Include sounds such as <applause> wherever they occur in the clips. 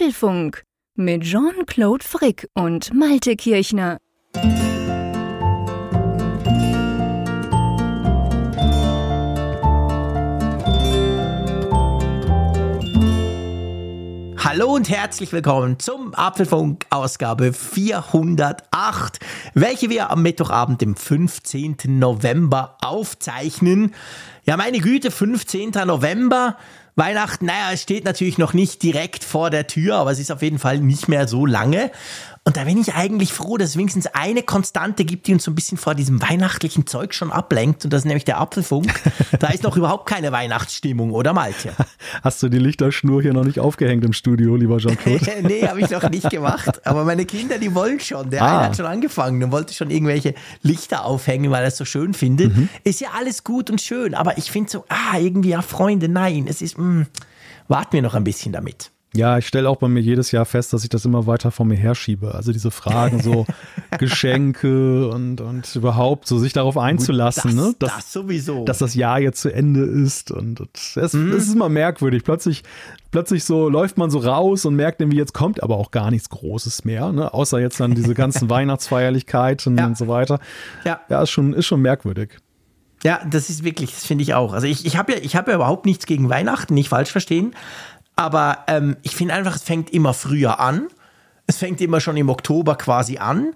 Apfelfunk mit Jean-Claude Frick und Malte Kirchner. Hallo und herzlich willkommen zum Apfelfunk Ausgabe 408, welche wir am Mittwochabend, dem 15. November aufzeichnen. Ja, meine Güte, 15. November. Weihnachten, naja, es steht natürlich noch nicht direkt vor der Tür, aber es ist auf jeden Fall nicht mehr so lange. Und da bin ich eigentlich froh, dass es wenigstens eine Konstante gibt, die uns so ein bisschen vor diesem weihnachtlichen Zeug schon ablenkt. Und das ist nämlich der Apfelfunk. Da ist noch überhaupt keine Weihnachtsstimmung, oder Malte? <laughs> Hast du die Lichterschnur hier noch nicht aufgehängt im Studio, lieber Jean-Claude? <laughs> nee, habe ich noch nicht gemacht. Aber meine Kinder, die wollen schon. Der ah. eine hat schon angefangen und wollte schon irgendwelche Lichter aufhängen, weil er es so schön findet. Mhm. Ist ja alles gut und schön, aber ich finde so, ah, irgendwie, ja, Freunde, nein, es ist, mh, hm, warten wir noch ein bisschen damit. Ja, ich stelle auch bei mir jedes Jahr fest, dass ich das immer weiter vor mir herschiebe. Also diese Fragen, so <laughs> Geschenke und, und überhaupt so sich darauf einzulassen, Gut, das, ne? Dass, das sowieso. Dass das Jahr jetzt zu Ende ist. Und es, mhm. es ist immer merkwürdig. Plötzlich, plötzlich so läuft man so raus und merkt irgendwie, jetzt kommt aber auch gar nichts Großes mehr, ne? Außer jetzt dann diese ganzen <laughs> Weihnachtsfeierlichkeiten ja. und so weiter. Ja. Ja, ist schon, ist schon merkwürdig. Ja, das ist wirklich, das finde ich auch. Also ich, ich habe ja, ich habe ja überhaupt nichts gegen Weihnachten, nicht falsch verstehen. Aber ähm, ich finde einfach, es fängt immer früher an. Es fängt immer schon im Oktober quasi an.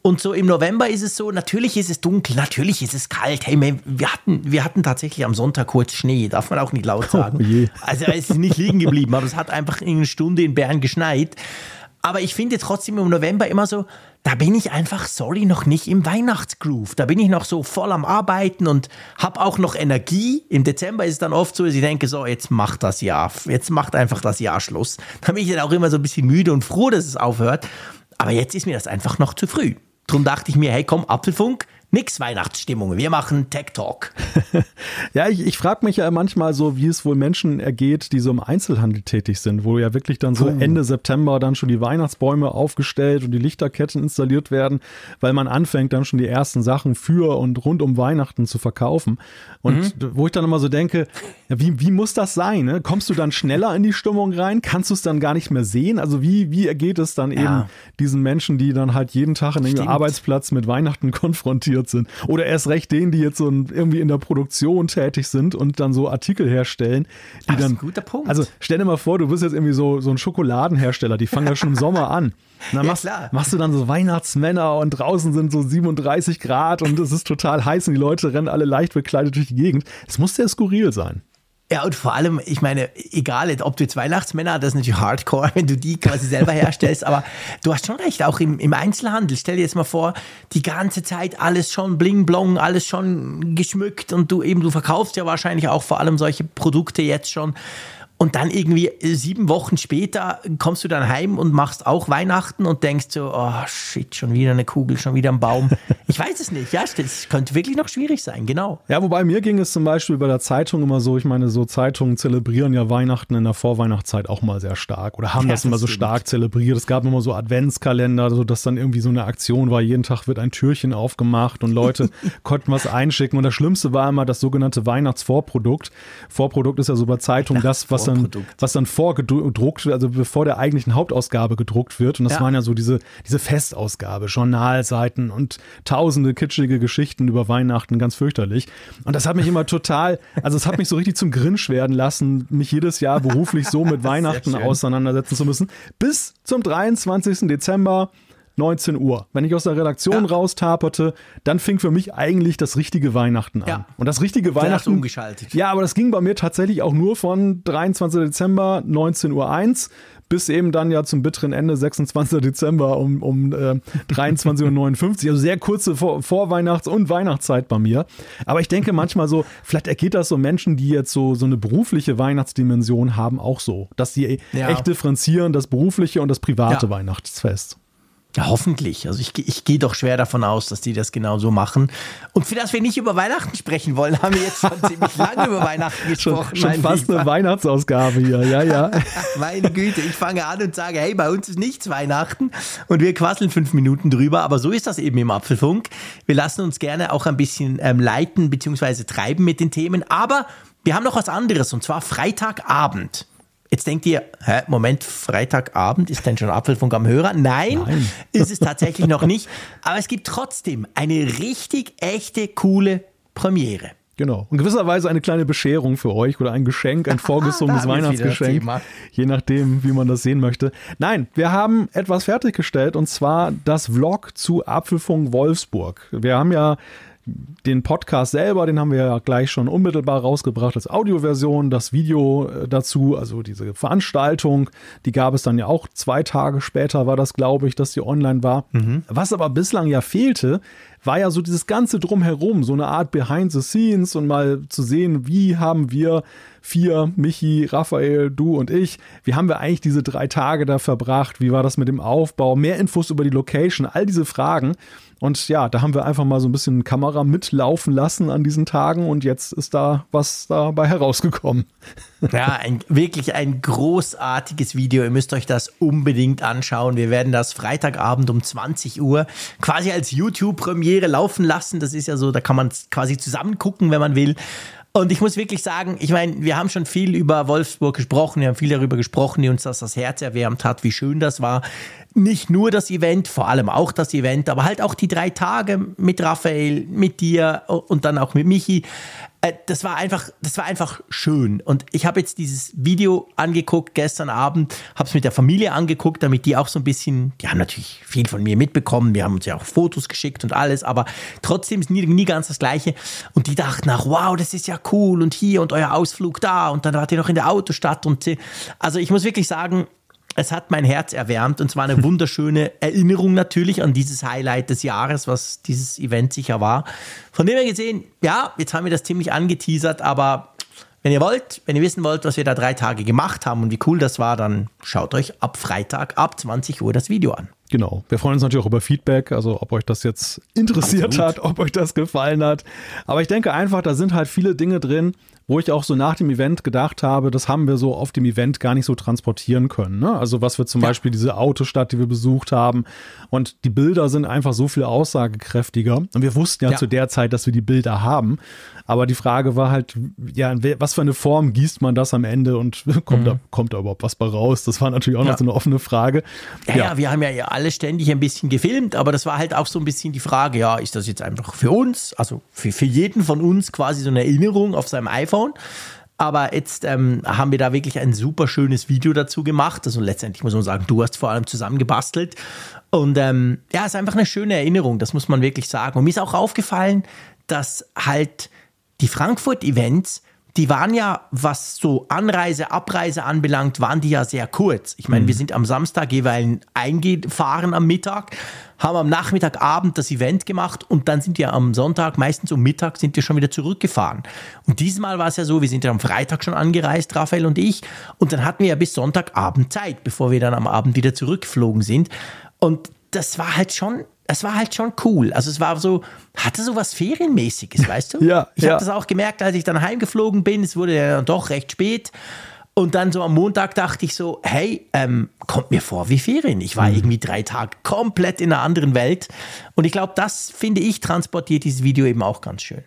Und so im November ist es so, natürlich ist es dunkel, natürlich ist es kalt. Hey, wir hatten, wir hatten tatsächlich am Sonntag kurz Schnee, darf man auch nicht laut oh sagen. Oh also es ist nicht liegen geblieben, aber es hat einfach in einer Stunde in Bern geschneit. Aber ich finde trotzdem im November immer so, da bin ich einfach, sorry, noch nicht im Weihnachtsgroove. Da bin ich noch so voll am Arbeiten und habe auch noch Energie. Im Dezember ist es dann oft so, dass ich denke, so, jetzt macht das Jahr, jetzt macht einfach das Jahr Schluss. Da bin ich dann auch immer so ein bisschen müde und froh, dass es aufhört. Aber jetzt ist mir das einfach noch zu früh. Drum dachte ich mir, hey komm, Apfelfunk, Nix Weihnachtsstimmung, wir machen Tech Talk. <laughs> ja, ich, ich frage mich ja manchmal so, wie es wohl Menschen ergeht, die so im Einzelhandel tätig sind, wo ja wirklich dann so Ende September dann schon die Weihnachtsbäume aufgestellt und die Lichterketten installiert werden, weil man anfängt dann schon die ersten Sachen für und rund um Weihnachten zu verkaufen. Und mhm. wo ich dann immer so denke, ja, wie, wie muss das sein? Ne? Kommst du dann schneller in die Stimmung rein? Kannst du es dann gar nicht mehr sehen? Also wie, wie ergeht es dann ja. eben diesen Menschen, die dann halt jeden Tag in ihrem Arbeitsplatz mit Weihnachten <laughs> konfrontiert interessiert sind. Oder erst recht denen, die jetzt so irgendwie in der Produktion tätig sind und dann so Artikel herstellen. Die das dann, ist ein guter Punkt. Also stell dir mal vor, du bist jetzt irgendwie so, so ein Schokoladenhersteller, die fangen ja schon im Sommer an. Und <laughs> dann ja, machst, klar. machst du dann so Weihnachtsmänner und draußen sind so 37 Grad und es ist total heiß und die Leute rennen alle leicht bekleidet durch die Gegend. Es muss sehr skurril sein. Ja, und vor allem, ich meine, egal, ob du jetzt Weihnachtsmänner, das ist natürlich hardcore, <laughs> wenn du die quasi selber herstellst, aber du hast schon recht, auch im, im Einzelhandel. Stell dir jetzt mal vor, die ganze Zeit alles schon bling blong, alles schon geschmückt und du eben, du verkaufst ja wahrscheinlich auch vor allem solche Produkte jetzt schon und dann irgendwie sieben Wochen später kommst du dann heim und machst auch Weihnachten und denkst so, oh shit, schon wieder eine Kugel, schon wieder ein Baum. <laughs> Ich weiß es nicht, ja, das könnte wirklich noch schwierig sein, genau. Ja, wobei mir ging es zum Beispiel bei der Zeitung immer so, ich meine, so Zeitungen zelebrieren ja Weihnachten in der Vorweihnachtszeit auch mal sehr stark oder haben ja, das immer so stark zelebriert. Es gab immer so Adventskalender, so dass dann irgendwie so eine Aktion war, jeden Tag wird ein Türchen aufgemacht und Leute <laughs> konnten was einschicken. Und das Schlimmste war immer das sogenannte Weihnachtsvorprodukt. Vorprodukt ist ja so bei Zeitungen das, was dann, was dann vorgedruckt wird, also bevor der eigentlichen Hauptausgabe gedruckt wird. Und das ja. waren ja so diese, diese Festausgabe, Journalseiten und tausende kitschige Geschichten über Weihnachten, ganz fürchterlich. Und das hat mich immer total, also es hat mich so richtig zum Grinsch werden lassen, mich jedes Jahr beruflich so mit <laughs> Weihnachten auseinandersetzen zu müssen. Bis zum 23. Dezember 19 Uhr. Wenn ich aus der Redaktion ja. raustaperte, dann fing für mich eigentlich das richtige Weihnachten an. Ja. Und das richtige Weihnachten. Umgeschaltet. Ja, aber das ging bei mir tatsächlich auch nur von 23. Dezember 19.01 Uhr bis eben dann ja zum bitteren Ende 26. Dezember um, um äh, 23.59 Uhr. Also sehr kurze Vor Vorweihnachts- und Weihnachtszeit bei mir. Aber ich denke manchmal so, vielleicht ergeht das so Menschen, die jetzt so, so eine berufliche Weihnachtsdimension haben, auch so. Dass sie ja. echt differenzieren, das berufliche und das private ja. Weihnachtsfest. Ja, hoffentlich. Also ich, ich gehe doch schwer davon aus, dass die das genau so machen. Und für das wir nicht über Weihnachten sprechen wollen, haben wir jetzt schon ziemlich lange über Weihnachten <laughs> gesprochen. Schon, schon fast Lieber. eine Weihnachtsausgabe hier, ja, ja. <laughs> Meine Güte, ich fange an und sage, hey, bei uns ist nichts Weihnachten und wir quasseln fünf Minuten drüber, aber so ist das eben im Apfelfunk. Wir lassen uns gerne auch ein bisschen ähm, leiten bzw. treiben mit den Themen, aber wir haben noch was anderes und zwar Freitagabend. Jetzt denkt ihr, hä, Moment, Freitagabend ist denn schon Apfelfunk am Hörer? Nein, Nein, <laughs> ist es tatsächlich noch nicht. Aber es gibt trotzdem eine richtig echte, coole Premiere. Genau. In gewisser Weise eine kleine Bescherung für euch oder ein Geschenk, ein <laughs> vorgesummenes Weihnachtsgeschenk. Je nachdem, wie man das sehen möchte. Nein, wir haben etwas fertiggestellt und zwar das Vlog zu Apfelfunk Wolfsburg. Wir haben ja den Podcast selber, den haben wir ja gleich schon unmittelbar rausgebracht als Audioversion. Das Video äh, dazu, also diese Veranstaltung, die gab es dann ja auch zwei Tage später, war das, glaube ich, dass die online war. Mhm. Was aber bislang ja fehlte, war ja so dieses ganze Drumherum, so eine Art Behind the Scenes und mal zu sehen, wie haben wir vier, Michi, Raphael, du und ich, wie haben wir eigentlich diese drei Tage da verbracht? Wie war das mit dem Aufbau? Mehr Infos über die Location, all diese Fragen. Und ja, da haben wir einfach mal so ein bisschen Kamera mitlaufen lassen an diesen Tagen und jetzt ist da was dabei herausgekommen. Ja, ein, wirklich ein großartiges Video. Ihr müsst euch das unbedingt anschauen. Wir werden das Freitagabend um 20 Uhr quasi als YouTube-Premiere laufen lassen. Das ist ja so, da kann man quasi zusammen gucken, wenn man will. Und ich muss wirklich sagen, ich meine, wir haben schon viel über Wolfsburg gesprochen, wir haben viel darüber gesprochen, die uns das das Herz erwärmt hat, wie schön das war. Nicht nur das Event, vor allem auch das Event, aber halt auch die drei Tage mit Raphael, mit dir und dann auch mit Michi. Äh, das war einfach, das war einfach schön. Und ich habe jetzt dieses Video angeguckt gestern Abend, habe es mit der Familie angeguckt, damit die auch so ein bisschen, die haben natürlich viel von mir mitbekommen, wir haben uns ja auch Fotos geschickt und alles, aber trotzdem ist nie, nie ganz das Gleiche. Und die dachten nach, wow, das ist ja cool und hier und euer Ausflug da und dann wart ihr noch in der Autostadt und also ich muss wirklich sagen, es hat mein Herz erwärmt und zwar eine <laughs> wunderschöne Erinnerung natürlich an dieses Highlight des Jahres, was dieses Event sicher war. Von dem her gesehen, ja, jetzt haben wir das ziemlich angeteasert, aber wenn ihr wollt, wenn ihr wissen wollt, was wir da drei Tage gemacht haben und wie cool das war, dann schaut euch ab Freitag ab 20 Uhr das Video an. Genau. Wir freuen uns natürlich auch über Feedback, also ob euch das jetzt interessiert Absolut. hat, ob euch das gefallen hat. Aber ich denke einfach, da sind halt viele Dinge drin, wo ich auch so nach dem Event gedacht habe, das haben wir so auf dem Event gar nicht so transportieren können. Ne? Also was wir zum ja. Beispiel diese Autostadt, die wir besucht haben und die Bilder sind einfach so viel aussagekräftiger und wir wussten ja, ja. zu der Zeit, dass wir die Bilder haben, aber die Frage war halt, ja, was für eine Form gießt man das am Ende und <laughs> kommt, mhm. da, kommt da überhaupt was bei raus? Das war natürlich auch ja. noch so eine offene Frage. Ja, ja, wir haben ja alle ständig ein bisschen gefilmt, aber das war halt auch so ein bisschen die Frage, ja, ist das jetzt einfach für uns, also für, für jeden von uns quasi so eine Erinnerung auf seinem iPhone? iPhone. Aber jetzt ähm, haben wir da wirklich ein super schönes Video dazu gemacht. Also letztendlich muss man sagen, du hast vor allem zusammengebastelt. Und ähm, ja, es ist einfach eine schöne Erinnerung, das muss man wirklich sagen. Und mir ist auch aufgefallen, dass halt die Frankfurt-Events die waren ja, was so Anreise, Abreise anbelangt, waren die ja sehr kurz. Ich meine, mhm. wir sind am Samstag jeweils eingefahren am Mittag, haben am Nachmittagabend das Event gemacht und dann sind wir am Sonntag, meistens um Mittag, sind wir schon wieder zurückgefahren. Und diesmal war es ja so, wir sind ja am Freitag schon angereist, Raphael und ich, und dann hatten wir ja bis Sonntagabend Zeit, bevor wir dann am Abend wieder zurückgeflogen sind. Und das war halt schon es war halt schon cool. Also es war so, hatte so was Ferienmäßiges, <laughs> weißt du? ja. Ich ja. habe das auch gemerkt, als ich dann heimgeflogen bin. Es wurde ja dann doch recht spät. Und dann so am Montag dachte ich so, hey, ähm, kommt mir vor wie Ferien. Ich war mhm. irgendwie drei Tage komplett in einer anderen Welt. Und ich glaube, das finde ich transportiert dieses Video eben auch ganz schön.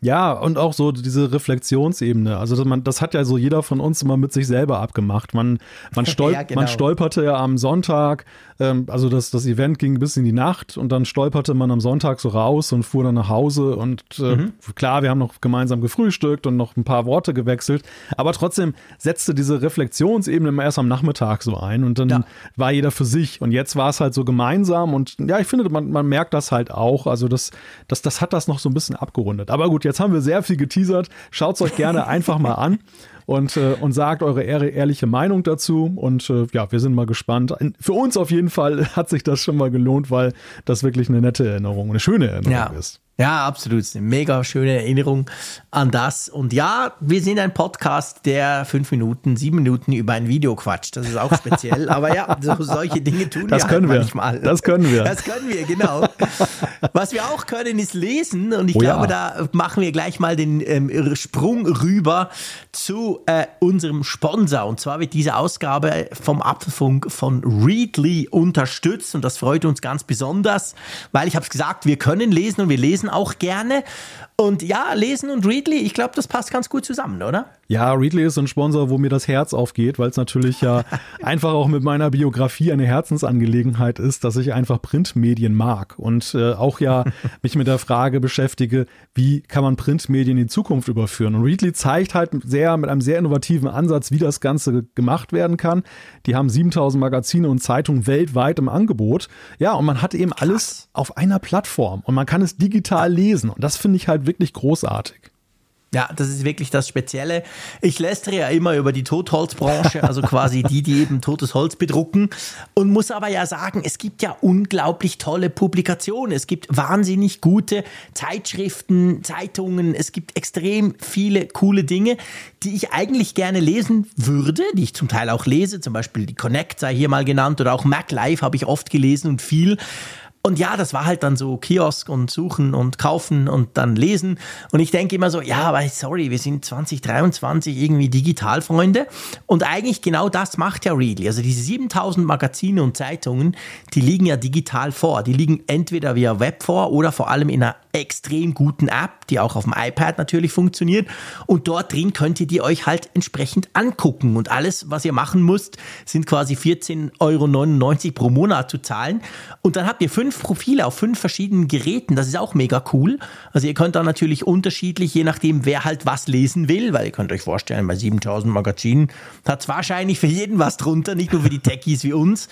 Ja, und auch so diese Reflexionsebene. Also das, man, das hat ja so jeder von uns immer mit sich selber abgemacht. Man, man, <laughs> stolp ja, genau. man stolperte ja am Sonntag, ähm, also das, das Event ging bis in die Nacht und dann stolperte man am Sonntag so raus und fuhr dann nach Hause und äh, mhm. klar, wir haben noch gemeinsam gefrühstückt und noch ein paar Worte gewechselt, aber trotzdem setzte diese Reflexionsebene immer erst am Nachmittag so ein und dann ja. war jeder für sich und jetzt war es halt so gemeinsam und ja, ich finde, man, man merkt das halt auch, also das, das, das hat das noch so ein bisschen abgerundet. Aber gut, jetzt haben wir sehr viel geteasert, schaut es euch gerne <laughs> einfach mal an und, äh, und sagt eure ehrliche Meinung dazu. Und äh, ja, wir sind mal gespannt. Für uns auf jeden Fall <laughs> hat sich das schon mal gelohnt, weil das wirklich eine nette Erinnerung, eine schöne Erinnerung ja. ist. Ja, absolut. Eine mega schöne Erinnerung an das. Und ja, wir sind ein Podcast, der fünf Minuten, sieben Minuten über ein Video quatscht. Das ist auch speziell. <laughs> Aber ja, so, solche Dinge tun das wir können halt wir. manchmal. Das können wir. Das können wir, genau. Was wir auch können, ist lesen. Und ich oh, glaube, ja. da machen wir gleich mal den ähm, Sprung rüber zu äh, unserem Sponsor. Und zwar wird diese Ausgabe vom Apfelfunk von Readly unterstützt. Und das freut uns ganz besonders, weil ich habe es gesagt, wir können lesen und wir lesen auch gerne. Und ja, Lesen und Readly, ich glaube, das passt ganz gut zusammen, oder? Ja, Readly ist ein Sponsor, wo mir das Herz aufgeht, weil es natürlich ja <laughs> einfach auch mit meiner Biografie eine Herzensangelegenheit ist, dass ich einfach Printmedien mag und äh, auch ja <laughs> mich mit der Frage beschäftige, wie kann man Printmedien in die Zukunft überführen. Und Readly zeigt halt sehr mit einem sehr innovativen Ansatz, wie das Ganze gemacht werden kann. Die haben 7000 Magazine und Zeitungen weltweit im Angebot. Ja, und man hat eben Krass. alles auf einer Plattform und man kann es digital lesen. Und das finde ich halt wirklich großartig. Ja, das ist wirklich das Spezielle. Ich lästere ja immer über die Totholzbranche, also quasi die, die eben totes Holz bedrucken. Und muss aber ja sagen, es gibt ja unglaublich tolle Publikationen. Es gibt wahnsinnig gute Zeitschriften, Zeitungen. Es gibt extrem viele coole Dinge, die ich eigentlich gerne lesen würde, die ich zum Teil auch lese. Zum Beispiel die Connect sei hier mal genannt oder auch Mac Live habe ich oft gelesen und viel. Und ja, das war halt dann so Kiosk und suchen und kaufen und dann lesen. Und ich denke immer so, ja, aber sorry, wir sind 2023 irgendwie Digitalfreunde. Und eigentlich genau das macht ja Readly. Also diese 7000 Magazine und Zeitungen, die liegen ja digital vor. Die liegen entweder via Web vor oder vor allem in einer extrem guten App, die auch auf dem iPad natürlich funktioniert. Und dort drin könnt ihr die euch halt entsprechend angucken. Und alles, was ihr machen müsst, sind quasi 14,99 Euro pro Monat zu zahlen. Und dann habt ihr fünf Profile auf fünf verschiedenen Geräten. Das ist auch mega cool. Also ihr könnt da natürlich unterschiedlich, je nachdem, wer halt was lesen will, weil ihr könnt euch vorstellen, bei 7000 Magazinen hat es wahrscheinlich für jeden was drunter, nicht nur für die Techies wie uns.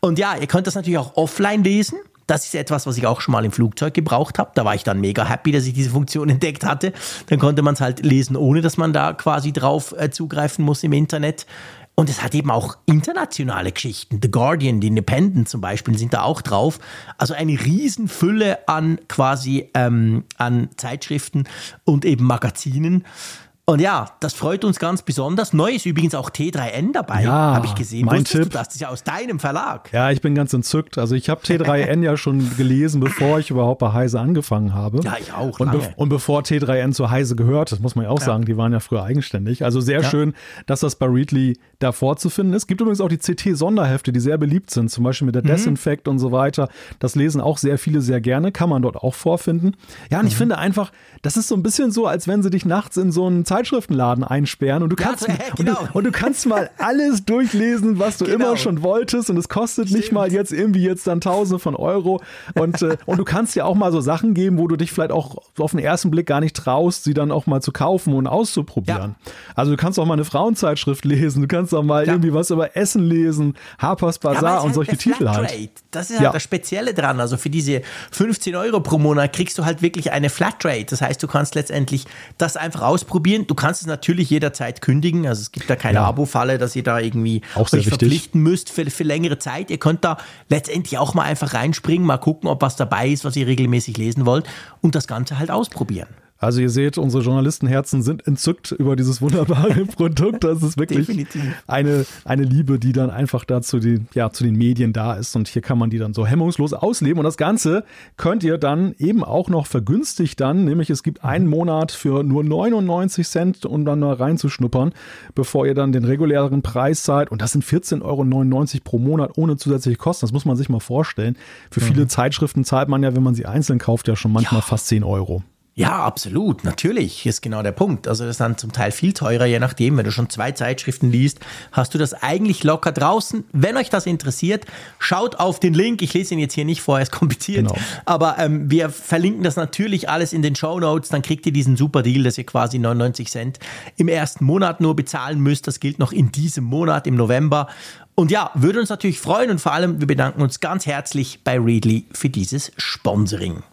Und ja, ihr könnt das natürlich auch offline lesen. Das ist etwas, was ich auch schon mal im Flugzeug gebraucht habe. Da war ich dann mega happy, dass ich diese Funktion <laughs> entdeckt hatte. Dann konnte man es halt lesen, ohne dass man da quasi drauf äh, zugreifen muss im Internet. Und es hat eben auch internationale Geschichten. The Guardian, The Independent zum Beispiel sind da auch drauf. Also eine Riesenfülle an quasi ähm, an Zeitschriften und eben Magazinen. Und ja, das freut uns ganz besonders. Neu ist übrigens auch T3N dabei, ja, habe ich gesehen. Mein Wusstest Tipp. Du das? ist ja aus deinem Verlag. Ja, ich bin ganz entzückt. Also ich habe T3N ja schon gelesen, bevor ich überhaupt bei Heise angefangen habe. Ja, ich auch. Und, be und bevor T3N zu Heise gehört, das muss man ja auch ja. sagen, die waren ja früher eigenständig. Also sehr ja. schön, dass das bei Readly da vorzufinden ist. Es gibt übrigens auch die CT-Sonderhefte, die sehr beliebt sind, zum Beispiel mit der mhm. Desinfekt und so weiter. Das lesen auch sehr viele sehr gerne, kann man dort auch vorfinden. Ja, und mhm. ich finde einfach, das ist so ein bisschen so, als wenn sie dich nachts in so einen Zeitschriftenladen einsperren und du kannst, ja, genau. <laughs> und, du, genau. und, du, kannst mal alles durchlesen, was du genau. immer schon wolltest und es kostet Stimmt. nicht mal jetzt irgendwie jetzt dann Tausende von Euro und, äh, und du kannst ja auch mal so Sachen geben, wo du dich vielleicht auch auf den ersten Blick gar nicht traust, sie dann auch mal zu kaufen und auszuprobieren. Ja. Also du kannst auch mal eine Frauenzeitschrift lesen, du kannst auch mal ja. irgendwie was über Essen lesen, Harper's Bazaar und halt solche Titel halt. Das ist halt das Spezielle dran. Also für diese 15 Euro pro Monat kriegst du halt wirklich eine Flatrate. Das heißt, du kannst letztendlich das einfach ausprobieren. Du kannst es natürlich jederzeit kündigen. Also es gibt da keine ja. Abo-Falle, dass ihr da irgendwie auch euch verpflichten müsst für, für längere Zeit. Ihr könnt da letztendlich auch mal einfach reinspringen, mal gucken, ob was dabei ist, was ihr regelmäßig lesen wollt und das Ganze halt ausprobieren. Also ihr seht, unsere Journalistenherzen sind entzückt über dieses wunderbare <laughs> Produkt. Das ist wirklich eine, eine Liebe, die dann einfach dazu die, ja, zu den Medien da ist. Und hier kann man die dann so hemmungslos ausleben. Und das Ganze könnt ihr dann eben auch noch vergünstigt dann, nämlich es gibt einen Monat für nur 99 Cent, um dann mal reinzuschnuppern, bevor ihr dann den regulären Preis zahlt. Und das sind 14,99 Euro pro Monat ohne zusätzliche Kosten. Das muss man sich mal vorstellen. Für viele mhm. Zeitschriften zahlt man ja, wenn man sie einzeln kauft, ja schon manchmal ja. fast 10 Euro. Ja, absolut, natürlich, hier ist genau der Punkt. Also das ist dann zum Teil viel teurer, je nachdem, wenn du schon zwei Zeitschriften liest, hast du das eigentlich locker draußen. Wenn euch das interessiert, schaut auf den Link. Ich lese ihn jetzt hier nicht vor, er ist kompliziert, genau. aber ähm, wir verlinken das natürlich alles in den Show Notes. Dann kriegt ihr diesen super Deal, dass ihr quasi 99 Cent im ersten Monat nur bezahlen müsst. Das gilt noch in diesem Monat, im November. Und ja, würde uns natürlich freuen und vor allem, wir bedanken uns ganz herzlich bei Readly für dieses Sponsoring.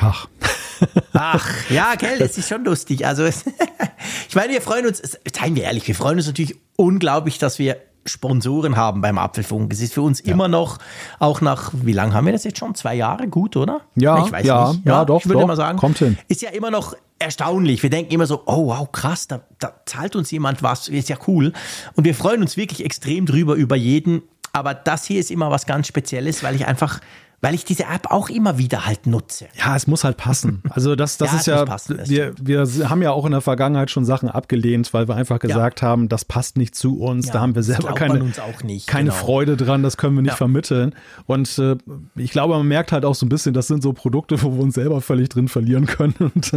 Ach. <laughs> Ach, ja, gell, das ist schon lustig. Also, <laughs> ich meine, wir freuen uns, seien wir ehrlich, wir freuen uns natürlich unglaublich, dass wir Sponsoren haben beim Apfelfunk. Es ist für uns ja. immer noch, auch nach, wie lange haben wir das jetzt schon? Zwei Jahre gut, oder? Ja, ich weiß ja, nicht. Ja, ja doch, ich würde doch, mal sagen, kommt hin. Ist ja immer noch erstaunlich. Wir denken immer so, oh wow, krass, da, da zahlt uns jemand was, ist ja cool. Und wir freuen uns wirklich extrem drüber, über jeden. Aber das hier ist immer was ganz Spezielles, weil ich einfach weil ich diese App auch immer wieder halt nutze. Ja, es muss halt passen. <laughs> Also das, das ja, ist ja, passen, wir, wir haben ja auch in der Vergangenheit schon Sachen abgelehnt, weil wir einfach gesagt ja. haben, das passt nicht zu uns, ja, da haben wir selber keine, nicht, keine genau. Freude dran, das können wir nicht vermitteln. Und äh, ich glaube, man merkt halt auch so ein bisschen, das sind so Produkte, wo wir uns selber völlig drin verlieren können. <laughs> Und,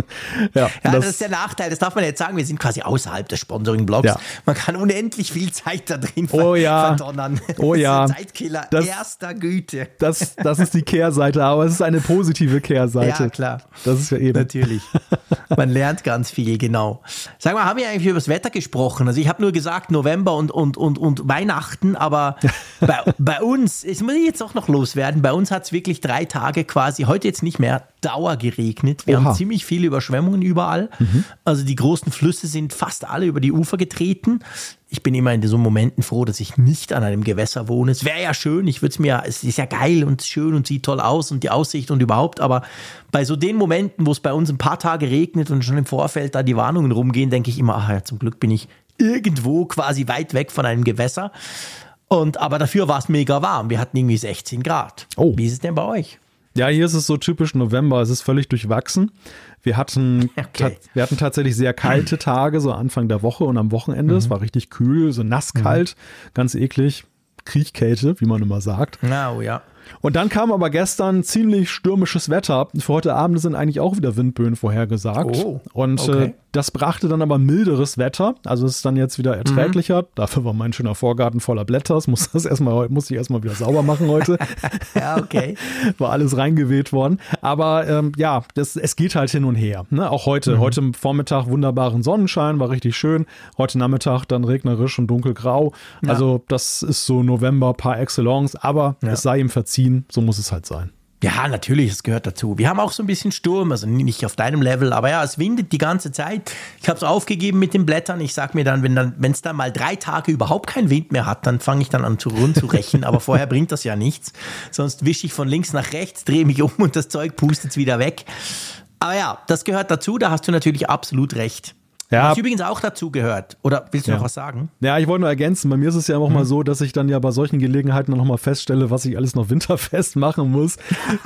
ja, das, das, ist der Nachteil, das darf man jetzt sagen, wir sind quasi außerhalb des Sponsoring-Blogs. Man kann unendlich viel Zeit da drin oh, ja. verdonnern. Oh ja. Zeitkiller das, erster Güte. Das, das ist die Kehrseite, aber es ist eine positive Kehrseite. Ja, klar. Das ist ja eben. Natürlich. Man lernt ganz viel, genau. Sag mal, haben wir eigentlich über das Wetter gesprochen? Also ich habe nur gesagt November und, und, und, und Weihnachten, aber bei, <laughs> bei uns, das muss ich jetzt auch noch loswerden, bei uns hat es wirklich drei Tage quasi, heute jetzt nicht mehr, Dauer geregnet. Wir Oha. haben ziemlich viele Überschwemmungen überall. Mhm. Also die großen Flüsse sind fast alle über die Ufer getreten ich bin immer in so Momenten froh, dass ich nicht an einem Gewässer wohne. Es wäre ja schön, ich würde es mir, es ist ja geil und schön und sieht toll aus und die Aussicht und überhaupt, aber bei so den Momenten, wo es bei uns ein paar Tage regnet und schon im Vorfeld da die Warnungen rumgehen, denke ich immer, ach ja, zum Glück bin ich irgendwo quasi weit weg von einem Gewässer. Und aber dafür war es mega warm. Wir hatten irgendwie 16 Grad. Oh. Wie ist es denn bei euch? Ja, hier ist es so typisch November. Es ist völlig durchwachsen. Wir hatten, <laughs> okay. wir hatten tatsächlich sehr kalte <clears throat> Tage, so Anfang der Woche und am Wochenende. Mhm. Es war richtig kühl, so nasskalt, mhm. ganz eklig. Kriechkälte, wie man immer sagt. Oh, ja. Und dann kam aber gestern ziemlich stürmisches Wetter. Für heute Abend sind eigentlich auch wieder Windböen vorhergesagt. Oh, und äh, okay. äh, das brachte dann aber milderes Wetter. Also es ist dann jetzt wieder erträglicher. Mhm. Dafür war mein schöner Vorgarten voller Blätter. Das muss das erstmal, muss ich erstmal wieder sauber machen heute. <laughs> ja, okay. <laughs> War alles reingeweht worden. Aber ähm, ja, das, es geht halt hin und her. Ne? Auch heute. Mhm. Heute Vormittag wunderbaren Sonnenschein, war richtig schön. Heute Nachmittag dann regnerisch und dunkelgrau. Ja. Also das ist so November par excellence. Aber ja. es sei ihm verziehen ziehen. So muss es halt sein. Ja, natürlich, es gehört dazu. Wir haben auch so ein bisschen Sturm, also nicht auf deinem Level, aber ja, es windet die ganze Zeit. Ich habe es aufgegeben mit den Blättern. Ich sage mir dann, wenn dann, es dann mal drei Tage überhaupt keinen Wind mehr hat, dann fange ich dann an zu rechnen. aber vorher bringt das ja nichts. Sonst wische ich von links nach rechts, drehe mich um und das Zeug pustet wieder weg. Aber ja, das gehört dazu. Da hast du natürlich absolut recht. Ja. Was übrigens auch dazu gehört. Oder willst du ja. noch was sagen? Ja, ich wollte nur ergänzen. Bei mir ist es ja auch mhm. mal so, dass ich dann ja bei solchen Gelegenheiten noch mal feststelle, was ich alles noch <laughs> winterfest machen muss.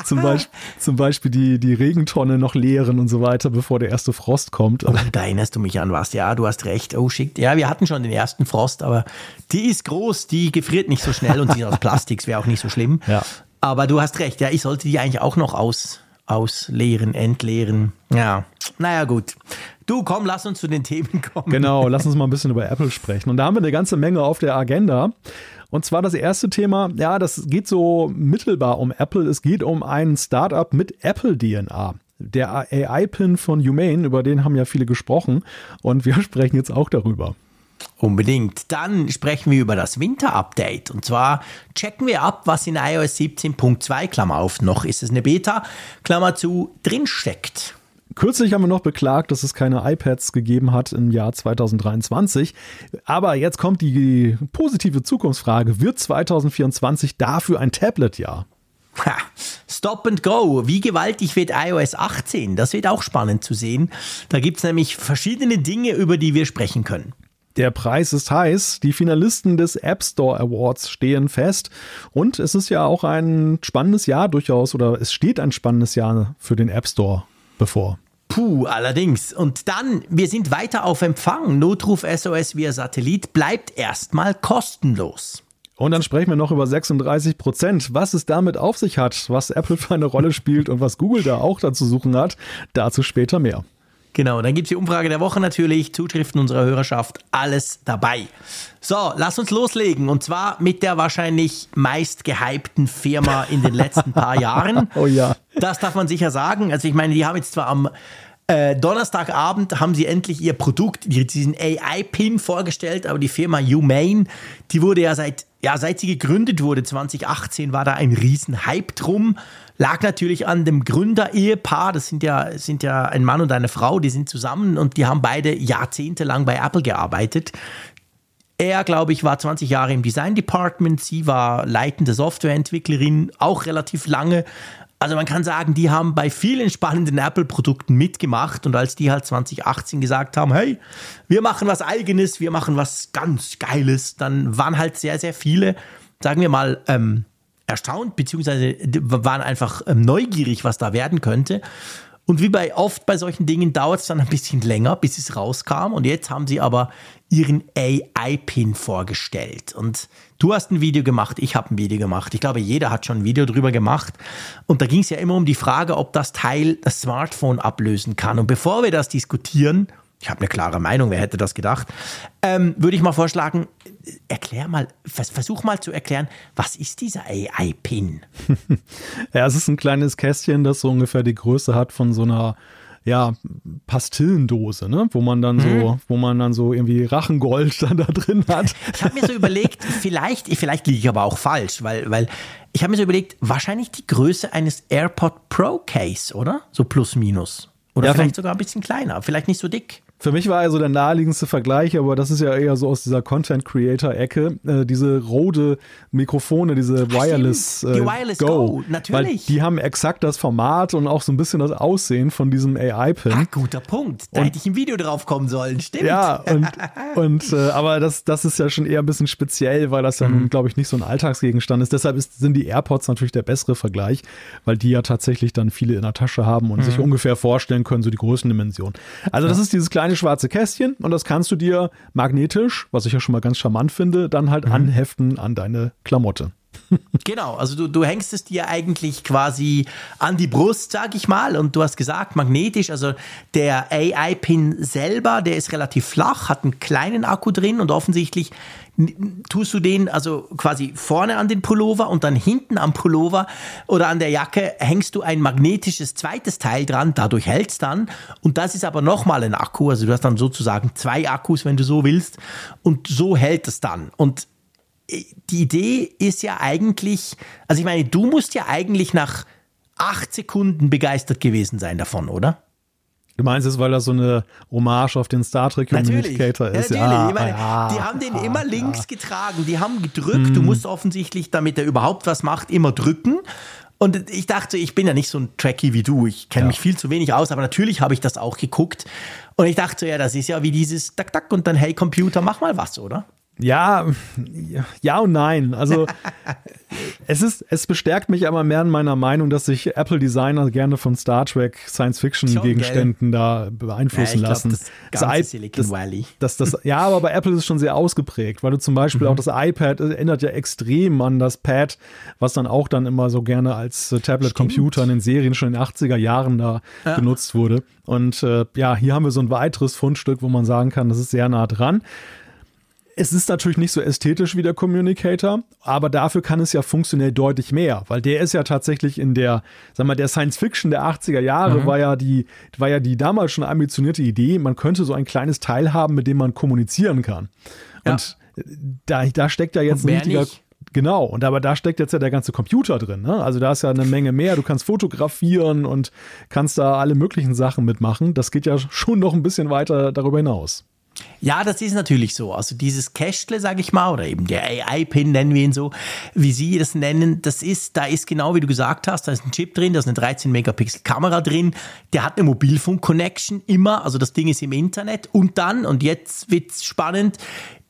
zum, <laughs> Beispiel, zum Beispiel die, die Regentonne noch leeren und so weiter, bevor der erste Frost kommt. Oh, da erinnerst du mich an was. Ja, du hast recht. Oh, schick. Ja, wir hatten schon den ersten Frost, aber die ist groß, die gefriert nicht so schnell und die ist aus <laughs> Plastik, wäre auch nicht so schlimm. Ja. Aber du hast recht. Ja, ich sollte die eigentlich auch noch aus, ausleeren, entleeren. Ja, naja, gut. Du, komm, lass uns zu den Themen kommen. Genau, lass uns mal ein bisschen über Apple sprechen. Und da haben wir eine ganze Menge auf der Agenda. Und zwar das erste Thema, ja, das geht so mittelbar um Apple. Es geht um ein Startup mit Apple-DNA. Der AI-Pin von Humane, über den haben ja viele gesprochen. Und wir <laughs> sprechen jetzt auch darüber. Unbedingt. Dann sprechen wir über das Winter-Update. Und zwar checken wir ab, was in iOS 17.2, Klammer auf, noch ist es eine Beta, Klammer zu, drinsteckt. Kürzlich haben wir noch beklagt, dass es keine iPads gegeben hat im Jahr 2023. Aber jetzt kommt die positive Zukunftsfrage. Wird 2024 dafür ein Tablet-Jahr? Stop and go. Wie gewaltig wird iOS 18? Das wird auch spannend zu sehen. Da gibt es nämlich verschiedene Dinge, über die wir sprechen können. Der Preis ist heiß. Die Finalisten des App Store Awards stehen fest. Und es ist ja auch ein spannendes Jahr durchaus, oder es steht ein spannendes Jahr für den App Store bevor. Puh, allerdings. Und dann, wir sind weiter auf Empfang. Notruf SOS via Satellit bleibt erstmal kostenlos. Und dann sprechen wir noch über 36 Prozent. Was es damit auf sich hat, was Apple für eine Rolle spielt und was Google da auch dazu suchen hat, dazu später mehr. Genau, dann gibt es die Umfrage der Woche natürlich, Zuschriften unserer Hörerschaft, alles dabei. So, lass uns loslegen und zwar mit der wahrscheinlich meist gehypten Firma in den letzten paar <laughs> Jahren. Oh ja. Das darf man sicher sagen. Also ich meine, die haben jetzt zwar am äh, Donnerstagabend haben sie endlich ihr Produkt, diesen AI-Pin vorgestellt, aber die Firma Humane, die wurde ja seit, ja, seit sie gegründet wurde, 2018, war da ein riesen Hype drum. Lag natürlich an dem Gründer-Ehepaar, das sind ja, sind ja ein Mann und eine Frau, die sind zusammen und die haben beide jahrzehntelang bei Apple gearbeitet. Er, glaube ich, war 20 Jahre im Design Department, sie war leitende Softwareentwicklerin, auch relativ lange. Also man kann sagen, die haben bei vielen spannenden Apple-Produkten mitgemacht und als die halt 2018 gesagt haben, hey, wir machen was eigenes, wir machen was ganz Geiles, dann waren halt sehr, sehr viele, sagen wir mal, ähm, erstaunt, beziehungsweise waren einfach ähm, neugierig, was da werden könnte. Und wie bei oft bei solchen Dingen dauert es dann ein bisschen länger, bis es rauskam. Und jetzt haben sie aber ihren AI-Pin vorgestellt. Und du hast ein Video gemacht, ich habe ein Video gemacht. Ich glaube, jeder hat schon ein Video drüber gemacht. Und da ging es ja immer um die Frage, ob das Teil das Smartphone ablösen kann. Und bevor wir das diskutieren, ich habe eine klare Meinung, wer hätte das gedacht, ähm, würde ich mal vorschlagen, erklär mal, versuch mal zu erklären, was ist dieser AI-Pin? <laughs> ja, es ist ein kleines Kästchen, das so ungefähr die Größe hat von so einer ja, Pastillendose, ne? wo man dann mhm. so, wo man dann so irgendwie Rachengold <laughs> dann da drin hat. Ich habe mir so überlegt, vielleicht, vielleicht liege ich aber auch falsch, weil, weil ich habe mir so überlegt, wahrscheinlich die Größe eines AirPod Pro Case, oder? So plus minus. Oder ja, vielleicht sogar ein bisschen kleiner, vielleicht nicht so dick. Für mich war also der naheliegendste Vergleich, aber das ist ja eher so aus dieser Content Creator Ecke, äh, diese Rode Mikrofone, diese Wireless, äh, die Wireless Go, Go natürlich. Weil die haben exakt das Format und auch so ein bisschen das Aussehen von diesem AI-Pin. Ah, guter Punkt. Da und, hätte ich ein Video drauf kommen sollen, stimmt. Ja, und, <laughs> und äh, aber das, das ist ja schon eher ein bisschen speziell, weil das ja mhm. glaube ich, nicht so ein Alltagsgegenstand ist. Deshalb ist, sind die AirPods natürlich der bessere Vergleich, weil die ja tatsächlich dann viele in der Tasche haben und mhm. sich ungefähr vorstellen können, so die Größendimension. Also das ist dieses kleine kleine schwarze Kästchen und das kannst du dir magnetisch, was ich ja schon mal ganz charmant finde, dann halt mhm. anheften an deine Klamotte. <laughs> genau, also du, du hängst es dir eigentlich quasi an die Brust, sag ich mal, und du hast gesagt, magnetisch, also der AI-Pin selber, der ist relativ flach, hat einen kleinen Akku drin und offensichtlich tust du den also quasi vorne an den Pullover und dann hinten am Pullover oder an der Jacke hängst du ein magnetisches zweites Teil dran, dadurch hält es dann. Und das ist aber nochmal ein Akku, also du hast dann sozusagen zwei Akkus, wenn du so willst. Und so hält es dann. Und äh, die Idee ist ja eigentlich, also ich meine, du musst ja eigentlich nach acht Sekunden begeistert gewesen sein davon, oder? Du meinst es, weil das so eine Hommage auf den Star Trek Communicator ist? Natürlich. Ja, meine, ja, die haben den ja, immer links getragen. Die haben gedrückt. Hm. Du musst offensichtlich, damit er überhaupt was macht, immer drücken. Und ich dachte, ich bin ja nicht so ein Trekkie wie du. Ich kenne mich viel zu wenig aus, aber natürlich habe ich das auch geguckt. Und ich dachte, ja, das ist ja wie dieses Tack, Tack und dann, hey Computer, mach mal was, oder? Ja, ja und nein. Also <laughs> es ist, es bestärkt mich aber mehr in meiner Meinung, dass sich Apple-Designer gerne von Star Trek Science-Fiction-Gegenständen da beeinflussen ja, lassen. Glaub, das, das, Silicon Valley. Das, das, ja, aber bei Apple ist es schon sehr ausgeprägt, weil du zum Beispiel mhm. auch das iPad erinnert ja extrem an das Pad, was dann auch dann immer so gerne als äh, Tablet-Computer in den Serien schon in den 80er Jahren da ja. genutzt wurde. Und äh, ja, hier haben wir so ein weiteres Fundstück, wo man sagen kann, das ist sehr nah dran. Es ist natürlich nicht so ästhetisch wie der Communicator, aber dafür kann es ja funktionell deutlich mehr, weil der ist ja tatsächlich in der, sag mal, der Science Fiction der 80er Jahre mhm. war ja die, war ja die damals schon ambitionierte Idee, man könnte so ein kleines Teil haben, mit dem man kommunizieren kann. Ja. Und da, da steckt ja jetzt ein richtiger, nicht. Genau, und aber da steckt jetzt ja der ganze Computer drin. Ne? Also da ist ja eine Menge mehr. Du kannst fotografieren und kannst da alle möglichen Sachen mitmachen. Das geht ja schon noch ein bisschen weiter darüber hinaus. Ja, das ist natürlich so. Also dieses Kästle, sage ich mal, oder eben der AI-Pin nennen wir ihn so, wie Sie das nennen, das ist, da ist genau wie du gesagt hast, da ist ein Chip drin, da ist eine 13 Megapixel Kamera drin, der hat eine Mobilfunk-Connection immer, also das Ding ist im Internet und dann, und jetzt wird's spannend,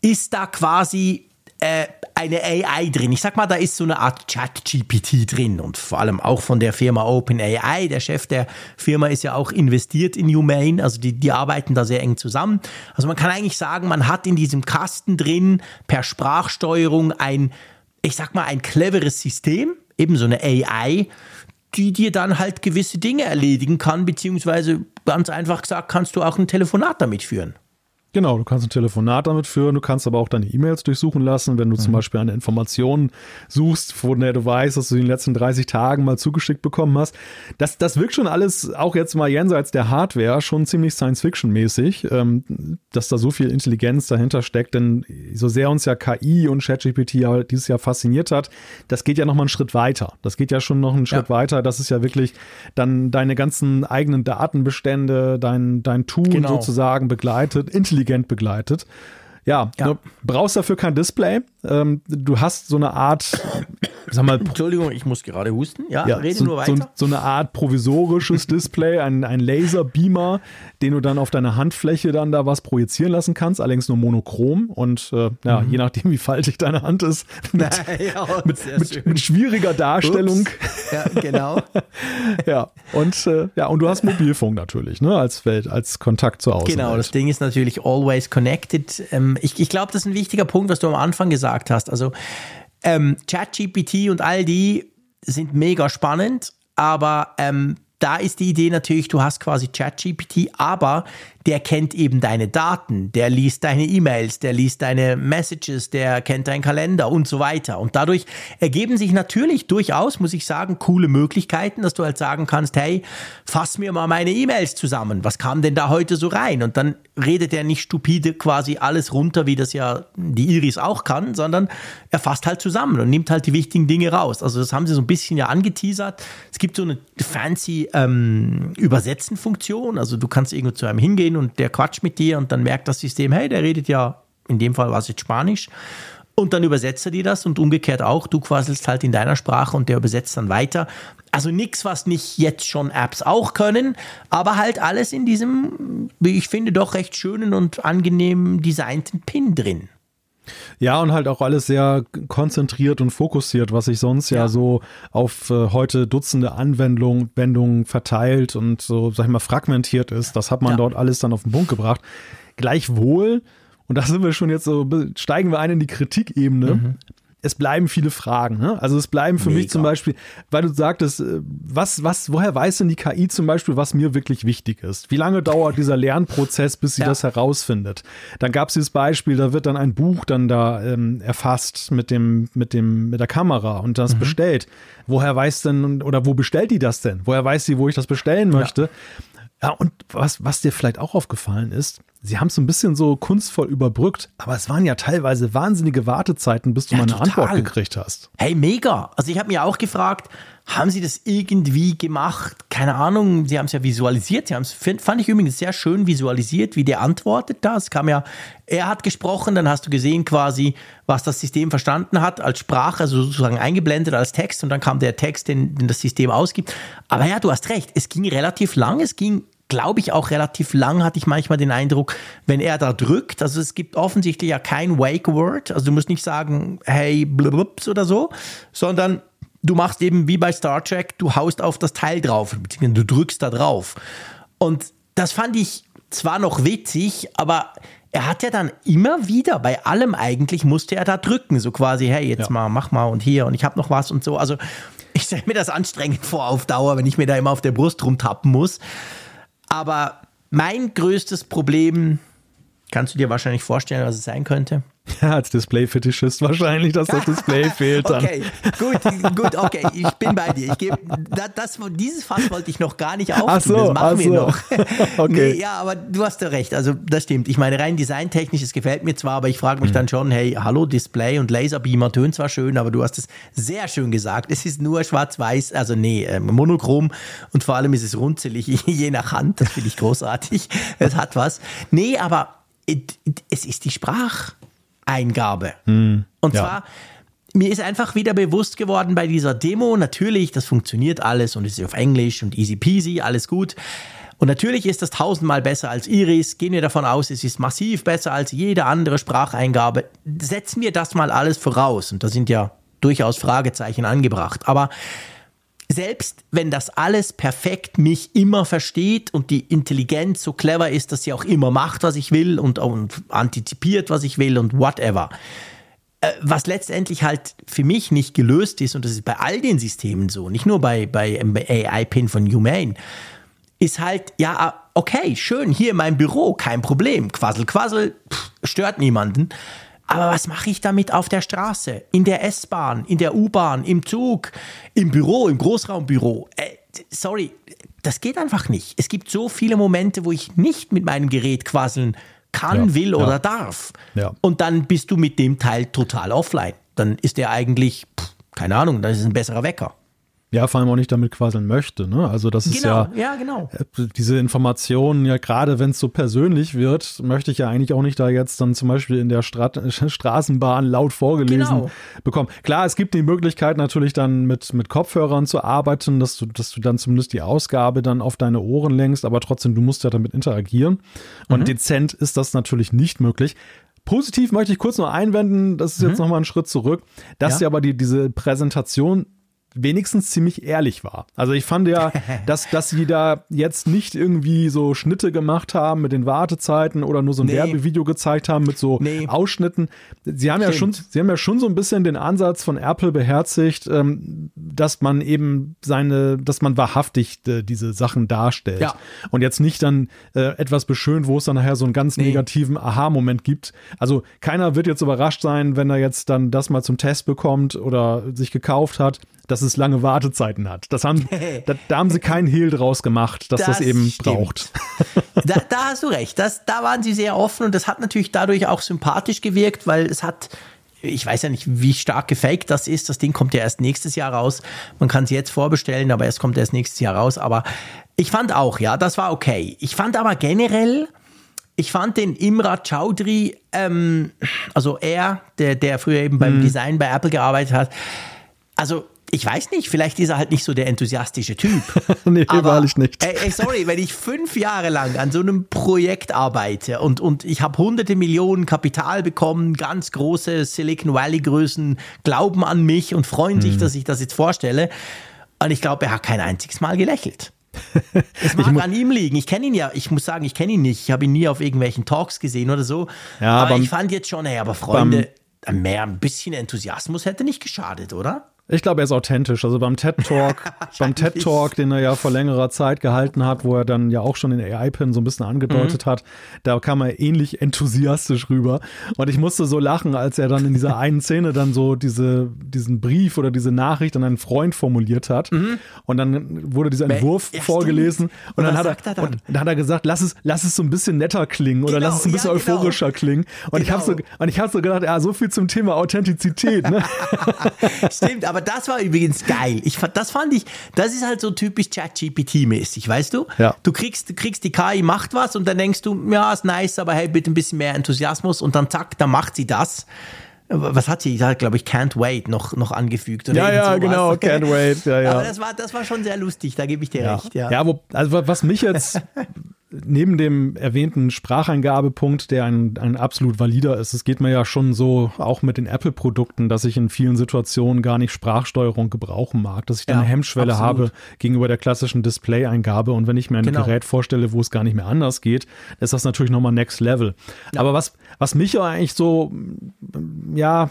ist da quasi äh, eine AI drin. Ich sag mal, da ist so eine Art Chat-GPT drin und vor allem auch von der Firma OpenAI. Der Chef der Firma ist ja auch investiert in Humane, also die, die arbeiten da sehr eng zusammen. Also man kann eigentlich sagen, man hat in diesem Kasten drin per Sprachsteuerung ein, ich sag mal, ein cleveres System, eben so eine AI, die dir dann halt gewisse Dinge erledigen kann, beziehungsweise ganz einfach gesagt, kannst du auch ein Telefonat damit führen. Genau, du kannst ein Telefonat damit führen, du kannst aber auch deine E-Mails durchsuchen lassen, wenn du mhm. zum Beispiel eine Information suchst, von der du weißt, dass du in den letzten 30 Tagen mal zugeschickt bekommen hast. Das, das wirkt schon alles, auch jetzt mal jenseits der Hardware, schon ziemlich Science-Fiction-mäßig, ähm, dass da so viel Intelligenz dahinter steckt, denn so sehr uns ja KI und ChatGPT ja dieses Jahr fasziniert hat, das geht ja noch mal einen Schritt weiter. Das geht ja schon noch einen Schritt ja. weiter. Das ist ja wirklich dann deine ganzen eigenen Datenbestände, dein, dein Tool genau. sozusagen begleitet, intelligent intelligent begleitet. Ja, ja. Du brauchst dafür kein Display. Ähm, du hast so eine Art <coughs> sag mal, Entschuldigung, ich muss gerade husten. Ja, ja rede so, nur weiter. So, so eine Art provisorisches <coughs> Display, ein, ein Laserbeamer, den du dann auf deiner Handfläche dann da was projizieren lassen kannst, allerdings nur monochrom und äh, ja, Mhm. je nachdem, wie faltig deine Hand ist, <laughs> mit, ja, mit, mit, mit schwieriger Darstellung. Ups. Ja, genau. <laughs> Ja, und äh, ja, und du hast Mobilfunk natürlich, ne, als Welt, als Kontakt zur Außenwelt. Genau, das Ding ist natürlich always connected. Ähm, ich ich glaube, das ist ein wichtiger Punkt, was du am Anfang gesagt hast. Also ähm, ChatGPT und all die sind mega spannend, aber ähm, da ist die Idee natürlich, du hast quasi ChatGPT, aber der kennt eben deine Daten, der liest deine E-Mails, der liest deine Messages, der kennt deinen Kalender und so weiter. Und dadurch ergeben sich natürlich durchaus, muss ich sagen, coole Möglichkeiten, dass du halt sagen kannst, hey, fass mir mal meine E-Mails zusammen. Was kam denn da heute so rein? Und dann redet er nicht stupide quasi alles runter, wie das ja die Iris auch kann, sondern er fasst halt zusammen und nimmt halt die wichtigen Dinge raus. Also das haben sie so ein bisschen ja angeteasert. Es gibt so eine fancy ähm, Übersetzen-Funktion. Also du kannst irgendwo zu einem hingehen und der quatscht mit dir und dann merkt das System, hey, der redet ja, in dem Fall war es jetzt Spanisch. Und dann übersetzt er dir das und umgekehrt auch. Du quasselst halt in deiner Sprache und der übersetzt dann weiter. Also nichts, was nicht jetzt schon Apps auch können, aber halt alles in diesem, wie ich finde, doch recht schönen und angenehm designten Pin drin. Ja, und halt auch alles sehr konzentriert und fokussiert, was sich sonst ja, Ja. so auf äh, heute Dutzende Anwendungen Wendungen verteilt und so, sag ich mal, fragmentiert ist. Das hat man Ja. dort alles dann auf den Punkt gebracht. Gleichwohl, und da sind wir schon jetzt so, steigen wir ein in die Kritikebene. Es bleiben viele Fragen. Ne? Also es bleiben für mich Mega. zum Beispiel, weil du sagtest, äh, was, was, woher weiß denn die KI zum Beispiel, was mir wirklich wichtig ist? Wie lange dauert dieser Lernprozess, bis sie Ja. das herausfindet? Dann gab es dieses Beispiel, da wird dann ein Buch dann da ähm, erfasst mit dem, mit dem, mit der Kamera und Mhm. das bestellt. Woher weiß denn, oder wo bestellt die das denn? Woher weiß sie, wo ich das bestellen möchte? Ja, und was, was dir vielleicht auch aufgefallen ist, sie haben es so ein bisschen so kunstvoll überbrückt, aber es waren ja teilweise wahnsinnige Wartezeiten, bis du Ja, mal eine total. Antwort gekriegt hast. Hey, mega. Also ich habe mir auch gefragt, haben sie das irgendwie gemacht? Keine Ahnung, sie haben es ja visualisiert. Sie haben es, fand ich übrigens sehr schön visualisiert, wie der antwortet da. Es kam ja, er hat gesprochen, dann hast du gesehen quasi, was das System verstanden hat als Sprache, also sozusagen eingeblendet als Text und dann kam der Text, den, den das System ausgibt. Aber ja, du hast recht, es ging relativ lang, es ging glaube ich, auch relativ lang, hatte ich manchmal den Eindruck, wenn er da drückt. Also es gibt offensichtlich ja kein Wake-Word. Also du musst nicht sagen, hey, blubs oder so, sondern du machst eben wie bei Star Trek, du haust auf das Teil drauf, beziehungsweise du drückst da drauf. Und das fand ich zwar noch witzig, aber er hat ja dann immer wieder, bei allem eigentlich, musste er da drücken. So quasi, hey, jetzt Ja. mal, mach mal und hier und ich habe noch was und so. Also ich stelle mir das anstrengend vor auf Dauer, wenn ich mir da immer auf der Brust rumtappen muss. Aber mein größtes Problem, kannst du dir wahrscheinlich vorstellen, was es sein könnte? Ja, als Display-Fetischist wahrscheinlich, dass das Display <laughs> fehlt dann. Okay, gut, gut, okay, ich bin bei dir. Ich gebe, das, das, dieses Fass wollte ich noch gar nicht auftun. Ach so, das machen ach wir so. noch. <laughs> <laughs> Okay. Nee, ja, aber du hast ja recht. Also das stimmt. Ich meine, rein designtechnisch, es gefällt mir zwar, aber ich frage mich Mhm. dann schon, hey, hallo, Display und Laserbeamer tönen zwar schön, aber du hast es sehr schön gesagt. Es ist nur schwarz-weiß, also nee, ähm, monochrom und vor allem ist es runzelig, je nach Hand. Das finde ich großartig. Es hat was. Nee, aber es ist die Spracheingabe. Und ja. zwar, mir ist einfach wieder bewusst geworden bei dieser Demo, natürlich, das funktioniert alles und es ist auf Englisch und easy peasy, alles gut. Und natürlich ist das tausendmal besser als Iris. Gehen wir davon aus, es ist massiv besser als jede andere Spracheingabe. Setzen wir das mal alles voraus. Und da sind ja durchaus Fragezeichen angebracht. Aber selbst wenn das alles perfekt mich immer versteht und die Intelligenz so clever ist, dass sie auch immer macht, was ich will und, und antizipiert, was ich will und whatever. Äh, Was letztendlich halt für mich nicht gelöst ist, und das ist bei all den Systemen so, nicht nur bei, bei AI-Pin von Humane, ist halt, ja, okay, schön, hier in meinem Büro, kein Problem. Quassel, quassel, pff, stört niemanden. Aber was mache ich damit auf der Straße, in der S-Bahn, in der U-Bahn, im Zug, im Büro, im Großraumbüro? Äh, sorry, das geht einfach nicht. Es gibt so viele Momente, wo ich nicht mit meinem Gerät quasseln kann, Ja, will ja. oder darf. Ja. Und dann bist du mit dem Teil total offline. Dann ist der eigentlich, pff, keine Ahnung, dann ist es ein besserer Wecker. Ja, vor allem auch nicht damit quasseln möchte. Ne? Also das ist genau, ja, ja genau. Äh, diese Informationen, ja gerade wenn es so persönlich wird, möchte ich ja eigentlich auch nicht da jetzt dann zum Beispiel in der Stra <laughs> Straßenbahn laut vorgelesen genau. bekommen. Klar, es gibt die Möglichkeit natürlich dann mit, mit Kopfhörern zu arbeiten, dass du, dass du dann zumindest die Ausgabe dann auf deine Ohren lenkst, aber trotzdem, du musst ja damit interagieren. Und mhm. dezent ist das natürlich nicht möglich. Positiv möchte ich kurz noch einwenden, das ist mhm. jetzt nochmal ein Schritt zurück, dass ja. sie aber die, diese Präsentation wenigstens ziemlich ehrlich war. Also ich fand ja, <laughs> dass, dass sie da jetzt nicht irgendwie so Schnitte gemacht haben mit den Wartezeiten oder nur so ein nee. Werbevideo gezeigt haben mit so nee. Ausschnitten. Sie haben Stimmt. ja schon, sie haben ja schon so ein bisschen den Ansatz von Apple beherzigt, ähm, dass man eben seine, dass man wahrhaftig äh, diese Sachen darstellt. Ja. Und jetzt nicht dann äh, etwas beschönt, wo es dann nachher so einen ganz nee. negativen Aha-Moment gibt. Also keiner wird jetzt überrascht sein, wenn er jetzt dann das mal zum Test bekommt oder sich gekauft hat dass es lange Wartezeiten hat. Das haben, <laughs> da, da, haben sie keinen Hehl draus gemacht, dass das, das eben stimmt. braucht. <laughs> Da, da, hast du recht. Das, da waren sie sehr offen und das hat natürlich dadurch auch sympathisch gewirkt, weil es hat ich weiß ja nicht, wie stark gefaked das ist. Das Ding kommt ja erst nächstes Jahr raus. Man kann es jetzt vorbestellen, aber es kommt erst nächstes Jahr raus. Aber ich fand auch, ja, das war okay. Ich fand aber generell, ich fand den Imrat Chaudhry, ähm, also er, der, der früher eben beim hm. Design bei Apple gearbeitet hat, also ich weiß nicht, vielleicht ist er halt nicht so der enthusiastische Typ. <laughs> nee, aber, wahrlich nicht. Ey, ey, sorry, wenn ich fünf Jahre lang an so einem Projekt arbeite und, und ich habe hunderte Millionen Kapital bekommen, ganz große Silicon Valley-Größen glauben an mich und freuen hm. sich, dass ich das jetzt vorstelle. Und ich glaube, er hat kein einziges Mal gelächelt. <laughs> Es mag an ihm liegen. Ich kenne ihn ja, ich muss sagen, ich kenne ihn nicht. Ich habe ihn nie auf irgendwelchen Talks gesehen oder so. Ja, aber beim, ich fand jetzt schon, ey, aber Freunde, mehr ein bisschen Enthusiasmus hätte nicht geschadet, oder? Ich glaube, er ist authentisch. Also beim TED Talk, <laughs> beim TED Talk, den er ja vor längerer Zeit gehalten hat, wo er dann ja auch schon den AI-Pin so ein bisschen angedeutet mhm. hat, da kam er ähnlich enthusiastisch rüber. Und ich musste so lachen, als er dann in dieser einen <laughs> Szene dann so diese, diesen Brief oder diese Nachricht an einen Freund formuliert hat. Mhm. Und dann wurde dieser Entwurf ja, vorgelesen. Und, und dann, hat er, er dann? Und dann hat er gesagt, lass es, lass es so ein bisschen netter klingen oder genau, lass es ein bisschen ja, genau. euphorischer klingen. Und genau. ich habe so, und ich habe so gedacht, ja, so viel zum Thema Authentizität. Ne? <laughs> Stimmt, aber aber das war übrigens geil. Ich, das fand ich, das ist halt so typisch ChatGPT-mäßig, weißt du? Ja. Du kriegst, du kriegst die KI macht was und dann denkst du, ja, ist nice, aber hey, bitte ein bisschen mehr Enthusiasmus und dann zack, dann macht sie das. Was hat sie? Da glaube ich Can't Wait noch, noch angefügt. Oder ja, ja, sowas. genau, <laughs> Can't Wait. Ja, ja. Aber das war, das war schon sehr lustig, da gebe ich dir ja. recht. Ja, ja wo, also was mich jetzt <laughs> neben dem erwähnten Spracheingabepunkt, der ein, ein absolut valider ist, es geht mir ja schon so, auch mit den Apple-Produkten, dass ich in vielen Situationen gar nicht Sprachsteuerung gebrauchen mag, dass ich da ja, eine Hemmschwelle absolut. habe gegenüber der klassischen Display-Eingabe. Und wenn ich mir ein genau. Gerät vorstelle, wo es gar nicht mehr anders geht, ist das natürlich nochmal Next Level. Ja. Aber was, was mich ja eigentlich so, ja,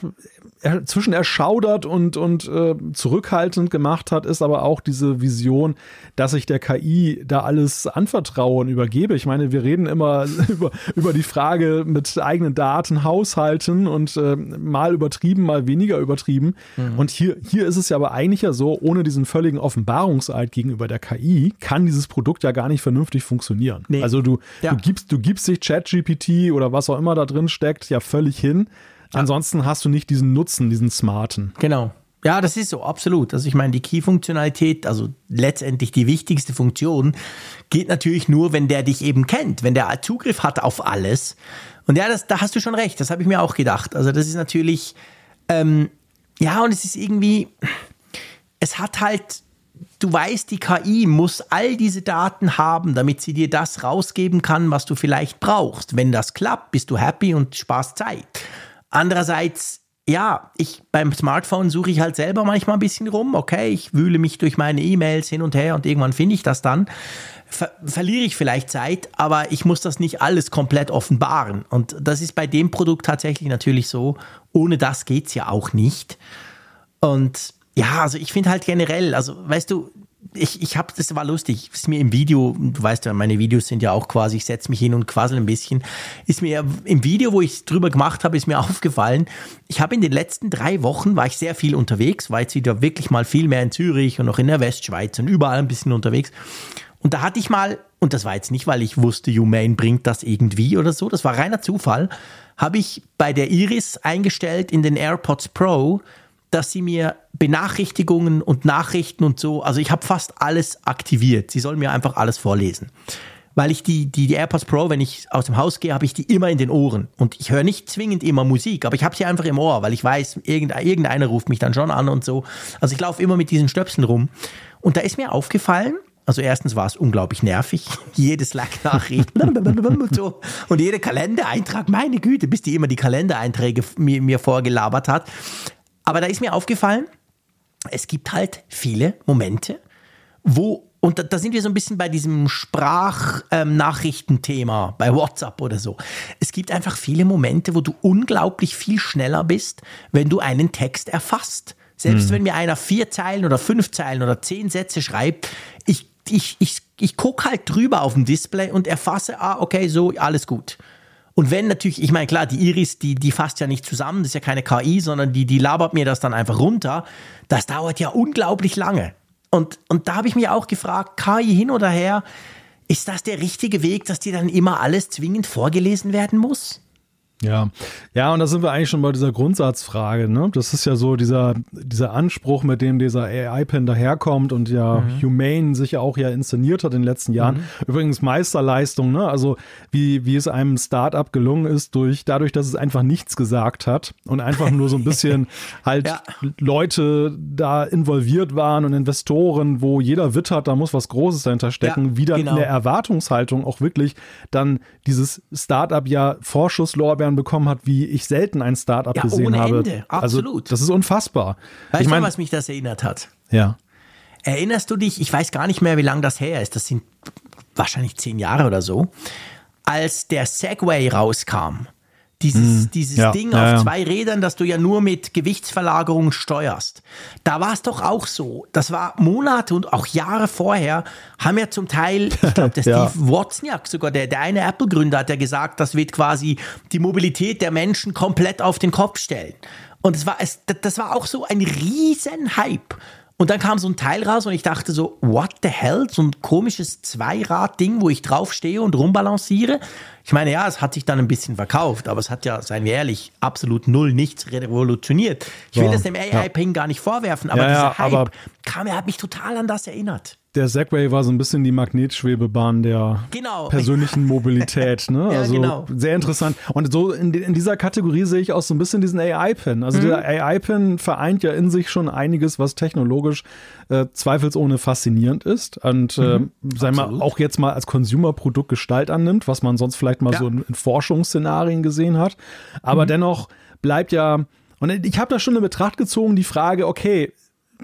zwischen erschaudert und, und äh, zurückhaltend gemacht hat, ist aber auch diese Vision, dass ich der KI da alles anvertraue und übergebe. Ich meine, wir reden immer <laughs> über, über die Frage mit eigenen Daten haushalten und äh, mal übertrieben, mal weniger übertrieben. Mhm. Und hier, hier ist es ja aber eigentlich ja so, ohne diesen völligen Offenbarungseid gegenüber der KI kann dieses Produkt ja gar nicht vernünftig funktionieren. Nee. Also du, ja. du gibst, du gibst sich ChatGPT oder was auch immer da drin steckt, ja völlig hin. Ansonsten hast du nicht diesen Nutzen, diesen smarten. Genau. Ja, das ist so, absolut. Also ich meine, die Key-Funktionalität, also letztendlich die wichtigste Funktion, geht natürlich nur, wenn der dich eben kennt, wenn der Zugriff hat auf alles. Und ja, das, da hast du schon recht, das habe ich mir auch gedacht. Also das ist natürlich, ähm, ja, und es ist irgendwie, es hat halt, du weißt, die KI muss all diese Daten haben, damit sie dir das rausgeben kann, was du vielleicht brauchst. Wenn das klappt, bist du happy und sparst Zeit. Andererseits, ja, ich beim Smartphone suche ich halt selber manchmal ein bisschen rum. Okay, ich wühle mich durch meine E-Mails hin und her und irgendwann finde ich das dann. Ver verliere ich vielleicht Zeit, aber ich muss das nicht alles komplett offenbaren. Und das ist bei dem Produkt tatsächlich natürlich so. Ohne das geht es ja auch nicht. Und ja, also ich finde halt generell, also weißt du, ich, ich habe, das war lustig, ist mir im Video, du weißt ja, meine Videos sind ja auch quasi, ich setze mich hin und quassel ein bisschen, ist mir im Video, wo ich drüber gemacht habe, ist mir <laughs> aufgefallen, ich habe in den letzten drei Wochen, war ich sehr viel unterwegs, war jetzt wieder wirklich mal viel mehr in Zürich und noch in der Westschweiz und überall ein bisschen unterwegs. Und da hatte ich mal, und das war jetzt nicht, weil ich wusste, Humane bringt das irgendwie oder so, das war reiner Zufall, habe ich bei der Iris eingestellt in den AirPods Pro, dass sie mir Benachrichtigungen und Nachrichten und so, also ich habe fast alles aktiviert. Sie soll mir einfach alles vorlesen. Weil ich die, die, die AirPods Pro, wenn ich aus dem Haus gehe, habe ich die immer in den Ohren. Und ich höre nicht zwingend immer Musik, aber ich habe sie einfach im Ohr, weil ich weiß, irgendeiner ruft mich dann schon an und so. Also ich laufe immer mit diesen Stöpseln rum. Und da ist mir aufgefallen, also erstens war es unglaublich nervig, jede Slack-Nachricht und so und jeder Kalendereintrag, meine Güte, bis die immer die Kalendereinträge mir, mir vorgelabert hat. Aber da ist mir aufgefallen, es gibt halt viele Momente, wo und da, da, sind wir so ein bisschen bei diesem Sprachnachrichtenthema ähm, bei WhatsApp oder so. Es gibt einfach viele Momente, wo du unglaublich viel schneller bist, wenn du einen Text erfasst. Selbst hm. wenn mir einer vier Zeilen oder fünf Zeilen oder zehn Sätze schreibt, ich, ich, ich, ich gucke halt drüber auf dem Display und erfasse, ah, okay, so, alles gut. Und wenn natürlich, ich meine, klar, die Iris, die, die fasst ja nicht zusammen, das ist ja keine KI, sondern die, die labert mir das dann einfach runter. Das dauert ja unglaublich lange. Und, und da habe ich mir auch gefragt, KI hin oder her, ist das der richtige Weg, dass dir dann immer alles zwingend vorgelesen werden muss? Ja, ja, und da sind wir eigentlich schon bei dieser Grundsatzfrage. Ne? Das ist ja so dieser, dieser Anspruch, mit dem dieser AI-Pen daherkommt und ja mhm. Humane sich ja auch ja inszeniert hat in den letzten Jahren. Mhm. Übrigens Meisterleistung, ne? also wie, wie es einem Startup gelungen ist, durch, dadurch, dass es einfach nichts gesagt hat und einfach nur so ein bisschen <laughs> halt ja. Leute da involviert waren und Investoren, wo jeder wittert, da muss was Großes dahinter stecken, ja, wie dann genau. in der Erwartungshaltung auch wirklich dann dieses Startup ja Vorschusslorbeeren Lorbeeren bekommen hat, wie ich selten ein Startup ja, gesehen ohne habe. Ende. Also, Absolut. Also, das ist unfassbar. Weißt ich mein, du, was mich das erinnert hat? Ja. Erinnerst du dich, ich weiß gar nicht mehr, wie lange das her ist, das sind wahrscheinlich zehn Jahre oder so, als der Segway rauskam. Dieses, mm, dieses ja, Ding ja, auf zwei Rädern, das du ja nur mit Gewichtsverlagerung steuerst. Da war es doch auch so. Das war Monate und auch Jahre vorher, haben ja zum Teil, <laughs> ich glaube, der Steve Wozniak, sogar der, der eine Apple-Gründer, hat ja gesagt, das wird quasi die Mobilität der Menschen komplett auf den Kopf stellen. Und das war, es, das war auch so ein riesen Hype. Und dann kam so ein Teil raus und ich dachte so, what the hell? So ein komisches Zweirad-Ding, wo ich draufstehe und rumbalanciere. Ich meine, ja, es hat sich dann ein bisschen verkauft, aber es hat ja, seien wir ehrlich, absolut null nichts revolutioniert. Ich will ja, das dem AI-Ping ja. gar nicht vorwerfen, aber ja, dieser Hype kam, er hat mich total an das erinnert der Segway war so ein bisschen die Magnetschwebebahn der genau. persönlichen <laughs> Mobilität. Ne? ja, also genau. sehr interessant. Und so in, in, dieser Kategorie sehe ich auch so ein bisschen diesen AI-Pin. Also mhm. der AI-Pin vereint ja in sich schon einiges, was technologisch äh, zweifelsohne faszinierend ist. Und äh, mhm. sei mal auch jetzt mal als Consumer-Produkt Gestalt annimmt, was man sonst vielleicht mal ja. so in, in, Forschungsszenarien gesehen hat. Aber mhm. dennoch bleibt ja und ich habe da schon in Betracht gezogen die Frage, okay,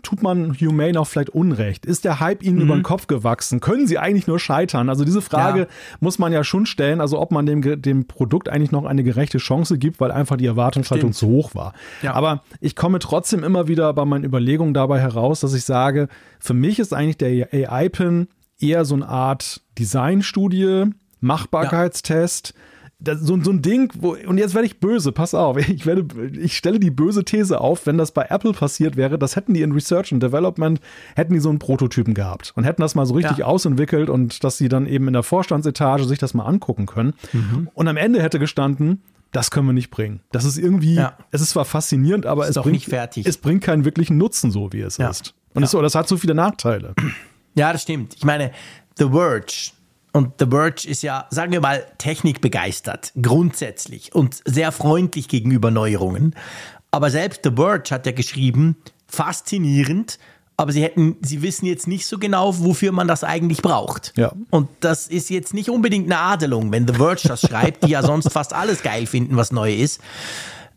tut man Humane auch vielleicht Unrecht? Ist der Hype ihnen mhm. über den Kopf gewachsen? Können sie eigentlich nur scheitern? Also diese Frage ja. muss man ja schon stellen, also ob man dem, dem Produkt eigentlich noch eine gerechte Chance gibt, weil einfach die Erwartungshaltung zu hoch war. Ja. Aber ich komme trotzdem immer wieder bei meinen Überlegungen dabei heraus, dass ich sage, für mich ist eigentlich der AI-Pin eher so eine Art Designstudie, Machbarkeitstest, ja das, so, so ein Ding, wo, und jetzt werde ich böse, pass auf, ich, werde, ich stelle die böse These auf, wenn das bei Apple passiert wäre, das hätten die in Research and Development, hätten die so einen Prototypen gehabt und hätten das mal so richtig ja. ausentwickelt und dass sie dann eben in der Vorstandsetage sich das mal angucken können. Mhm. Und am Ende hätte gestanden, das können wir nicht bringen. Das ist irgendwie, ja. es ist zwar faszinierend, aber es bringt, es bringt keinen wirklichen Nutzen, so wie es ja. ist. Und es, das hat so viele Nachteile. Ja, das stimmt. Ich meine, The Verge, und The Verge ist ja, sagen wir mal, technikbegeistert, grundsätzlich und sehr freundlich gegenüber Neuerungen. Aber selbst The Verge hat ja geschrieben, faszinierend, aber sie hätten, sie wissen jetzt nicht so genau, wofür man das eigentlich braucht. Ja. Und das ist jetzt nicht unbedingt eine Adelung, wenn The Verge das schreibt, die ja sonst fast alles geil finden, was neu ist.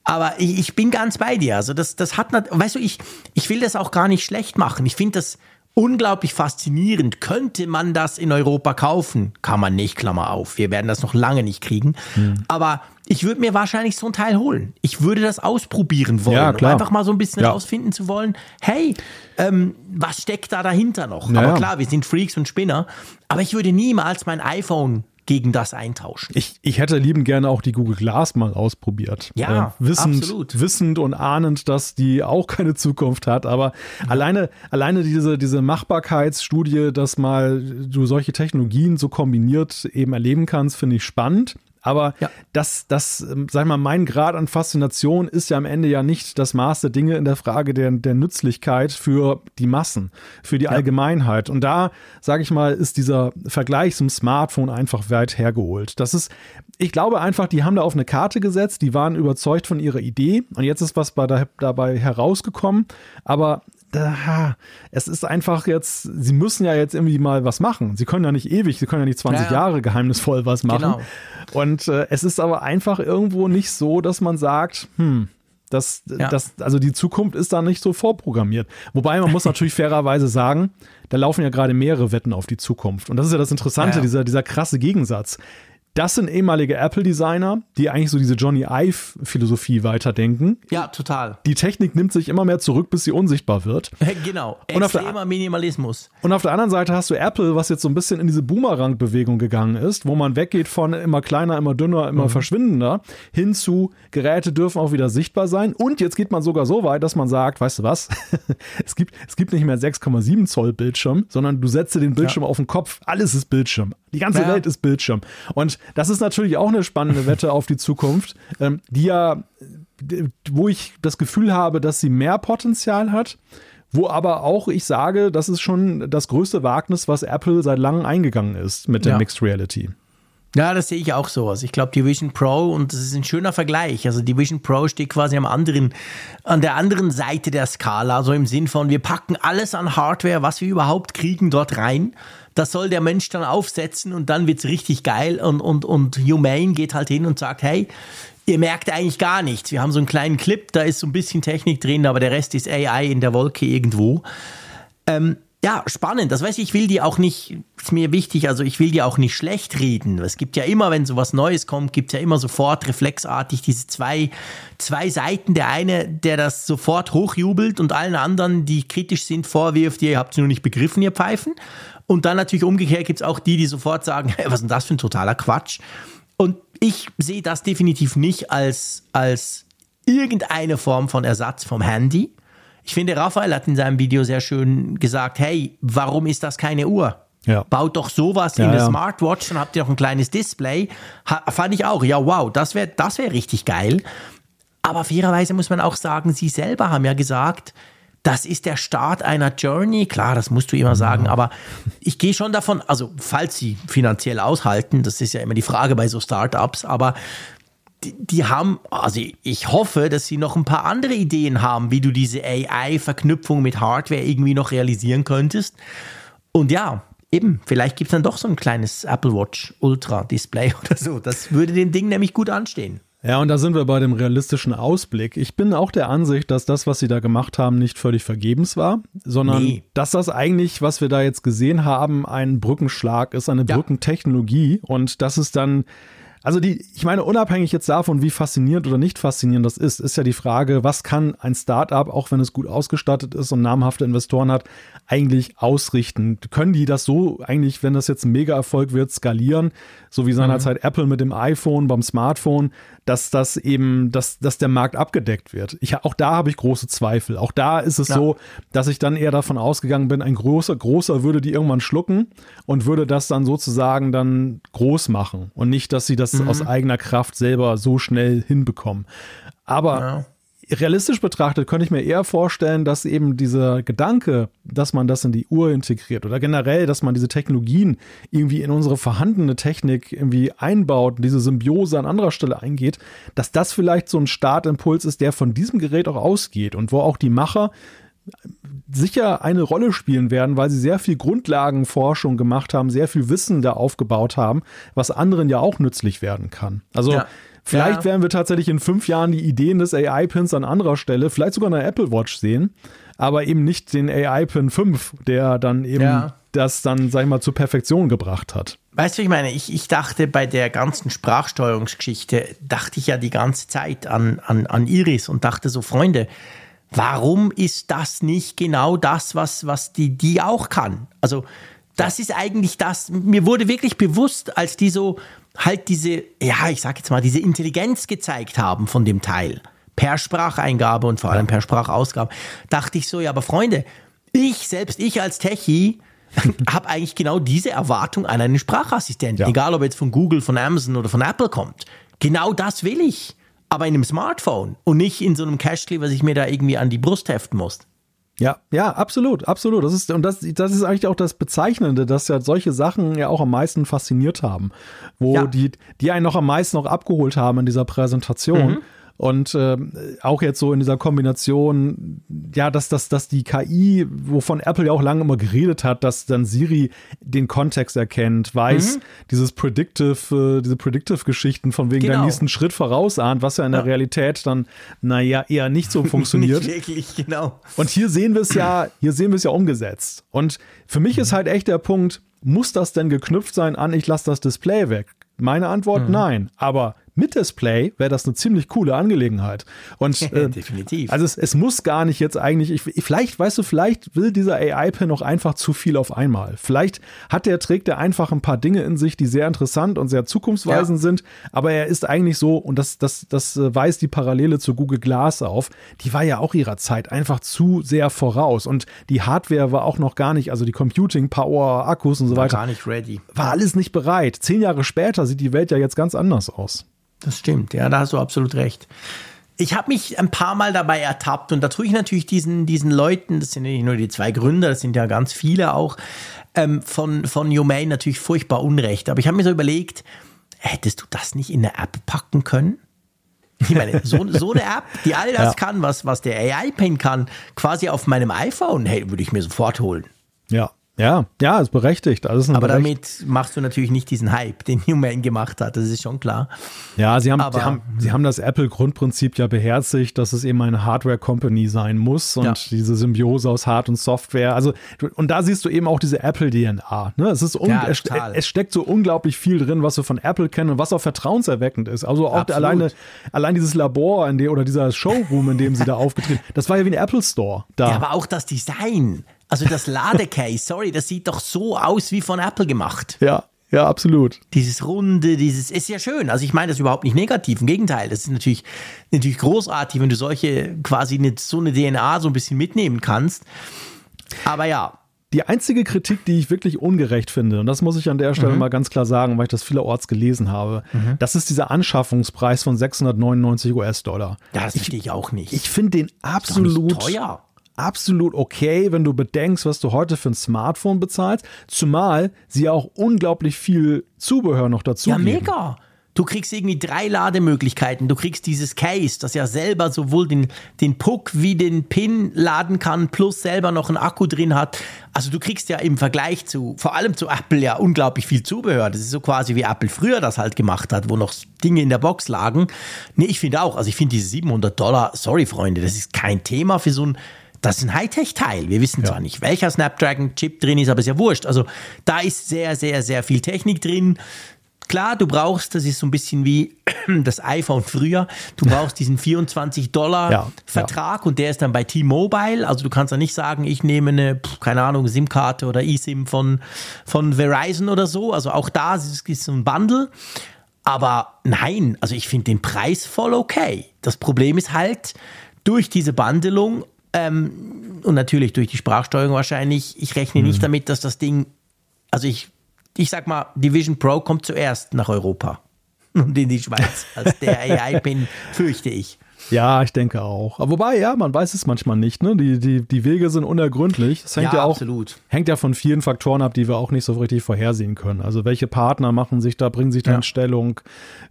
Aber ich, ich bin ganz bei dir. Also das, das hat, weißt du, ich, ich will das auch gar nicht schlecht machen. Ich finde das unglaublich faszinierend. Könnte man das in Europa kaufen? Kann man nicht, Klammer auf. Wir werden das noch lange nicht kriegen. Mhm. Aber ich würde mir wahrscheinlich so ein Teil holen. Ich würde das ausprobieren wollen, ja, um einfach mal so ein bisschen ja. rausfinden zu wollen, hey, ähm, was steckt da dahinter noch? Ja, aber klar, wir sind Freaks und Spinner, aber ich würde niemals mein iPhone gegen das eintauschen. Ich, ich hätte lieben gerne auch die Google Glass mal ausprobiert. Ja, äh, wissend, absolut. Wissend und ahnend, dass die auch keine Zukunft hat. Aber mhm. alleine, alleine diese, diese Machbarkeitsstudie, dass mal du solche Technologien so kombiniert eben erleben kannst, finde ich spannend. Aber ja. das, das, ähm, sag mal, mein Grad an Faszination ist ja am Ende ja nicht das Maß der Dinge in der Frage der, der Nützlichkeit für die Massen, für die ja. Allgemeinheit. Und da, sage ich mal, ist dieser Vergleich zum Smartphone einfach weit hergeholt. Das ist, ich glaube einfach, die haben da auf eine Karte gesetzt, die waren überzeugt von ihrer Idee und jetzt ist was bei da, dabei herausgekommen. Aber da, es ist einfach jetzt, sie müssen ja jetzt irgendwie mal was machen. Sie können ja nicht ewig, sie können ja nicht 20 ja, ja. Jahre geheimnisvoll was machen. Genau. Und äh, es ist aber einfach irgendwo nicht so, dass man sagt, hm, das, ja. das, also die Zukunft ist da nicht so vorprogrammiert. Wobei man muss natürlich <laughs> fairerweise sagen, da laufen ja gerade mehrere Wetten auf die Zukunft. Und das ist ja das Interessante, Dieser, dieser krasse Gegensatz das sind ehemalige Apple-Designer, die eigentlich so diese Johnny Ive-Philosophie weiterdenken. Ja, total. Die Technik nimmt sich immer mehr zurück, bis sie unsichtbar wird. <laughs> Genau. Und Extremer Minimalismus. Und auf der anderen Seite hast du Apple, was jetzt so ein bisschen in diese Boomerang-Bewegung gegangen ist, wo man weggeht von immer kleiner, immer dünner, immer mhm. verschwindender, hin zu Geräte dürfen auch wieder sichtbar sein. Und jetzt geht man sogar so weit, dass man sagt, weißt du was, <laughs> es, gibt, es gibt nicht mehr 6,7 Zoll Bildschirm, sondern du setzt dir den Bildschirm ja. auf den Kopf. Alles ist Bildschirm. Die ganze ja. Welt ist Bildschirm. Und das ist natürlich auch eine spannende Wette auf die Zukunft, ähm, die ja, wo ich das Gefühl habe, dass sie mehr Potenzial hat, wo aber auch ich sage, das ist schon das größte Wagnis, was Apple seit langem eingegangen ist mit der ja. Mixed Reality. Ja, das sehe ich auch so. Also ich glaube, die Vision Pro, und das ist ein schöner Vergleich, also die Vision Pro steht quasi am anderen, an der anderen Seite der Skala, so im Sinn von, wir packen alles an Hardware, was wir überhaupt kriegen, dort rein das soll der Mensch dann aufsetzen und dann wird es richtig geil und, und, und Humane geht halt hin und sagt, hey, ihr merkt eigentlich gar nichts. Wir haben so einen kleinen Clip, da ist so ein bisschen Technik drin, aber der Rest ist AI in der Wolke irgendwo. Ähm, ja, spannend. Das weiß ich, ich will die auch nicht, ist mir wichtig, also ich will die auch nicht schlecht reden. Es gibt ja immer, wenn so was Neues kommt, gibt es ja immer sofort reflexartig diese zwei, zwei Seiten. Der eine, der das sofort hochjubelt und allen anderen, die kritisch sind, vorwirft, ihr habt es nur nicht begriffen, ihr Pfeifen. Und dann natürlich umgekehrt gibt es auch die, die sofort sagen, <laughs> hey, was ist denn das für ein totaler Quatsch? Und ich sehe das definitiv nicht als, als irgendeine Form von Ersatz vom Handy. Ich finde, Raphael hat in seinem Video sehr schön gesagt, hey, warum ist das keine Uhr? Ja. Baut doch sowas ja, in eine ja. Smartwatch, dann habt ihr noch ein kleines Display. Ha, fand ich auch, ja, wow, das wäre das wär richtig geil. Aber fairerweise muss man auch sagen, sie selber haben ja gesagt, das ist der Start einer Journey. Klar, das musst du immer sagen, aber ich gehe schon davon, also falls sie finanziell aushalten, das ist ja immer die Frage bei so Startups, aber die, die haben, also ich hoffe, dass sie noch ein paar andere Ideen haben, wie du diese AI-Verknüpfung mit Hardware irgendwie noch realisieren könntest. Und ja, eben, vielleicht gibt es dann doch so ein kleines Apple Watch Ultra Display <laughs> oder so. Das würde dem Ding nämlich gut anstehen. Ja, und da sind wir bei dem realistischen Ausblick. Ich bin auch der Ansicht, dass das, was sie da gemacht haben, nicht völlig vergebens war, sondern nee. dass das eigentlich, was wir da jetzt gesehen haben, ein Brückenschlag ist, eine ja. Brückentechnologie und dass es dann also die, ich meine, unabhängig jetzt davon, wie faszinierend oder nicht faszinierend das ist, ist ja die Frage, was kann ein Startup, auch wenn es gut ausgestattet ist und namhafte Investoren hat, eigentlich ausrichten? Können die das so eigentlich, wenn das jetzt ein Mega-Erfolg wird, skalieren? So wie seinerzeit mhm. Apple mit dem iPhone, beim Smartphone, dass das eben, dass, dass der Markt abgedeckt wird. Ich, auch da habe ich große Zweifel. Auch da ist es ja. so, dass ich dann eher davon ausgegangen bin, ein großer, großer würde die irgendwann schlucken und würde das dann sozusagen dann groß machen und nicht, dass sie das mhm. aus eigener Kraft selber so schnell hinbekommen. Aber ja realistisch betrachtet könnte ich mir eher vorstellen, dass eben dieser Gedanke, dass man das in die Uhr integriert oder generell, dass man diese Technologien irgendwie in unsere vorhandene Technik irgendwie einbaut diese Symbiose an anderer Stelle eingeht, dass das vielleicht so ein Startimpuls ist, der von diesem Gerät auch ausgeht und wo auch die Macher sicher eine Rolle spielen werden, weil sie sehr viel Grundlagenforschung gemacht haben, sehr viel Wissen da aufgebaut haben, was anderen ja auch nützlich werden kann. Also ja. Vielleicht ja. werden wir tatsächlich in fünf Jahren die Ideen des AI-Pins an anderer Stelle, vielleicht sogar eine Apple Watch sehen, aber eben nicht den AI-Pin 5, der dann eben ja. das dann, sag ich mal, zur Perfektion gebracht hat. Weißt du, ich meine, ich, ich dachte bei der ganzen Sprachsteuerungsgeschichte, dachte ich ja die ganze Zeit an, an, an Iris und dachte so, Freunde, warum ist das nicht genau das, was, was die, die auch kann? Also, das ist eigentlich das, mir wurde wirklich bewusst, als die so halt diese, ja, ich sag jetzt mal, diese Intelligenz gezeigt haben von dem Teil, per Spracheingabe und vor allem per Sprachausgabe, dachte ich so, ja, aber Freunde, ich, selbst ich als Techie, <laughs> habe eigentlich genau diese Erwartung an einen Sprachassistenten, Ja. egal ob jetzt von Google, von Amazon oder von Apple kommt. Genau das will ich, aber in einem Smartphone und nicht in so einem Cashly, was ich mir da irgendwie an die Brust heften muss. Ja, ja, absolut, absolut. Das ist, und das, das ist eigentlich auch das Bezeichnende, dass ja solche Sachen ja auch am meisten fasziniert haben, wo Ja. die, die einen noch am meisten auch abgeholt haben in dieser Präsentation. Und ähm, auch jetzt so in dieser Kombination, ja, dass, dass, dass die KI, wovon Apple ja auch lange immer geredet hat, dass dann Siri den Kontext erkennt, weiß, dieses Predictive, äh, diese Predictive-Geschichten von wegen Genau. der nächsten Schritt vorausahnt, was ja in der Realität dann, naja, eher nicht so <laughs> funktioniert. Nicht wirklich, genau. Und hier sehen wir es ja, hier sehen wir es ja umgesetzt. Und für mich ist halt echt der Punkt, muss das denn geknüpft sein an, ich lasse das Display weg? Meine Antwort, nein. Aber mit Display wäre das eine ziemlich coole Angelegenheit. Und <laughs> äh, Definitiv. also es, es muss gar nicht jetzt eigentlich, ich, vielleicht, weißt du, vielleicht will dieser AI-Pin noch einfach zu viel auf einmal. Vielleicht hat der, trägt er einfach ein paar Dinge in sich, die sehr interessant und sehr zukunftsweisend Ja. sind, aber er ist eigentlich so, und das, das, das äh, weist die Parallele zu Google Glass auf, die war ja auch ihrer Zeit einfach zu sehr voraus und die Hardware war auch noch gar nicht, also die Computing Power, Akkus und so War weiter, gar nicht ready. war alles nicht bereit. Zehn Jahre später sieht die Welt ja jetzt ganz anders aus. Das stimmt, ja, da hast du absolut recht. Ich habe mich ein paar Mal dabei ertappt und da tue ich natürlich diesen, diesen Leuten, das sind ja nicht nur die zwei Gründer, das sind ja ganz viele auch, ähm, von, von Humane natürlich furchtbar Unrecht. Aber ich habe mir so überlegt, hättest du das nicht in eine App packen können? Ich meine, so, so eine App, die <laughs> all das Ja. kann, was, was der AI-Pen kann, quasi auf meinem iPhone, hey, würde ich mir sofort holen. Ja. Ja, ja, ist berechtigt. Ist Aber damit machst du natürlich nicht diesen Hype, den <laughs> Humane gemacht hat, das ist schon klar. Ja, sie haben, Aber- sie haben, sie haben das Apple-Grundprinzip ja beherzigt, dass es eben eine Hardware-Company sein muss und Ja. diese Symbiose aus Hard- und Software. Also, und da siehst du eben auch diese Apple-DNA. Ne? Es, ist Ja, es, es steckt so unglaublich viel drin, was wir von Apple kennen und was auch vertrauenserweckend ist. Also auch Absolut. alleine, allein dieses Labor in dem, oder dieser Showroom, in dem sie da <laughs> aufgetreten das war ja wie ein Apple Store. Da. Ja, aber auch das Design. Also das Ladecase, sorry, das sieht doch so aus wie von Apple gemacht. ja, ja, absolut. Dieses Runde, dieses ist ja schön. Also ich meine das überhaupt nicht negativ. Im Gegenteil, das ist natürlich, natürlich großartig, wenn du solche quasi eine, so eine DNA so ein bisschen mitnehmen kannst. Aber ja, Die einzige Kritik, die ich wirklich ungerecht finde, und das muss ich an der Mhm. Stelle mal ganz klar sagen, weil ich das vielerorts gelesen habe, das ist dieser Anschaffungspreis von 699 US-Dollar. das verstehe ich auch nicht. Ich finde den absolut, teuer. Absolut okay, wenn du bedenkst, was du heute für ein Smartphone bezahlst, zumal sie auch unglaublich viel Zubehör noch dazu Ja, geben. mega. Du kriegst irgendwie drei Lademöglichkeiten. Du kriegst dieses Case, das ja selber sowohl den, den Puck wie den Pin laden kann, plus selber noch einen Akku drin hat. Also du kriegst ja im Vergleich zu, vor allem zu Apple ja unglaublich viel Zubehör. Das ist so quasi wie Apple früher das halt gemacht hat, wo noch Dinge in der Box lagen. Nee, ich finde auch, also ich finde diese 700 Dollar, sorry Freunde, das ist kein Thema für so ein das ist ein Hightech-Teil. Wir wissen zwar nicht, welcher Snapdragon-Chip drin ist, aber ist ja wurscht. Also da ist sehr, sehr, sehr viel Technik drin. Klar, du brauchst, das ist so ein bisschen wie <clears throat> das iPhone früher, du brauchst diesen 24 Dollar Ja, Vertrag und der ist dann bei T-Mobile. Also du kannst ja nicht sagen, ich nehme eine, keine Ahnung, SIM-Karte oder eSIM von, von Verizon oder so. Also auch da ist es so ein Bundle. Aber nein, also ich finde den Preis voll okay. Das Problem ist halt, durch diese Bandelung ähm, und natürlich durch die Sprachsteuerung wahrscheinlich, ich rechne nicht damit, dass das Ding, also ich, ich sag mal, die Vision Pro kommt zuerst nach Europa <laughs> und in die Schweiz. Als der <laughs> AI-Pin fürchte ich. Ja, ich denke auch. Aber wobei, ja, man weiß es manchmal nicht. Ne? Die, die, die Wege sind unergründlich. Das hängt ja, Ja, auch, absolut. hängt ja von vielen Faktoren ab, die wir auch nicht so richtig vorhersehen können. Also welche Partner machen sich da, bringen sich da Ja. in Stellung,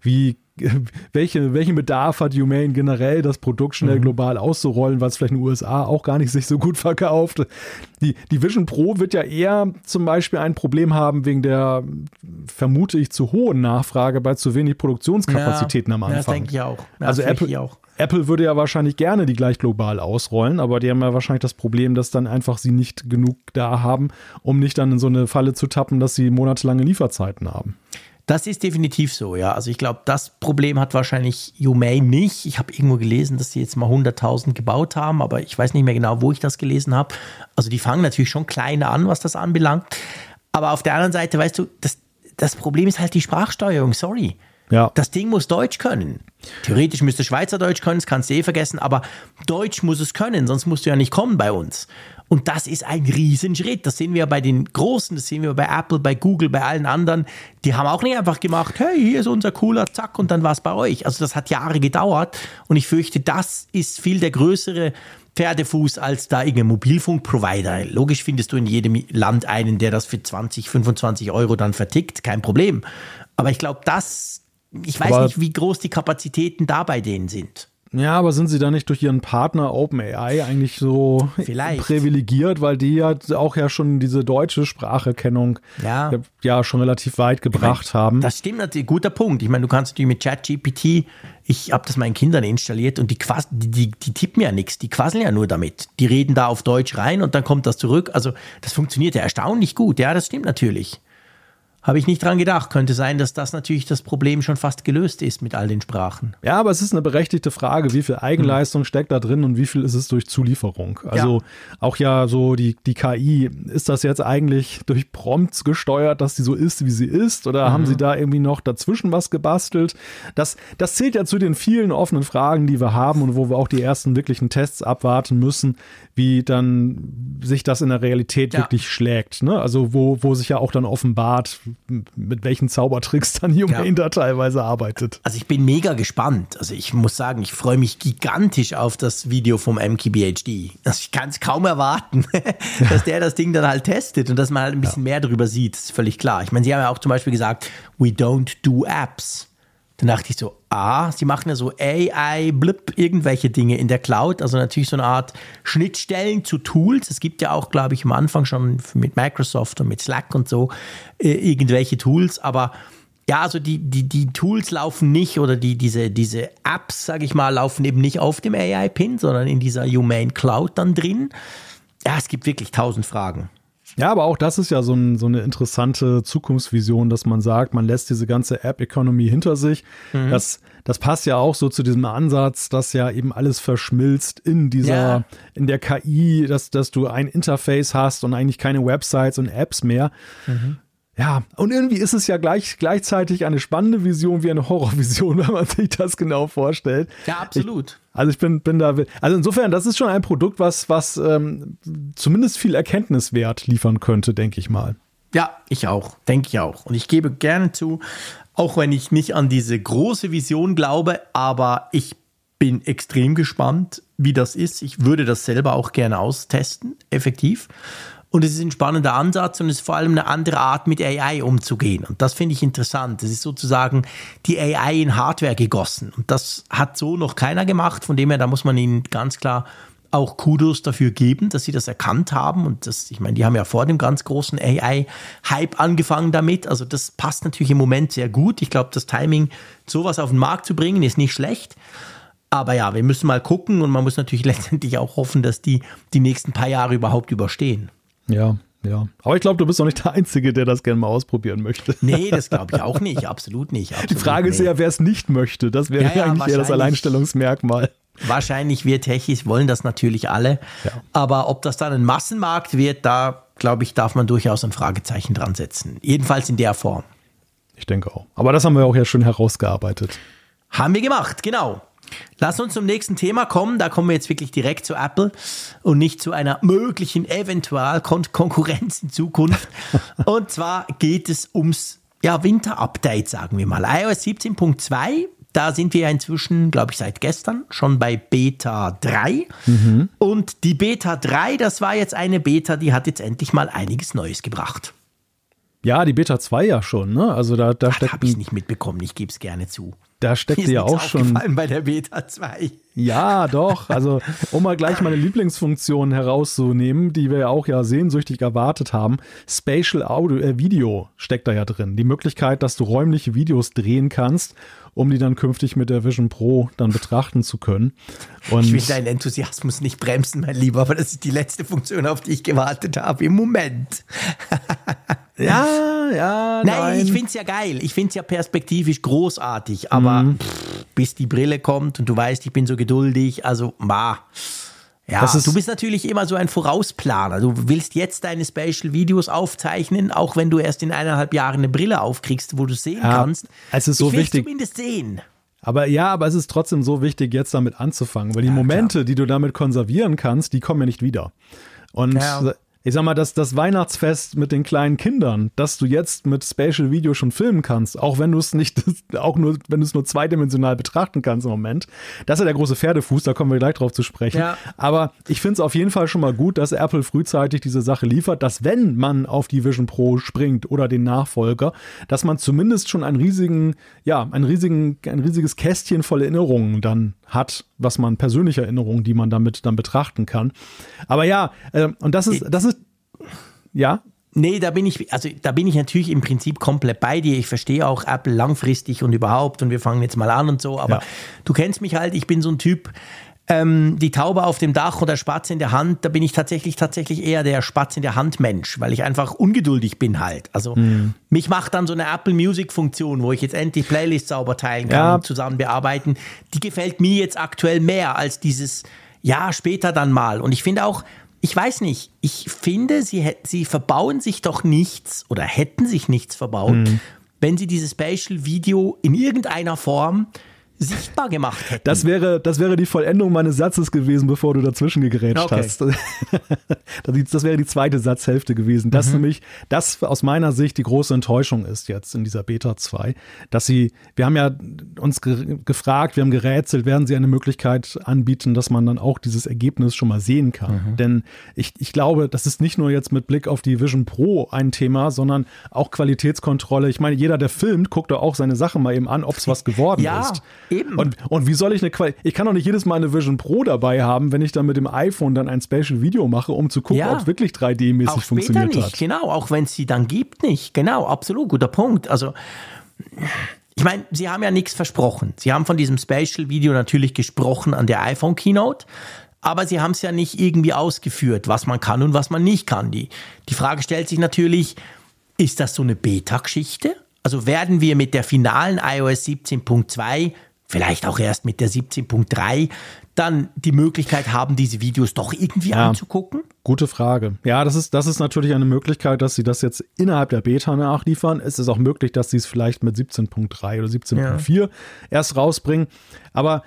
wie <laughs> welche, welchen Bedarf hat Humane generell, das Produkt schnell Mhm. global auszurollen, weil es vielleicht in den USA auch gar nicht <laughs> sich so gut verkauft. Die, die Vision Pro wird ja eher zum Beispiel ein Problem haben wegen der, vermute ich, zu hohen Nachfrage bei zu wenig Produktionskapazitäten am Ja, Anfang. das denke ich auch. Also das fürchte Apple, ich auch. Apple würde ja wahrscheinlich gerne die gleich global ausrollen, aber die haben ja wahrscheinlich das Problem, dass dann einfach sie nicht genug da haben, um nicht dann in so eine Falle zu tappen, dass sie monatelange Lieferzeiten haben. Das ist definitiv so, ja. Also ich glaube, das Problem hat wahrscheinlich Humane nicht. Ich habe irgendwo gelesen, dass sie jetzt mal 100.000 gebaut haben, aber ich weiß nicht mehr genau, wo ich das gelesen habe. Also die fangen natürlich schon klein an, was das anbelangt. Aber auf der anderen Seite, weißt du, das, das Problem ist halt die Sprachsteuerung, sorry. Ja. Das Ding muss Deutsch können. Theoretisch müsste Schweizerdeutsch können, das kannst du eh vergessen, aber Deutsch muss es können, sonst musst du ja nicht kommen bei uns. Und das ist ein Riesenschritt. Das sehen wir bei den Großen, das sehen wir bei Apple, bei Google, bei allen anderen. Die haben auch nicht einfach gemacht, hey, hier ist unser cooler Zack und dann war es bei euch. Also das hat Jahre gedauert und ich fürchte, das ist viel der größere Pferdefuß als da irgendein Mobilfunkprovider. Logisch findest du in jedem Land einen, der das für 20, 25 Euro dann vertickt, kein Problem. Aber ich glaube, das, ich weiß Aber nicht, wie groß die Kapazitäten da bei denen sind. Ja, aber sind sie da nicht durch ihren Partner OpenAI eigentlich so Vielleicht. privilegiert, weil die ja auch ja schon diese deutsche Spracherkennung ja, ja schon relativ weit gebracht ich mein, haben. Das stimmt natürlich, guter Punkt. Ich meine, du kannst natürlich mit ChatGPT, ich habe das meinen Kindern installiert und die, die, die, die tippen ja nichts, die quasseln ja nur damit. Die reden da auf Deutsch rein und dann kommt das zurück. Also das funktioniert ja erstaunlich gut. Ja, das stimmt natürlich. Habe ich nicht dran gedacht. Könnte sein, dass das natürlich das Problem schon fast gelöst ist mit all den Sprachen. Ja, aber es ist eine berechtigte Frage, wie viel Eigenleistung mhm. steckt da drin und wie viel ist es durch Zulieferung? Also ja. auch ja so die, die KI, ist das jetzt eigentlich durch Prompts gesteuert, dass sie so ist, wie sie ist? Oder mhm. haben sie da irgendwie noch dazwischen was gebastelt? Das, das zählt ja zu den vielen offenen Fragen, die wir haben und wo wir auch die ersten wirklichen Tests abwarten müssen, wie dann sich das in der Realität ja. wirklich schlägt. Ne? Also wo, wo sich ja auch dann offenbart, mit welchen Zaubertricks dann Humane ja. da teilweise arbeitet. Also ich bin mega gespannt. Also ich muss sagen, ich freue mich gigantisch auf das Video vom MKBHD. Also ich kann es kaum erwarten, <laughs> dass der das Ding dann halt testet und dass man halt ein bisschen ja. mehr darüber sieht. Das ist völlig klar. Ich meine, sie haben ja auch zum Beispiel gesagt, we don't do apps. Dann dachte ich so, ah, sie machen ja so AI, blip, irgendwelche Dinge in der Cloud, also natürlich so eine Art Schnittstellen zu Tools. Es gibt ja auch, glaube ich, am Anfang schon mit Microsoft und mit Slack und so äh, irgendwelche Tools, aber ja, also die, die, die Tools laufen nicht oder die, diese, diese Apps, sage ich mal, laufen eben nicht auf dem AI-Pin, sondern in dieser Humane Cloud dann drin. Ja, es gibt wirklich tausend Fragen. Ja, aber auch das ist ja so, ein, so, eine interessante Zukunftsvision, dass man sagt, man lässt diese ganze App-Economy hinter sich. Mhm. Das, das passt ja auch so zu diesem Ansatz, dass ja eben alles verschmilzt in dieser, ja. in der KI, dass, dass du ein Interface hast und eigentlich keine Websites und Apps mehr. Mhm. Ja, und irgendwie ist es ja gleich, gleichzeitig eine spannende Vision wie eine Horrorvision, <laughs> wenn man sich das genau vorstellt. Ja, absolut. Ich, also ich bin, bin da, also insofern, das ist schon ein Produkt, was, was ähm, zumindest viel Erkenntniswert liefern könnte, denke ich mal. Ja, ich auch, denke ich auch. Und ich gebe gerne zu, auch wenn ich nicht an diese große Vision glaube, aber ich bin extrem gespannt, wie das ist. Ich würde das selber auch gerne austesten, effektiv. Und es ist ein spannender Ansatz und es ist vor allem eine andere Art, mit AI umzugehen. Und das finde ich interessant. Es ist sozusagen die AI in Hardware gegossen. Und das hat so noch keiner gemacht. Von dem her, da muss man ihnen ganz klar auch Kudos dafür geben, dass sie das erkannt haben. Und das, ich meine, die haben ja vor dem ganz großen AI-Hype angefangen damit. Also das passt natürlich im Moment sehr gut. Ich glaube, das Timing, sowas auf den Markt zu bringen, ist nicht schlecht. Aber ja, wir müssen mal gucken und man muss natürlich <laughs> letztendlich auch hoffen, dass die die nächsten paar Jahre überhaupt überstehen. Ja, ja. Aber ich glaube, du bist doch nicht der Einzige, der das gerne mal ausprobieren möchte. Nee, das <laughs> glaube ich auch nicht. Absolut nicht. Absolut Die Frage nee. ist ja, wer es nicht möchte. Das wäre ja, ja, eigentlich eher das Alleinstellungsmerkmal. Wahrscheinlich wir Techis wollen das natürlich alle. Ja. Aber ob das dann ein Massenmarkt wird, da glaube ich, darf man durchaus ein Fragezeichen dran setzen. Jedenfalls in der Form. Ich denke auch. Aber das haben wir auch ja schon herausgearbeitet. Haben wir gemacht, genau. Lass uns zum nächsten Thema kommen. Da kommen wir jetzt wirklich direkt zu Apple und nicht zu einer möglichen eventual Kon Konkurrenz in Zukunft. <laughs> und zwar geht es ums ja, Winter-Update, sagen wir mal. iOS 17.2 da sind wir ja inzwischen, glaube ich, seit gestern schon bei Beta 3. Mhm. Und die Beta 3, das war jetzt eine Beta, die hat jetzt endlich mal einiges Neues gebracht. Ja, die Beta 2 ja schon, ne? Also da, da steckt. habe ich nicht mitbekommen, ich gebe es gerne zu. Da steckt ja auch schon. bei der Beta 2. Ja, doch. Also, um mal gleich meine Lieblingsfunktion herauszunehmen, die wir ja auch ja sehnsüchtig erwartet haben. Spatial Audio, äh, Video steckt da ja drin. Die Möglichkeit, dass du räumliche Videos drehen kannst, um die dann künftig mit der Vision Pro dann betrachten zu können. Und ich will deinen Enthusiasmus nicht bremsen, mein Lieber, aber das ist die letzte Funktion, auf die ich gewartet habe im Moment. <laughs> Ja, ja, nein. nein. ich finde es ja geil. Ich finde es ja perspektivisch großartig. Aber mhm. pff, bis die Brille kommt und du weißt, ich bin so geduldig, also ma. Ja, du bist natürlich immer so ein Vorausplaner. Du willst jetzt deine Special Videos aufzeichnen, auch wenn du erst in eineinhalb Jahren eine Brille aufkriegst, wo du sehen ja, kannst. Es ist so ich wichtig. zumindest sehen. Aber ja, aber es ist trotzdem so wichtig, jetzt damit anzufangen, weil die ja, Momente, klar. die du damit konservieren kannst, die kommen ja nicht wieder. Und ja ich sag mal, dass das Weihnachtsfest mit den kleinen Kindern, dass du jetzt mit Spatial Video schon filmen kannst, auch wenn du es nicht, <laughs> auch nur, wenn du es nur zweidimensional betrachten kannst im Moment. Das ist ja der große Pferdefuß, da kommen wir gleich drauf zu sprechen. Ja. Aber ich finde es auf jeden Fall schon mal gut, dass Apple frühzeitig diese Sache liefert, dass wenn man auf die Vision Pro springt oder den Nachfolger, dass man zumindest schon einen riesigen, ja, einen riesigen, ein riesiges Kästchen voll Erinnerungen dann hat, was man persönliche Erinnerungen, die man damit dann betrachten kann. Aber ja, äh, und das ist, das ist, ja. Nee, da bin ich, also da bin ich natürlich im Prinzip komplett bei dir. Ich verstehe auch Apple langfristig und überhaupt und wir fangen jetzt mal an und so, aber ja. du kennst mich halt, ich bin so ein Typ, ähm, die Taube auf dem Dach oder Spatz in der Hand, da bin ich tatsächlich tatsächlich eher der Spatz in der Hand Mensch, weil ich einfach ungeduldig bin halt. Also mhm. mich macht dann so eine Apple Music Funktion, wo ich jetzt endlich Playlists sauber teilen kann ja. und zusammen bearbeiten, die gefällt mir jetzt aktuell mehr als dieses ja später dann mal. Und ich finde auch ich weiß nicht, ich finde, sie, sie verbauen sich doch nichts oder hätten sich nichts verbaut, mhm. wenn sie dieses Spatial Video in irgendeiner Form sichtbar gemacht hätten. Das wäre, das wäre die Vollendung meines Satzes gewesen, bevor du dazwischen gegrätscht okay. hast. <laughs> das wäre die zweite Satzhälfte gewesen. Das mhm. nämlich, das aus meiner Sicht die große Enttäuschung ist jetzt in dieser Beta 2, dass sie, wir haben ja uns ge gefragt, wir haben gerätselt, werden sie eine Möglichkeit anbieten, dass man dann auch dieses Ergebnis schon mal sehen kann. Mhm. Denn ich, ich glaube, das ist nicht nur jetzt mit Blick auf die Vision Pro ein Thema, sondern auch Qualitätskontrolle. Ich meine, jeder, der filmt, guckt da auch seine Sache mal eben an, ob es was geworden ja. ist. Eben. Und, und wie soll ich eine Quali Ich kann doch nicht jedes Mal eine Vision Pro dabei haben, wenn ich dann mit dem iPhone dann ein Special Video mache, um zu gucken, ja. ob es wirklich 3D-mäßig funktioniert nicht. hat. Genau, auch wenn es sie dann gibt, nicht. Genau, absolut, guter Punkt. Also ich meine, Sie haben ja nichts versprochen. Sie haben von diesem Special-Video natürlich gesprochen an der iPhone-Keynote, aber Sie haben es ja nicht irgendwie ausgeführt, was man kann und was man nicht kann. Die, die Frage stellt sich natürlich, ist das so eine Beta-Geschichte? Also werden wir mit der finalen iOS 17.2 vielleicht auch erst mit der 17.3 dann die Möglichkeit haben, diese Videos doch irgendwie ja, anzugucken? Gute Frage. Ja, das ist, das ist natürlich eine Möglichkeit, dass sie das jetzt innerhalb der Beta nachliefern. Es ist auch möglich, dass sie es vielleicht mit 17.3 oder 17.4 ja. erst rausbringen. Aber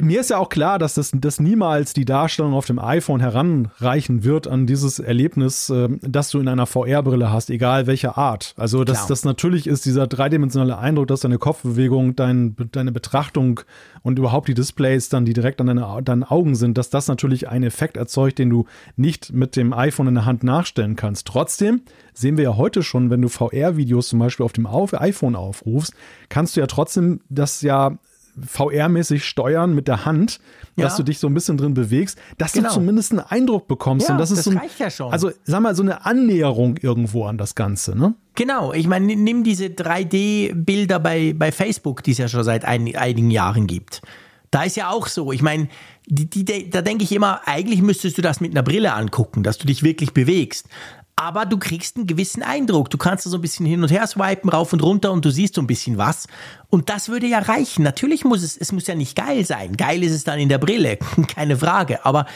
mir ist ja auch klar, dass das, das niemals die Darstellung auf dem iPhone heranreichen wird an dieses Erlebnis, äh, das du in einer VR-Brille hast, egal welcher Art. Also, dass das natürlich ist dieser dreidimensionale Eindruck, dass deine Kopfbewegung, dein, deine Betrachtung und überhaupt die Displays dann, die direkt an deine, deinen Augen sind, dass das natürlich einen Effekt erzeugt, den du nicht mit dem iPhone in der Hand nachstellen kannst. Trotzdem sehen wir ja heute schon, wenn du VR-Videos zum Beispiel auf dem iPhone aufrufst, kannst du ja trotzdem das ja VR-mäßig steuern mit der Hand, ja. dass du dich so ein bisschen drin bewegst, dass genau. du zumindest einen Eindruck bekommst. Ja, und das, ist das so reicht ja schon. Also, sag mal, so eine Annäherung irgendwo an das Ganze, ne? Genau, ich meine, nimm diese 3D-Bilder bei, bei Facebook, die es ja schon seit ein, einigen Jahren gibt. Da ist ja auch so, ich meine, die, die, da denke ich immer, eigentlich müsstest du das mit einer Brille angucken, dass du dich wirklich bewegst aber du kriegst einen gewissen Eindruck. Du kannst so ein bisschen hin und her swipen, rauf und runter und du siehst so ein bisschen was. Und das würde ja reichen. Natürlich muss es, es muss ja nicht geil sein. Geil ist es dann in der Brille, <laughs> keine Frage. Aber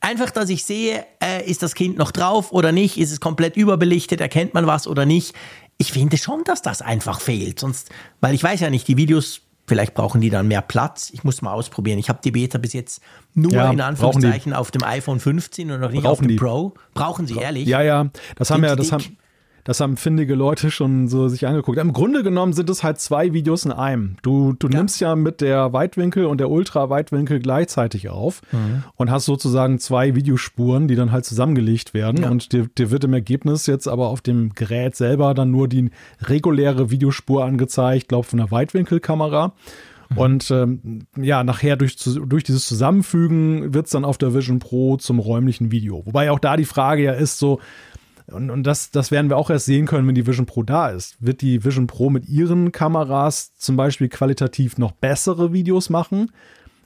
einfach, dass ich sehe, äh, ist das Kind noch drauf oder nicht, ist es komplett überbelichtet, erkennt man was oder nicht. Ich finde schon, dass das einfach fehlt. Sonst, weil ich weiß ja nicht, die Videos Vielleicht brauchen die dann mehr Platz. Ich muss mal ausprobieren. Ich habe die Beta bis jetzt nur ja, in Anführungszeichen auf dem iPhone 15 und noch nicht brauchen auf dem die. Pro. Brauchen sie, ehrlich? Ja, ja. Das haben ja, das haben, das haben findige Leute schon so sich angeguckt. Im Grunde genommen sind es halt zwei Videos in einem. Du, du ja. nimmst ja mit der Weitwinkel und der Ultra-Weitwinkel gleichzeitig auf mhm. und hast sozusagen zwei Videospuren, die dann halt zusammengelegt werden. Ja. Und dir, dir wird im Ergebnis jetzt aber auf dem Gerät selber dann nur die reguläre Videospur angezeigt, glaube von der Weitwinkelkamera. Mhm. Und ähm, ja, nachher durch, durch dieses Zusammenfügen wird es dann auf der Vision Pro zum räumlichen Video. Wobei auch da die Frage ja ist, so, und, und das, das werden wir auch erst sehen können, wenn die Vision Pro da ist. Wird die Vision Pro mit ihren Kameras zum Beispiel qualitativ noch bessere Videos machen?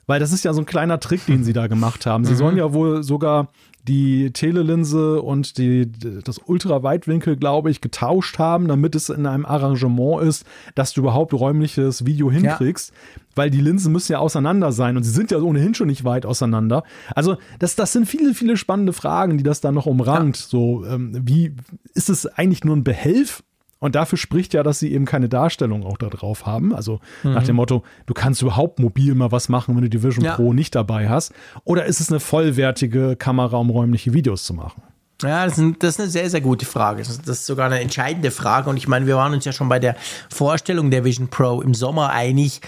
Weil das ist ja so ein kleiner Trick, den sie da gemacht haben. Sie <laughs> mhm. sollen ja wohl sogar die Telelinse und die, das Ultraweitwinkel, glaube ich, getauscht haben, damit es in einem Arrangement ist, dass du überhaupt räumliches Video hinkriegst. Ja. Weil die Linsen müssen ja auseinander sein und sie sind ja ohnehin schon nicht weit auseinander. Also, das, das sind viele, viele spannende Fragen, die das da noch umrangt. Ja. So, ähm, wie ist es eigentlich nur ein Behelf Und dafür spricht ja, dass sie eben keine Darstellung auch da drauf haben. Also mhm. nach dem Motto, du kannst überhaupt mobil mal was machen, wenn du die Vision ja. Pro nicht dabei hast. Oder ist es eine vollwertige Kamera, um räumliche Videos zu machen? Ja, das ist, das ist, eine sehr, sehr gute Frage. Das ist sogar eine entscheidende Frage. Und ich meine, wir waren uns ja schon bei der Vorstellung der Vision Pro im Sommer einig,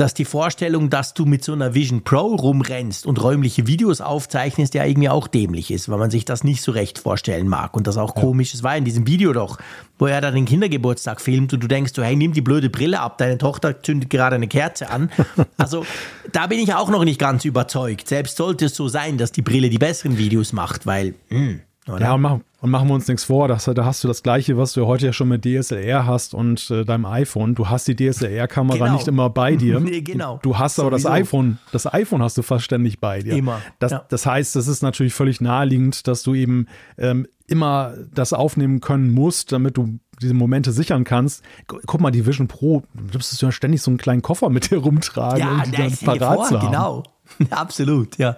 dass die Vorstellung, dass du mit so einer Vision Pro rumrennst und räumliche Videos aufzeichnest, ja irgendwie auch dämlich ist, weil man sich das nicht so recht vorstellen mag und das auch ja. komisch ist. War in diesem Video doch, wo er da den Kindergeburtstag filmt und du denkst, so, hey, nimm die blöde Brille ab, deine Tochter zündet gerade eine Kerze an. <laughs> Also da bin ich auch noch nicht ganz überzeugt. Selbst sollte es so sein, dass die Brille die besseren Videos macht, weil mh, hm, oder? Ja, und machen, und machen wir uns nichts vor, das, da hast du das gleiche, was du heute ja schon mit DSLR hast und äh, deinem iPhone. Du hast die DSLR-Kamera genau. nicht immer bei dir. <laughs> nee, genau. Du, hast aber Sowieso. das iPhone, das iPhone hast du fast ständig bei dir. Immer. Das, ja. das heißt, das ist natürlich völlig naheliegend, dass du eben ähm, immer das aufnehmen können musst, damit du diese Momente sichern kannst. Guck mal, die Vision Pro, du musst ja ständig so einen kleinen Koffer mit dir rumtragen, ja, um die dann parat vor, zu haben. Genau. <laughs> Absolut, ja,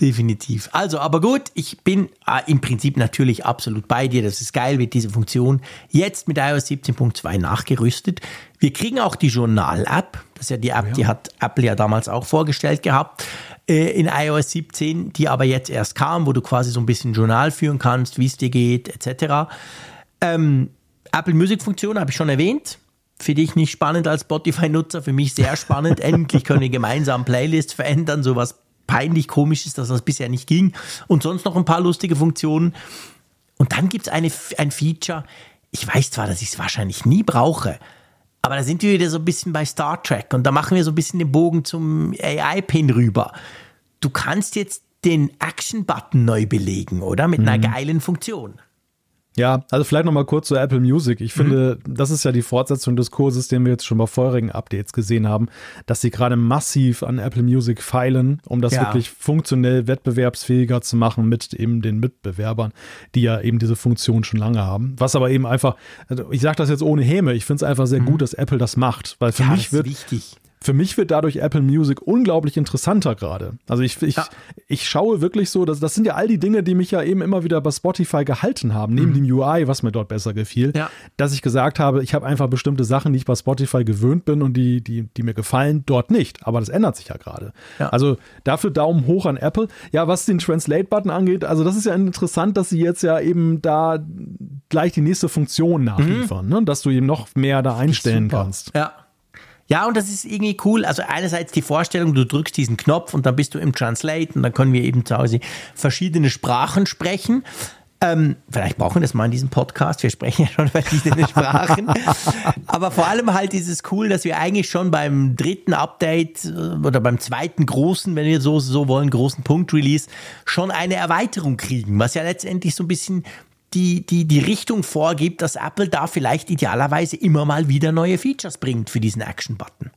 definitiv. Also, aber gut, ich bin äh, im Prinzip natürlich absolut bei dir. Das ist geil, wird diese Funktion jetzt mit iOS 17.2 nachgerüstet. Wir kriegen auch die Journal-App. Das ist ja die App, ja. die hat Apple ja damals auch vorgestellt gehabt äh, in iOS 17, die aber jetzt erst kam, wo du quasi so ein bisschen Journal führen kannst, wie es dir geht, etc. Ähm, Apple Music Funktion habe ich schon erwähnt für dich nicht spannend als Spotify-Nutzer, für mich sehr spannend. <laughs> Endlich können wir gemeinsam Playlists verändern, sowas peinlich komisch ist, dass das bisher nicht ging. Und sonst noch ein paar lustige Funktionen. Und dann gibt es ein Feature, ich weiß zwar, dass ich es wahrscheinlich nie brauche, aber da sind wir wieder so ein bisschen bei Star Trek und da machen wir so ein bisschen den Bogen zum AI-Pin rüber. Du kannst jetzt den Action-Button neu belegen, oder? Mit mhm. einer geilen Funktion. Ja, also vielleicht nochmal kurz zu Apple Music. Ich finde, mhm. das ist ja die Fortsetzung des Kurses, den wir jetzt schon bei vorherigen Updates gesehen haben, dass sie gerade massiv an Apple Music feilen, um das ja. wirklich funktionell wettbewerbsfähiger zu machen mit eben den Mitbewerbern, die ja eben diese Funktion schon lange haben. Was aber eben einfach, also ich sage das jetzt ohne Häme, ich finde es einfach sehr mhm. gut, dass Apple das macht, weil für ja, mich wird wichtig für mich wird dadurch Apple Music unglaublich interessanter gerade. Also ich, ich, ja. ich schaue wirklich so, dass, das sind ja all die Dinge, die mich ja eben immer wieder bei Spotify gehalten haben, neben mhm. dem UI, was mir dort besser gefiel, ja. dass ich gesagt habe, ich habe einfach bestimmte Sachen, die ich bei Spotify gewöhnt bin und die, die, die mir gefallen, dort nicht. Aber das ändert sich ja gerade. Ja. Also dafür Daumen hoch an Apple. Ja, was den Translate-Button angeht, also das ist ja interessant, dass sie jetzt ja eben da gleich die nächste Funktion nachliefern, mhm. ne? dass du eben noch mehr da einstellen kannst. Ja. Ja, und das ist irgendwie cool. Also einerseits die Vorstellung, du drückst diesen Knopf und dann bist du im Translate und dann können wir eben zu Hause verschiedene Sprachen sprechen. Ähm, vielleicht brauchen wir das mal in diesem Podcast. Wir sprechen ja schon <laughs> verschiedene Sprachen. Aber vor allem halt ist es cool, dass wir eigentlich schon beim dritten Update äh, oder beim zweiten großen, wenn wir so, so wollen, großen Punkt-Release, schon eine Erweiterung kriegen, was ja letztendlich so ein bisschen die, die, die Richtung vorgibt, dass Apple da vielleicht idealerweise immer mal wieder neue Features bringt für diesen Action-Button.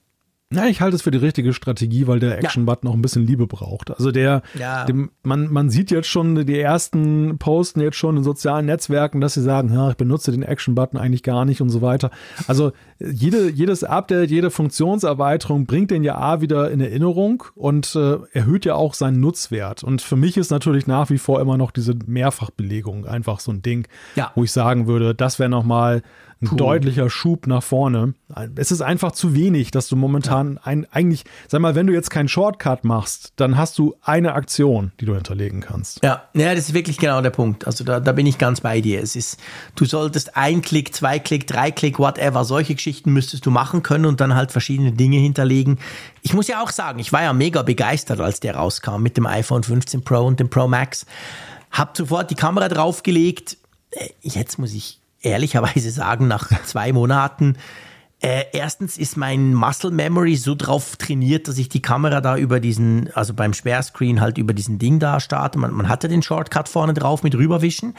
Ja, ich halte es für die richtige Strategie, weil der Action-Button auch ein bisschen Liebe braucht. Also der, ja. dem, man, man sieht jetzt schon, die ersten posten jetzt schon in sozialen Netzwerken, dass sie sagen, ja, ich benutze den Action-Button eigentlich gar nicht und so weiter. Also jede, jedes Update, jede Funktionserweiterung bringt den ja A wieder in Erinnerung und äh, erhöht ja auch seinen Nutzwert. Und für mich ist natürlich nach wie vor immer noch diese Mehrfachbelegung einfach so ein Ding, ja. wo ich sagen würde, das wäre nochmal ein Puh. deutlicher Schub nach vorne. Es ist einfach zu wenig, dass du momentan ja. ein, eigentlich, sag mal, wenn du jetzt keinen Shortcut machst, dann hast du eine Aktion, die du hinterlegen kannst. Ja, ja, das ist wirklich genau der Punkt. Also da, da bin ich ganz bei dir. Es ist, du solltest ein Klick, zwei Klick, drei Klick, whatever, solche Geschichten müsstest du machen können und dann halt verschiedene Dinge hinterlegen. Ich muss ja auch sagen, ich war ja mega begeistert, als der rauskam mit dem iPhone 15 Pro und dem Pro Max. Hab sofort die Kamera draufgelegt. Äh, jetzt muss ich ehrlicherweise sagen, nach zwei Monaten, äh, erstens ist mein Muscle Memory so drauf trainiert, dass ich die Kamera da über diesen, also beim Sperrscreen halt über diesen Ding da starte. Man, man hatte den Shortcut vorne drauf mit rüberwischen.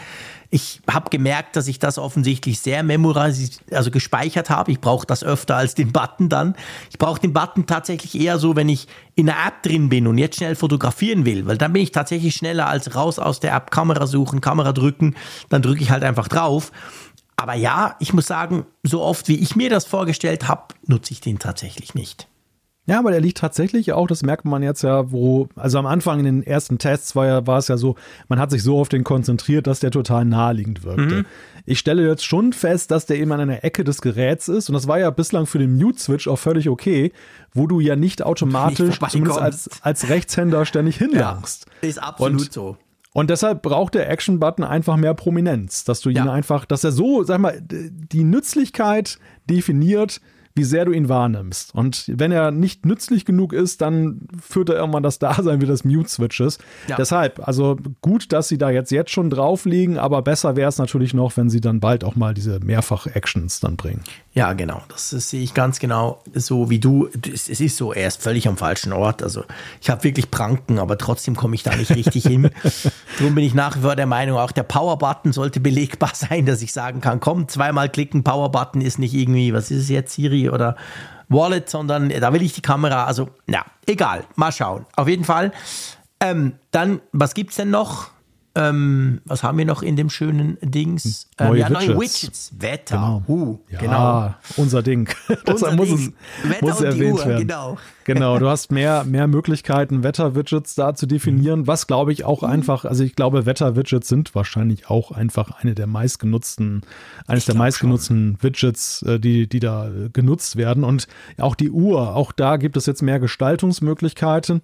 Ich habe gemerkt, dass ich das offensichtlich sehr memorisiert, also gespeichert habe. Ich brauche das öfter als den Button dann. Ich brauche den Button tatsächlich eher so, wenn ich in einer App drin bin und jetzt schnell fotografieren will, weil dann bin ich tatsächlich schneller als raus aus der App Kamera suchen, Kamera drücken, dann drücke ich halt einfach drauf. Aber ja, ich muss sagen, so oft wie ich mir das vorgestellt habe, nutze ich den tatsächlich nicht. Ja, aber der liegt tatsächlich auch, das merkt man jetzt ja, wo, also am Anfang in den ersten Tests war, ja, war es ja so, man hat sich so auf den konzentriert, dass der total naheliegend wirkte. Mhm. Ich stelle jetzt schon fest, dass der eben an einer Ecke des Geräts ist und das war ja bislang für den Mute-Switch auch völlig okay, wo du ja nicht automatisch, nicht zumindest als, als Rechtshänder, ständig hinlangst. Ja, ist absolut und, so. Und deshalb braucht der Action-Button einfach mehr Prominenz, dass du ihn ja. einfach, dass er so, sag mal, die Nützlichkeit definiert, wie sehr du ihn wahrnimmst. Und wenn er nicht nützlich genug ist, dann führt er irgendwann das Dasein wie des Mute-Switches. Ja. Deshalb, also gut, dass sie da jetzt, jetzt schon drauflegen, aber besser wäre es natürlich noch, wenn sie dann bald auch mal diese Mehrfach-Actions dann bringen. Ja, genau. Das, das sehe ich ganz genau so wie du. Es, es, ist so, er ist völlig am falschen Ort. Also ich habe wirklich Pranken, aber trotzdem komme ich da nicht richtig hin. <laughs> Darum bin ich nach wie vor der Meinung, auch der Power-Button sollte belegbar sein, dass ich sagen kann, komm, zweimal klicken, Power-Button ist nicht irgendwie, was ist es jetzt, Siri oder Wallet, sondern da will ich die Kamera, also ja, egal, mal schauen. Auf jeden Fall. Ähm, dann, was gibt es denn noch? Ähm, was haben wir noch in dem schönen Dings? Ähm, neue ja, Widgets. neue Widgets. Wetter. Genau. Uh, ja, genau. unser Ding. <laughs> Deshalb muss Ding. es muss erwähnt Uhr, werden. Genau. <laughs> genau, du hast mehr, mehr Möglichkeiten, Wetter-Widgets da zu definieren, was glaube ich auch mhm. einfach, also ich glaube, Wetter-Widgets sind wahrscheinlich auch einfach eine der meistgenutzten, eines ich der meistgenutzten schon. Widgets, äh, die, die da äh, genutzt werden. Und auch die Uhr, auch da gibt es jetzt mehr Gestaltungsmöglichkeiten.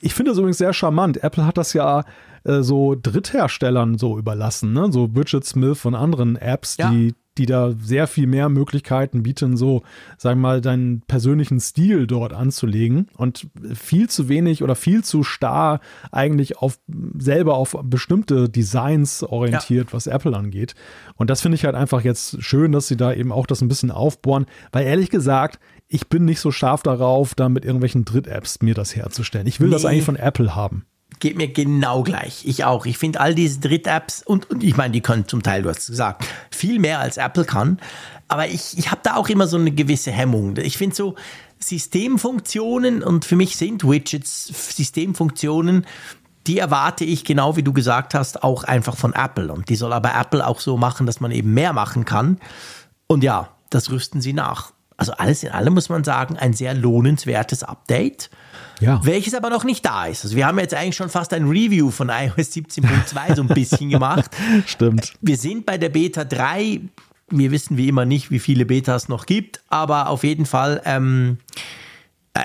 Ich finde es übrigens sehr charmant. Apple hat das ja äh, so Drittherstellern so überlassen, ne? so Widget Smith und anderen Apps, ja. die die da sehr viel mehr Möglichkeiten bieten, so, sagen wir mal, deinen persönlichen Stil dort anzulegen und viel zu wenig oder viel zu starr eigentlich auf selber auf bestimmte Designs orientiert, ja. was Apple angeht. Und das finde ich halt einfach jetzt schön, dass sie da eben auch das ein bisschen aufbohren, weil ehrlich gesagt, ich bin nicht so scharf darauf, da mit irgendwelchen Dritt-Apps mir das herzustellen. Ich will nee. das eigentlich von Apple haben geht mir genau gleich. Ich auch. Ich finde all diese Dritt-Apps und, und ich meine, die können zum Teil, du hast gesagt, viel mehr als Apple kann. Aber ich, ich habe da auch immer so eine gewisse Hemmung. Ich finde so Systemfunktionen und für mich sind Widgets Systemfunktionen, die erwarte ich, genau wie du gesagt hast, auch einfach von Apple. Und die soll aber Apple auch so machen, dass man eben mehr machen kann. Und ja, das rüsten sie nach. Also alles in allem muss man sagen, ein sehr lohnenswertes Update. Ja. Welches aber noch nicht da ist. Also wir haben jetzt eigentlich schon fast ein Review von iOS 17.2 so ein bisschen gemacht. <laughs> Stimmt. Wir sind bei der Beta 3. Wir wissen wie immer nicht, wie viele Betas es noch gibt, aber auf jeden Fall ähm, äh,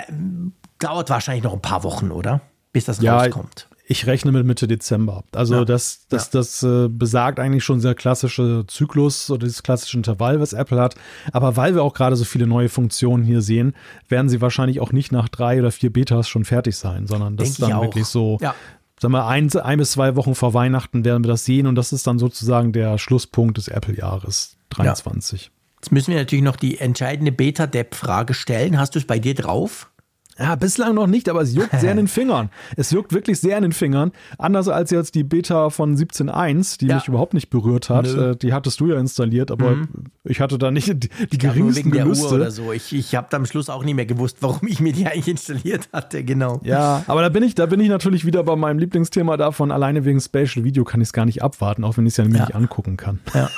dauert wahrscheinlich noch ein paar Wochen, oder? Bis das ja, rauskommt. Ich rechne mit Mitte Dezember. Also ja. das, das, ja. das äh, besagt eigentlich schon sehr klassische Zyklus oder dieses klassische Intervall, was Apple hat. Aber weil wir auch gerade so viele neue Funktionen hier sehen, werden sie wahrscheinlich auch nicht nach drei oder vier Betas schon fertig sein, sondern das Denk ist dann wirklich so, ja. sagen wir, ein, ein bis zwei Wochen vor Weihnachten werden wir das sehen und das ist dann sozusagen der Schlusspunkt des Apple-Jahres 23. Jetzt müssen wir natürlich noch die entscheidende Beta-Depp-Frage stellen. Hast du es bei dir drauf? Ja, bislang noch nicht, aber es juckt sehr in den <laughs> Fingern. Es juckt wirklich sehr in den Fingern. Anders als jetzt die Beta von 17.1, die ja. mich überhaupt nicht berührt hat. Nö. Äh, die hattest du ja installiert, aber mhm. ich hatte da nicht die, die geringsten wegen Gelüste. der Uhr oder so. Ich, ich habe am Schluss auch nicht mehr gewusst, warum ich mir die <laughs> eigentlich installiert hatte, genau. Ja, aber da bin ich, da bin ich natürlich wieder bei meinem Lieblingsthema davon. Alleine wegen Spatial Video kann ich es gar nicht abwarten, auch wenn ich es ja ja. nicht angucken kann. Ja,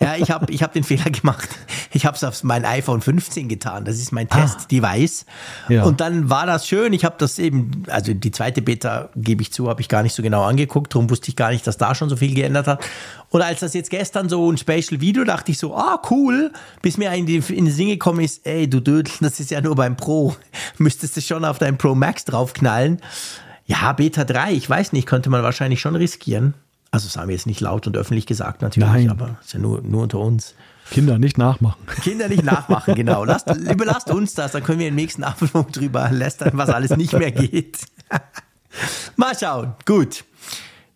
ja ich habe ich hab den Fehler gemacht. Ich habe es auf mein iPhone 15 getan. Das ist mein ah. Test-Device. Ja. Und dann war das schön. Ich habe das eben, also die zweite Beta, gebe ich zu, habe ich gar nicht so genau angeguckt. Darum wusste ich gar nicht, dass da schon so viel geändert hat. Und als das jetzt gestern so ein Special Video, dachte ich so, ah, cool. Bis mir in, die, in den Sinn gekommen ist, ey, du Dödel, <laughs> das ist ja nur beim Pro. <laughs> Müsstest du schon auf dein Pro Max draufknallen. Ja, Beta 3, ich weiß nicht, könnte man wahrscheinlich schon riskieren. Also das haben wir jetzt nicht laut und öffentlich gesagt natürlich, Nein. aber ist ja nur, nur unter uns. Kinder nicht nachmachen. Kinder nicht nachmachen, genau. Lasst, überlasst uns das, dann können wir im nächsten Apfelfunk drüber lästern, was alles nicht mehr geht. <laughs> Mal schauen. Gut.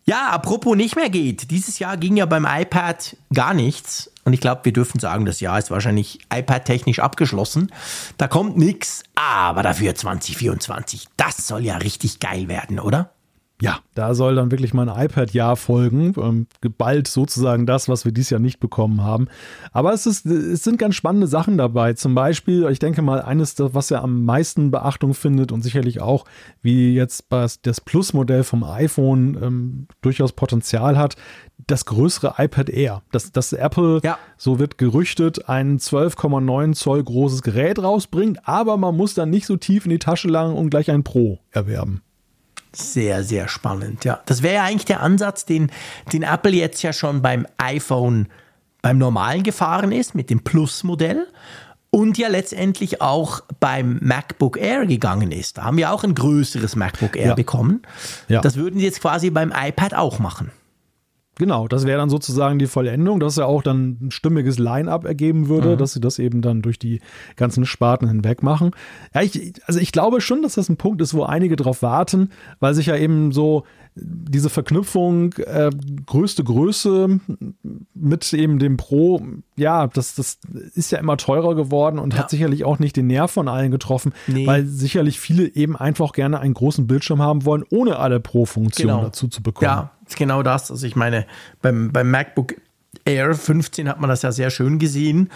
Ja, apropos nicht mehr geht. Dieses Jahr ging ja beim iPad gar nichts. Und ich glaube, wir dürfen sagen, das Jahr ist wahrscheinlich iPad-technisch abgeschlossen. Da kommt nichts, aber dafür 2024. Das soll ja richtig geil werden, oder? Ja, da soll dann wirklich mal ein iPad-Jahr folgen. Ähm, bald sozusagen das, was wir dieses Jahr nicht bekommen haben. Aber es, ist, es sind ganz spannende Sachen dabei. Zum Beispiel, ich denke mal, eines, was ja am meisten Beachtung findet und sicherlich auch, wie jetzt das Plus-Modell vom iPhone ähm, durchaus Potenzial hat, das größere iPad Air. Dass, dass Apple, ja. so wird gerüchtet, ein 12,9 Zoll großes Gerät rausbringt, aber man muss dann nicht so tief in die Tasche langen und gleich ein Pro erwerben. Sehr, sehr spannend, ja. Das wäre ja eigentlich der Ansatz, den, den Apple jetzt ja schon beim iPhone, beim normalen gefahren ist, mit dem Plus-Modell und ja letztendlich auch beim MacBook Air gegangen ist. Da haben wir auch ein größeres MacBook Air ja. bekommen. Ja. Das würden sie jetzt quasi beim iPad auch machen. Genau, das wäre dann sozusagen die Vollendung, dass ja auch dann ein stimmiges Line-up ergeben würde, mhm. dass sie das eben dann durch die ganzen Sparten hinweg machen. Ja, ich, also ich glaube schon, dass das ein Punkt ist, wo einige drauf warten, weil sich ja eben so diese Verknüpfung äh, größte Größe mit eben dem Pro, ja, das, das ist ja immer teurer geworden und ja. hat sicherlich auch nicht den Nerv von allen getroffen, nee. weil sicherlich viele eben einfach gerne einen großen Bildschirm haben wollen, ohne alle Pro-Funktionen genau. dazu zu bekommen. Ja, genau das. Also ich meine, beim, beim MacBook Air 15 hat man das ja sehr schön gesehen.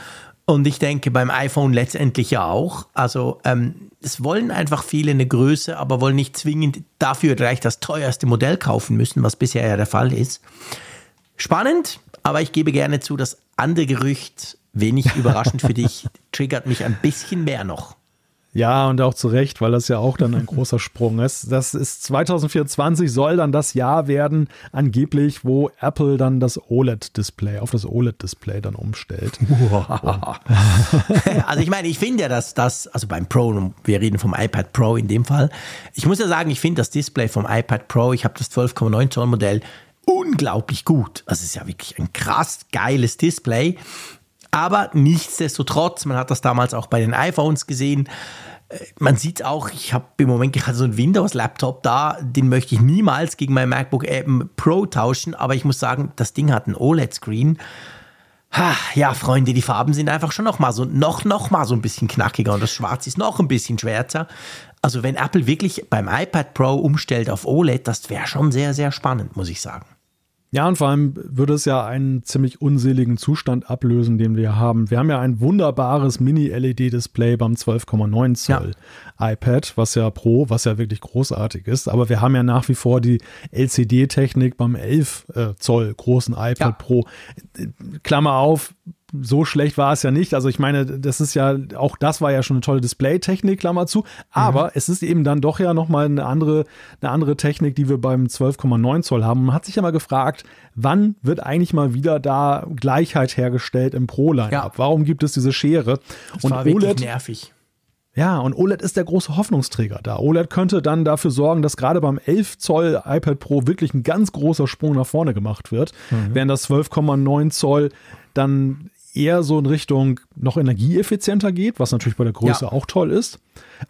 Und ich denke beim iPhone letztendlich ja auch. Also ähm, es wollen einfach viele eine Größe, aber wollen nicht zwingend dafür gleich das teuerste Modell kaufen müssen, was bisher ja der Fall ist. Spannend, aber ich gebe gerne zu, das andere Gerücht, wenig überraschend für <laughs> dich, triggert mich ein bisschen mehr noch. Ja, und auch zu Recht, weil das ja auch dann ein großer <laughs> Sprung ist. Das ist 2024 soll dann das Jahr werden, angeblich, wo Apple dann das OLED-Display auf das OLED-Display dann umstellt. <laughs> also ich meine, ich finde ja, dass das, also beim Pro, wir reden vom iPad Pro in dem Fall, ich muss ja sagen, ich finde das Display vom iPad Pro, ich habe das 12,9 Zoll Modell, unglaublich gut. Also es ist ja wirklich ein krass geiles Display. Aber nichtsdestotrotz, man hat das damals auch bei den iPhones gesehen, äh, man sieht auch, ich habe im Moment gerade so einen Windows-Laptop da, den möchte ich niemals gegen mein MacBook Pro tauschen, aber ich muss sagen, das Ding hat einen OLED-Screen. Ja, Freunde, die Farben sind einfach schon noch mal so noch noch mal so ein bisschen knackiger und das Schwarz ist noch ein bisschen schwärzer. Also wenn Apple wirklich beim iPad Pro umstellt auf OLED, das wäre schon sehr sehr spannend, muss ich sagen. Ja, und vor allem würde es ja einen ziemlich unseligen Zustand ablösen, den wir haben. Wir haben ja ein wunderbares Mini-LED-Display beim 12,9 Zoll ja. iPad, was ja Pro, was ja wirklich großartig ist. Aber wir haben ja nach wie vor die LCD-Technik beim 11 äh, Zoll großen iPad ja. Pro. Klammer auf, so schlecht war es ja nicht. Also ich meine, das ist ja, auch das war ja schon eine tolle Display-Technik, Klammer zu. Aber mhm. es ist eben dann doch ja nochmal eine andere, eine andere Technik, die wir beim 12,9 Zoll haben. Man hat sich ja mal gefragt, wann wird eigentlich mal wieder da Gleichheit hergestellt im Pro-Line-Up? Ja. Warum gibt es diese Schere? Das Und war OLED, nervig. Ja, und OLED ist der große Hoffnungsträger da. OLED könnte dann dafür sorgen, dass gerade beim 11 Zoll iPad Pro wirklich ein ganz großer Sprung nach vorne gemacht wird, mhm. während das 12,9 Zoll dann eher so in Richtung noch energieeffizienter geht, was natürlich bei der Größe ja. auch toll ist.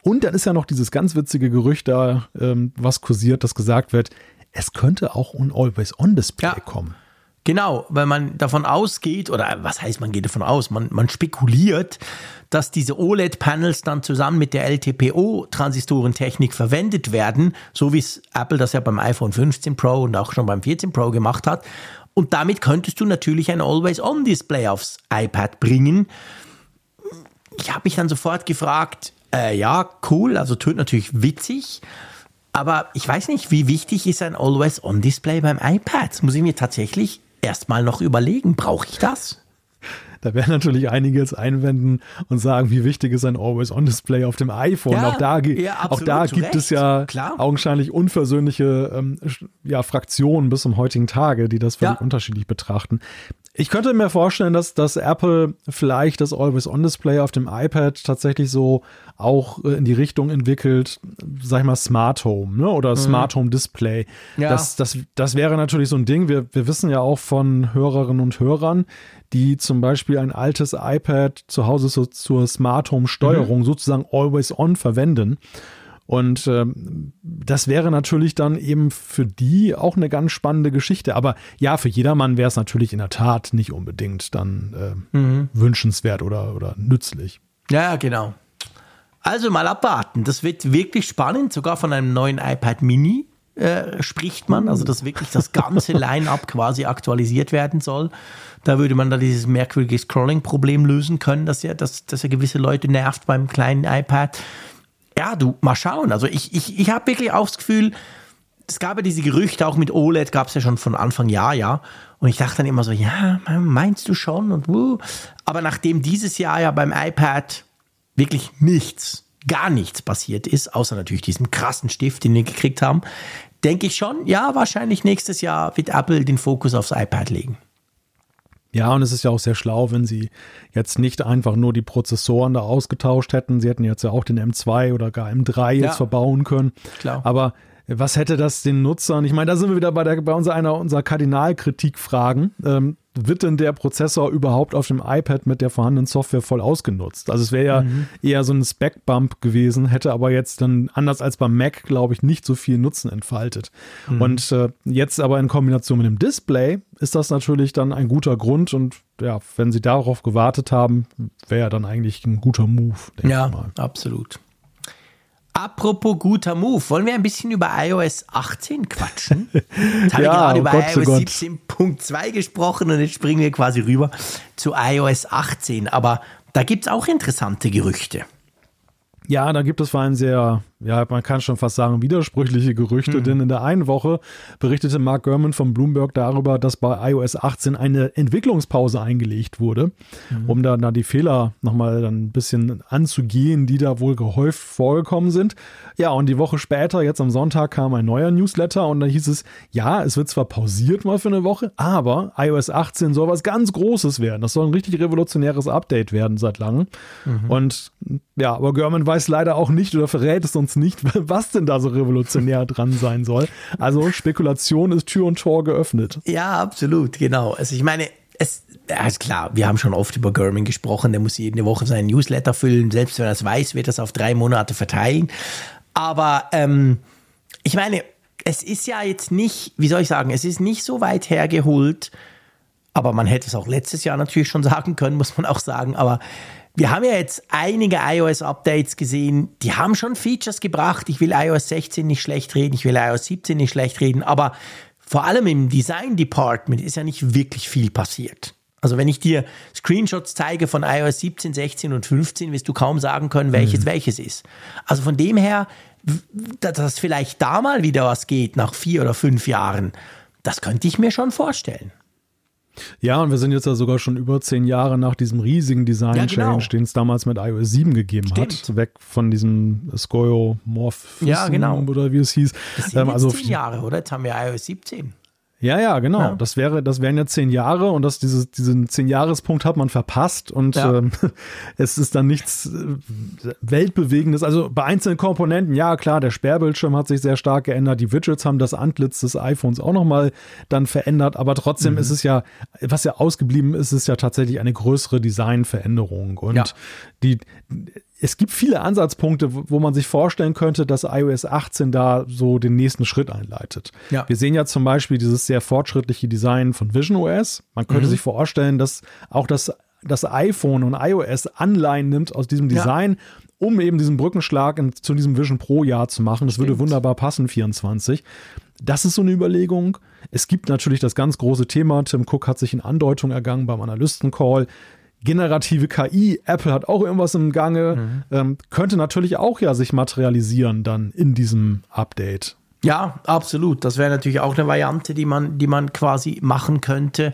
Und dann ist ja noch dieses ganz witzige Gerücht da, ähm, was kursiert, das gesagt wird, es könnte auch ein Always-On-Display ja. kommen. Genau, weil man davon ausgeht, oder was heißt, man geht davon aus, man, man spekuliert, dass diese OLED-Panels dann zusammen mit der LTPO-Transistorentechnik verwendet werden, so wie es Apple das ja beim iPhone 15 Pro und auch schon beim 14 Pro gemacht hat. Und damit könntest du natürlich ein Always-On-Display aufs iPad bringen. Ich habe mich dann sofort gefragt, äh, ja, cool, also tönt natürlich witzig, aber ich weiß nicht, wie wichtig ist ein Always-On-Display beim iPad? Das muss ich mir tatsächlich erstmal noch überlegen. Brauche ich das? Da werden natürlich einige jetzt einwenden und sagen, wie wichtig ist ein Always-On-Display auf dem iPhone. Ja, auch da, ja, auch da gibt Recht. es ja Klar. augenscheinlich unversöhnliche ähm, ja, Fraktionen bis zum heutigen Tage, die das völlig unterschiedlich betrachten. Ich könnte mir vorstellen, dass, dass Apple vielleicht das Always-On-Display auf dem iPad tatsächlich so auch äh, in die Richtung entwickelt, sag ich mal, Smart Home ne? oder mhm. Smart Home Display. Ja. Das, das, das wäre natürlich so ein Ding. Wir, wir wissen ja auch von Hörerinnen und Hörern, die zum Beispiel ein altes iPad zu Hause so zur Smart Home Steuerung mhm. sozusagen Always On verwenden. Und ähm, das wäre natürlich dann eben für die auch eine ganz spannende Geschichte. Aber ja, für jedermann wäre es natürlich in der Tat nicht unbedingt dann äh, mhm. wünschenswert oder, oder nützlich. Ja, genau. Also mal abwarten. Das wird wirklich spannend, sogar von einem neuen iPad Mini. äh, spricht man, also dass wirklich das ganze <laughs> Line-up quasi aktualisiert werden soll. Da würde man da dieses merkwürdige Scrolling-Problem lösen können, dass ja, dass, dass ja gewisse Leute nervt beim kleinen iPad. Ja, du, mal schauen. Also ich, ich, ich habe wirklich auch das Gefühl, es gab ja diese Gerüchte, auch mit OLED gab es ja schon von Anfang Jahr, ja. Und ich dachte dann immer so, ja, meinst du schon? Und wuh. Aber nachdem dieses Jahr ja beim iPad wirklich nichts, gar nichts passiert ist, außer natürlich diesem krassen Stift, den wir gekriegt haben, denke ich schon, ja, wahrscheinlich nächstes Jahr wird Apple den Fokus aufs iPad legen. Ja, und es ist ja auch sehr schlau, wenn sie jetzt nicht einfach nur die Prozessoren da ausgetauscht hätten. Sie hätten jetzt ja auch den M2 oder gar M3 jetzt ja, verbauen können. Klar. Aber was hätte das den Nutzern? Ich meine, da sind wir wieder bei, der, bei unserer, einer unserer Kardinalkritikfragen. Ähm, wird denn der Prozessor überhaupt auf dem iPad mit der vorhandenen Software voll ausgenutzt? Also es wäre ja mhm. eher so ein Spec-Bump gewesen, hätte aber jetzt dann anders als beim Mac, glaube ich, nicht so viel Nutzen entfaltet. Mhm. Und äh, jetzt aber in Kombination mit dem Display ist das natürlich dann ein guter Grund und ja, wenn sie darauf gewartet haben, wäre ja dann eigentlich ein guter Move. Ja, absolut. Apropos guter Move, wollen wir ein bisschen über iOS 18 quatschen? <laughs> Jetzt habe ja, gerade oh über Gott, iOS oh 17.2 gesprochen und jetzt springen wir quasi rüber zu iOS 18. Aber da gibt es auch interessante Gerüchte. Ja, da gibt es vor allem sehr, ja, man kann schon fast sagen, widersprüchliche Gerüchte, mhm. denn in der einen Woche berichtete Mark Gurman von Bloomberg darüber, dass bei iOS 18 eine Entwicklungspause eingelegt wurde, mhm. um dann da die Fehler nochmal dann ein bisschen anzugehen, die da wohl gehäuft vorgekommen sind. Ja, und die Woche später, jetzt am Sonntag, kam ein neuer Newsletter und da hieß es, ja, es wird zwar pausiert mal für eine Woche, aber iOS 18 soll was ganz Großes werden. Das soll ein richtig revolutionäres Update werden seit langem. Mhm. Und ja, aber Gurman weiß leider auch nicht oder verrät es uns nicht, <laughs> was denn da so revolutionär dran sein soll. Also Spekulation ist Tür und Tor geöffnet. Ja, absolut, genau. Also ich meine, es ist klar, wir haben schon oft über Gurman gesprochen, der muss jede Woche seinen Newsletter füllen, selbst wenn er es weiß, wird er es auf drei Monate verteilen. Aber ähm, ich meine, es ist ja jetzt nicht, wie soll ich sagen, es ist nicht so weit hergeholt, aber man hätte es auch letztes Jahr natürlich schon <laughs> sagen können, muss man auch sagen, aber wir haben ja jetzt einige iOS-Updates gesehen, die haben schon Features gebracht. Ich will iOS 16 nicht schlecht reden, ich will iOS 17 nicht schlecht reden, aber vor allem im Design Department ist ja nicht wirklich viel passiert. Also wenn ich dir Screenshots zeige von iOS 17, 16 und 15, wirst du kaum sagen können, welches mhm. welches ist. Also von dem her, dass vielleicht da mal wieder was geht nach vier oder fünf Jahren, das könnte ich mir schon vorstellen. Ja, und wir sind jetzt ja sogar schon über zehn Jahre nach diesem riesigen Design-Change, ja, genau. den es damals mit iOS 7 gegeben Stimmt. hat. Weg von diesem Skeuomorph ja, genau. oder wie es hieß. Das sind ähm, also zehn Jahre, oder? Jetzt haben wir iOS 17. Ja, ja, genau. Ja. Das wäre, das wären ja zehn Jahre und das, dieses, diesen zehn Jahrespunkt hat man verpasst und ja. ähm, <laughs> es ist dann nichts äh, Weltbewegendes. Also bei einzelnen Komponenten, ja klar, der Sperrbildschirm hat sich sehr stark geändert, die Widgets haben das Antlitz des iPhones auch nochmal dann verändert, aber trotzdem mhm. ist es ja, was ja ausgeblieben ist, ist ja tatsächlich eine größere Designveränderung und ja. die es gibt viele Ansatzpunkte, wo man sich vorstellen könnte, dass iOS 18 da so den nächsten Schritt einleitet. Ja. Wir sehen ja zum Beispiel dieses sehr fortschrittliche Design von Vision OS. Man könnte mhm. sich vorstellen, dass auch das, das iPhone und iOS Anleihen nimmt aus diesem Design, ja. um eben diesen Brückenschlag in, zu diesem Vision Pro Jahr zu machen. Das Stimmt. würde wunderbar passen, 24. Das ist so eine Überlegung. Es gibt natürlich das ganz große Thema. Tim Cook hat sich in Andeutung ergangen beim Analystencall generative KI, Apple hat auch irgendwas im Gange, mhm. ähm, könnte natürlich auch ja sich materialisieren dann in diesem Update. Ja, absolut. Das wäre natürlich auch eine Variante, die man, die man quasi machen könnte.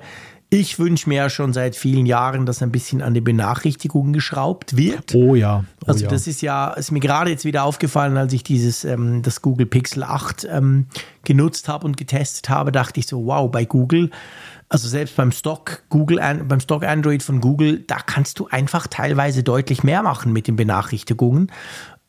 Ich wünsche mir ja schon seit vielen Jahren, dass ein bisschen an die Benachrichtigungen geschraubt wird. Oh ja. Oh also ja. das ist ja, ist mir gerade jetzt wieder aufgefallen, als ich dieses, ähm, das Google Pixel 8 ähm, genutzt habe und getestet habe, dachte ich so, wow, bei Google also selbst beim Stock Google, beim Stock Android von Google, da kannst du einfach teilweise deutlich mehr machen mit den Benachrichtigungen.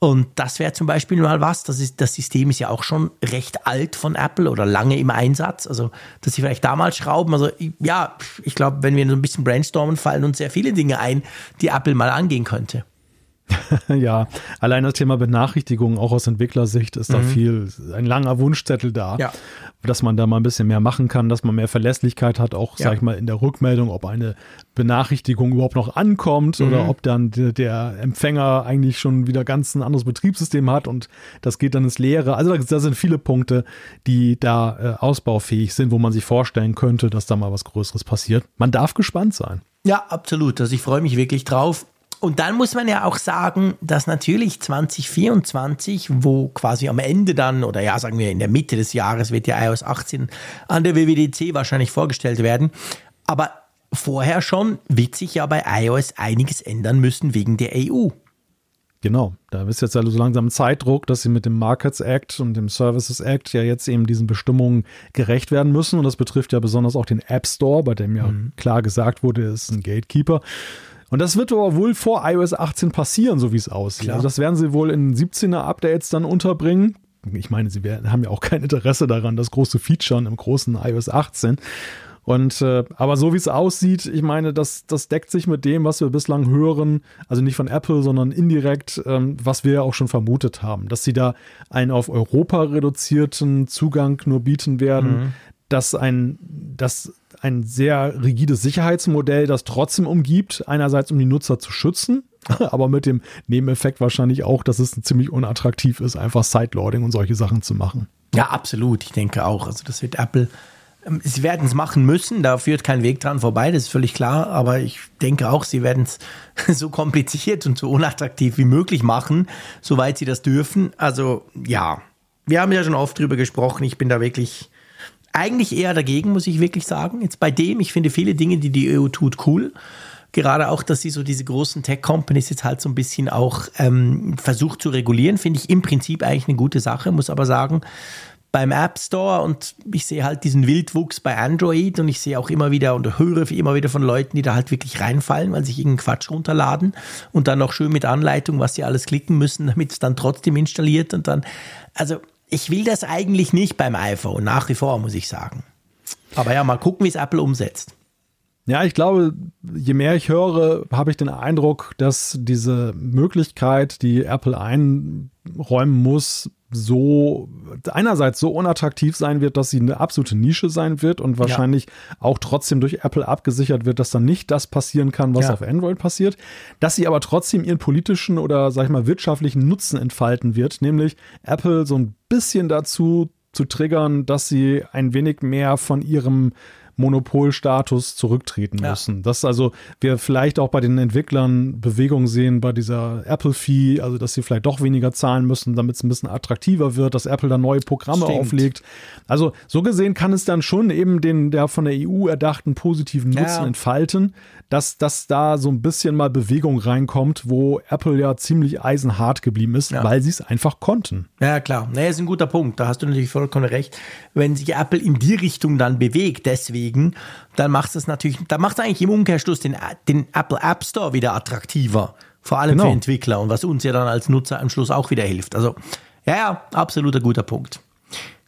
Und das wäre zum Beispiel mal was, das, ist, das System ist ja auch schon recht alt von Apple oder lange im Einsatz. Also, dass sie vielleicht damals schrauben. Also, ja, ich glaube, wenn wir so ein bisschen brainstormen, fallen uns sehr viele Dinge ein, die Apple mal angehen könnte. <laughs> ja, allein das Thema Benachrichtigungen, auch aus Entwicklersicht, ist mhm. da viel, ein langer Wunschzettel da, ja. dass man da mal ein bisschen mehr machen kann, dass man mehr Verlässlichkeit hat, auch, ja. sag ich mal, in der Rückmeldung, ob eine Benachrichtigung überhaupt noch ankommt mhm. oder ob dann der, der, Empfänger eigentlich schon wieder ganz ein anderes Betriebssystem hat und das geht dann ins Leere. Also da, da sind viele Punkte, die da äh, ausbaufähig sind, wo man sich vorstellen könnte, dass da mal was Größeres passiert. Man darf gespannt sein. Ja, absolut. Also ich freue mich wirklich drauf. Und dann muss man ja auch sagen, dass natürlich 2024, wo quasi am Ende dann, oder ja, sagen wir in der Mitte des Jahres, wird ja iOS 18 an der WWDC wahrscheinlich vorgestellt werden. Aber vorher schon wird sich ja bei iOS einiges ändern müssen wegen der EU. Genau, da ist jetzt also so langsam Zeitdruck, dass sie mit dem Markets Act und dem Services Act ja jetzt eben diesen Bestimmungen gerecht werden müssen. Und das betrifft ja besonders auch den App Store, bei dem ja mhm. klar gesagt wurde, es ist ein Gatekeeper. Und das wird aber wohl vor iOS 18 passieren, so wie es aussieht. Klar. Also das werden sie wohl in 17er Updates dann unterbringen. Ich meine, sie werden, haben ja auch kein Interesse daran, das große Feature im großen iOS 18. Und äh, aber so wie es aussieht, ich meine, das, das deckt sich mit dem, was wir bislang hören, also nicht von Apple, sondern indirekt, ähm, was wir ja auch schon vermutet haben, dass sie da einen auf Europa reduzierten Zugang nur bieten werden, mhm. dass ein, dass ein sehr rigides Sicherheitsmodell, das trotzdem umgibt, einerseits um die Nutzer zu schützen, <laughs> aber mit dem Nebeneffekt wahrscheinlich auch, dass es ziemlich unattraktiv ist, einfach Sideloading und solche Sachen zu machen. Ja, absolut. Ich denke auch. Also das wird Apple, ähm, sie werden es machen müssen, da führt kein Weg dran vorbei, das ist völlig klar, aber ich denke auch, sie werden es <laughs> so kompliziert und so unattraktiv wie möglich machen, soweit sie das dürfen. Also ja, wir haben ja schon oft drüber gesprochen, ich bin da wirklich eigentlich eher dagegen, muss ich wirklich sagen. Jetzt bei dem, ich finde viele Dinge, die die EU tut, cool. Gerade auch, dass sie so diese großen Tech-Companies jetzt halt so ein bisschen auch ähm, versucht zu regulieren, finde ich im Prinzip eigentlich eine gute Sache, muss aber sagen, beim App Store und ich sehe halt diesen Wildwuchs bei Android und ich sehe auch immer wieder und höre immer wieder von Leuten, die da halt wirklich reinfallen, weil sich irgendeinen Quatsch runterladen und dann noch schön mit Anleitung, was sie alles klicken müssen, damit es dann trotzdem installiert und dann, also ich will das eigentlich nicht beim iPhone, nach wie vor, muss ich sagen. Aber ja, mal gucken, wie es Apple umsetzt. Ja, ich glaube, je mehr ich höre, habe ich den Eindruck, dass diese Möglichkeit, die Apple einräumen muss, so einerseits so unattraktiv sein wird, dass sie eine absolute Nische sein wird und wahrscheinlich ja. auch trotzdem durch Apple abgesichert wird, dass dann nicht das passieren kann, was ja. auf Android passiert, dass sie aber trotzdem ihren politischen oder sag ich mal wirtschaftlichen Nutzen entfalten wird, nämlich Apple so ein bisschen dazu zu triggern, dass sie ein wenig mehr von ihrem Monopolstatus zurücktreten ja. müssen. Dass also wir vielleicht auch bei den Entwicklern Bewegungen sehen bei dieser Apple-Fee, also dass sie vielleicht doch weniger zahlen müssen, damit es ein bisschen attraktiver wird, dass Apple dann neue Programme Stimmt. auflegt. Also so gesehen kann es dann schon eben den der von der EU erdachten positiven Nutzen ja. entfalten, dass, dass da so ein bisschen mal Bewegung reinkommt, wo Apple ja ziemlich eisenhart geblieben ist, ja. weil sie es einfach konnten. Ja, klar. Nee, ist ein guter Punkt. Da hast du natürlich vollkommen recht. Wenn sich Apple in die Richtung dann bewegt, deswegen, dann macht es natürlich, dann macht es eigentlich im Umkehrschluss den, den Apple App Store wieder attraktiver. Vor allem genau. für Entwickler und was uns ja dann als Nutzer am Schluss auch wieder hilft. Also, ja, ja, absoluter guter Punkt.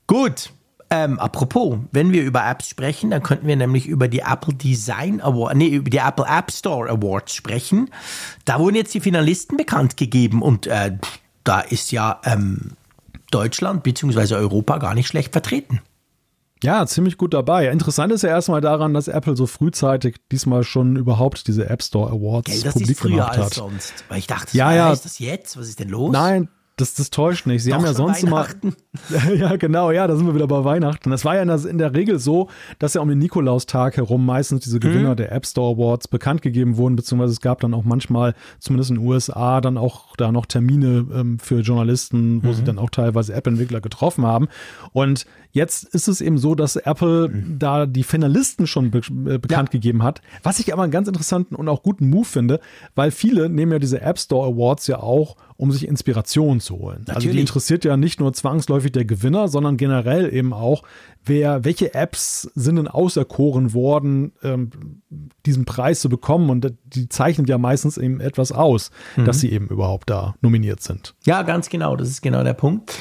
Gut, ähm, apropos, wenn wir über Apps sprechen, dann könnten wir nämlich über die Apple Design Award, nee, über die Apple App Store Awards sprechen. Da wurden jetzt die Finalisten bekannt gegeben und äh, da ist ja ähm, Deutschland bzw. Europa gar nicht schlecht vertreten. Ja, ziemlich gut dabei. Interessant ist ja erstmal daran, dass Apple so frühzeitig diesmal schon überhaupt diese App Store Awards Gell, das publik ist früher gemacht hat. Als sonst. Weil ich dachte, ja, ja. ist das jetzt? Was ist denn los? Nein, das, das täuscht nicht. Sie Doch, haben ja sonst immer. <laughs> ja, genau, ja, da sind wir wieder bei Weihnachten. Das war ja in der, in der Regel so, dass ja um den Nikolaustag herum meistens diese Gewinner mhm. der App Store Awards bekannt gegeben wurden, beziehungsweise es gab dann auch manchmal, zumindest in den USA, dann auch da noch Termine ähm, für Journalisten, wo mhm. sie dann auch teilweise App-Entwickler getroffen haben. Und Jetzt ist es eben so, dass Apple mhm. da die Finalisten schon be äh, bekannt ja. gegeben hat, was ich aber einen ganz interessanten und auch guten Move finde, weil viele nehmen ja diese App Store Awards ja auch, um sich Inspiration zu holen. Natürlich. Also die interessiert ja nicht nur zwangsläufig der Gewinner, sondern generell eben auch, wer, welche Apps sind denn auserkoren worden, ähm, diesen Preis zu bekommen und die zeichnet ja meistens eben etwas aus, mhm. dass sie eben überhaupt da nominiert sind. Ja, ganz genau, das ist genau der Punkt.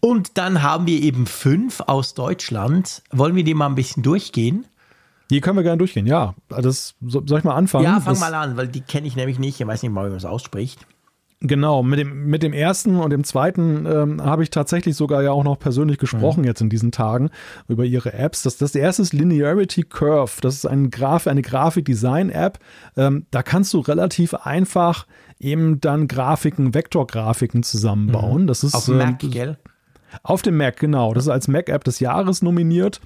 Und dann haben wir eben fünf aus Deutschland. Wollen wir die mal ein bisschen durchgehen? Die können wir gerne durchgehen, ja. Das, soll ich mal anfangen? Ja, fang das, mal an, weil die kenne ich nämlich nicht. Ich weiß nicht mal, wie man es ausspricht. Genau, mit dem, mit dem ersten und dem zweiten ähm, habe ich tatsächlich sogar ja auch noch persönlich gesprochen mhm. jetzt in diesen Tagen über ihre Apps. Das, das erste ist Linearity Curve. Das ist ein Graf, eine Grafikdesign-App. Ähm, da kannst du relativ einfach eben dann Grafiken, Vektorgrafiken zusammenbauen. Mhm. Das ist auf dem Mac, ähm, gell? Auf dem Mac, genau. Das ist als Mac-App des Jahres nominiert.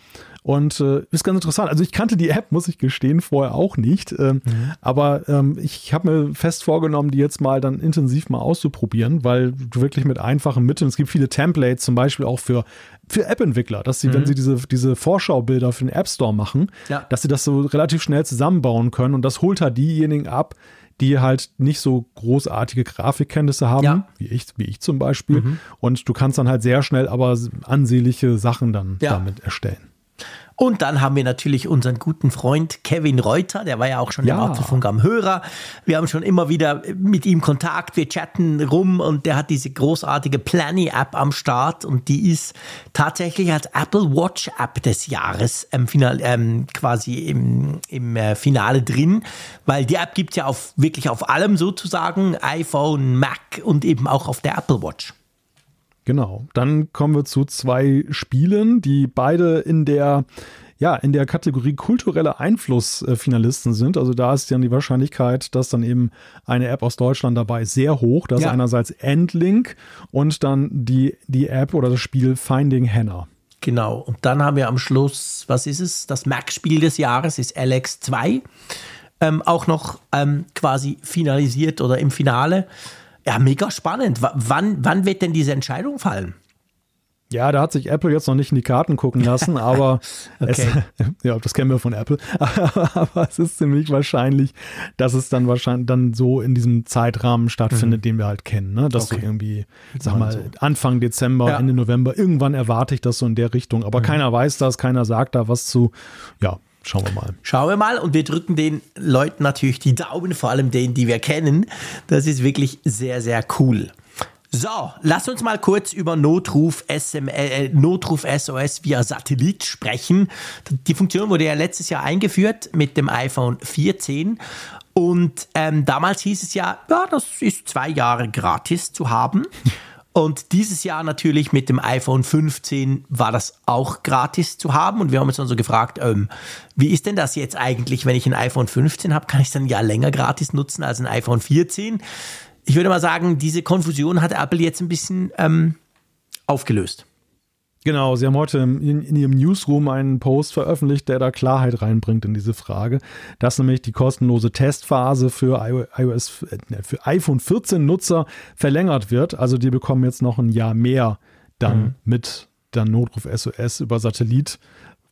Und äh, ist ganz interessant. Also ich kannte die App, muss ich gestehen, vorher auch nicht. Ähm, mhm. Aber ähm, ich habe mir fest vorgenommen, die jetzt mal dann intensiv mal auszuprobieren, weil du wirklich mit einfachen Mitteln, es gibt viele Templates, zum Beispiel auch für, für App-Entwickler, dass sie, mhm. wenn sie diese, diese Vorschaubilder für den App Store machen, ja. dass sie das so relativ schnell zusammenbauen können. Und das holt halt diejenigen ab, die halt nicht so großartige Grafikkenntnisse haben, ja. wie, ich, wie ich zum Beispiel. Mhm. Und du kannst dann halt sehr schnell aber ansehnliche Sachen dann ja. damit erstellen. Und dann haben wir natürlich unseren guten Freund Kevin Reuter, der war ja auch schon ja. im Apfelfunk am Hörer. Wir haben schon immer wieder mit ihm Kontakt, wir chatten rum und der hat diese großartige Planny-App am Start und die ist tatsächlich als Apple Watch App des Jahres ähm, final, ähm, quasi im, im äh, Finale drin, weil die App gibt es ja auf, wirklich auf allem sozusagen, iPhone, Mac und eben auch auf der Apple Watch. Genau. Dann kommen wir zu zwei Spielen, die beide in der ja, in der Kategorie kulturelle Einfluss äh, Finalisten sind. Also da ist dann die Wahrscheinlichkeit, dass dann eben eine App aus Deutschland dabei ist, sehr hoch. Das ja. ist einerseits Endlink und dann die, die App oder das Spiel Finding Hannah. Genau. Und dann haben wir am Schluss, was ist es? Das Mac-Spiel des Jahres ist LX2. Ähm, auch noch ähm, quasi finalisiert oder im Finale. Ja, mega spannend. W wann, wann wird denn diese Entscheidung fallen? Ja, da hat sich Apple jetzt noch nicht in die Karten gucken lassen, <laughs> aber okay. es, <laughs> ja, das kennen wir von Apple. <laughs> aber es ist ziemlich wahrscheinlich, dass es dann wahrscheinlich dann so in diesem Zeitrahmen stattfindet, mhm. den wir halt kennen. Ne? Dass okay. du irgendwie, sag mal, so. Anfang Dezember, ja. Ende November, irgendwann erwarte ich das so in der Richtung. Aber mhm. keiner weiß das, keiner sagt da was zu. Ja, Schauen wir mal. Schauen wir mal und wir drücken den Leuten natürlich die Daumen, vor allem denen, die wir kennen. Das ist wirklich sehr, sehr cool. So, lass uns mal kurz über Notruf, SM, äh, Notruf SOS via Satellit sprechen. Die Funktion wurde ja letztes Jahr eingeführt mit dem iPhone 14 und ähm, damals hieß es ja, ja, das ist zwei Jahre gratis zu haben. Und dieses Jahr natürlich mit dem iPhone 15 war das auch gratis zu haben. Und wir haben uns dann so gefragt, ähm, wie ist denn das jetzt eigentlich, wenn ich ein iPhone 15 habe, kann ich es dann ja länger gratis nutzen als ein iPhone 14? Ich würde mal sagen, diese Konfusion hat Apple jetzt ein bisschen ähm, aufgelöst. Genau, Sie haben heute in, in, Ihrem Newsroom einen Post veröffentlicht, der da Klarheit reinbringt in diese Frage, dass nämlich die kostenlose Testphase für iOS, äh, für iPhone 14 Nutzer verlängert wird. Also die bekommen jetzt noch ein Jahr mehr dann mhm. mit der Notruf SOS über Satellit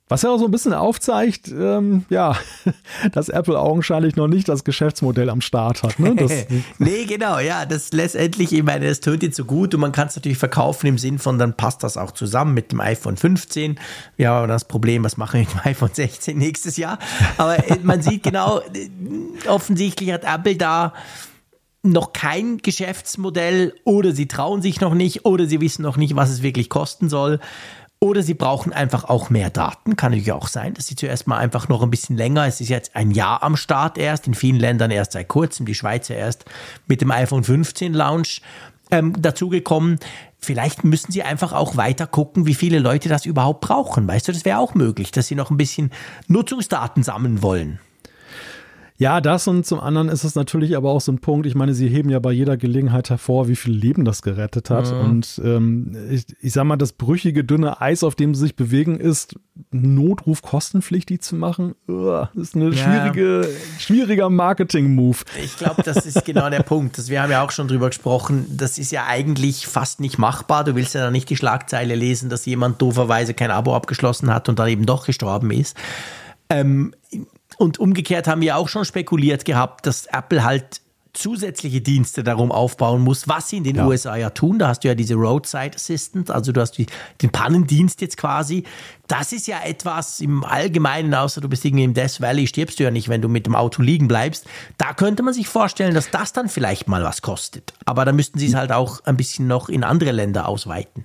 was ja auch so ein bisschen aufzeigt, ähm, ja, <laughs> dass Apple augenscheinlich noch nicht das Geschäftsmodell am Start hat. Ne? <laughs> Nee, genau, ja, das letztendlich, ich meine, das tönt jetzt so gut und man kann es natürlich verkaufen im Sinn von, dann passt das auch zusammen mit dem iPhone 15. Wir haben aber das Problem, was machen wir mit dem iPhone 16 nächstes Jahr? Aber äh, man sieht genau, äh, offensichtlich hat Apple da noch kein Geschäftsmodell oder sie trauen sich noch nicht oder sie wissen noch nicht, was es wirklich kosten soll. Oder sie brauchen einfach auch mehr Daten. Kann natürlich auch sein, dass sie zuerst mal einfach noch ein bisschen länger, es ist jetzt ein Jahr am Start erst, in vielen Ländern erst seit kurzem, die Schweizer erst mit dem iPhone 15 Launch ähm, dazugekommen. Vielleicht müssen sie einfach auch weiter gucken, wie viele Leute das überhaupt brauchen. Weißt du, das wäre auch möglich, dass sie noch ein bisschen Nutzungsdaten sammeln wollen. Ja, das und zum anderen ist es natürlich aber auch so ein Punkt. Ich meine, sie heben ja bei jeder Gelegenheit hervor, wie viel Leben das gerettet hat. Mhm. Und ähm, ich, ich sag mal, das brüchige, dünne Eis, auf dem sie sich bewegen, ist Notruf kostenpflichtig zu machen. Das ist eine ja. schwierige, schwieriger Marketing-Move. Ich glaube, das ist genau der Punkt. Das, wir haben ja auch schon drüber gesprochen. Das ist ja eigentlich fast nicht machbar. Du willst ja dann nicht die Schlagzeile lesen, dass jemand dooferweise kein Abo abgeschlossen hat und dann eben doch gestorben ist. Ähm, und umgekehrt haben wir auch schon spekuliert gehabt, dass Apple halt zusätzliche Dienste darum aufbauen muss, was sie in den ja. USA ja tun. Da hast du ja diese Roadside Assistant, also du hast die, den Pannendienst jetzt quasi. Das ist ja etwas im Allgemeinen, außer du bist irgendwie im Death Valley, stirbst du ja nicht, wenn du mit dem Auto liegen bleibst. Da könnte man sich vorstellen, dass das dann vielleicht mal was kostet. Aber da müssten sie es halt auch ein bisschen noch in andere Länder ausweiten.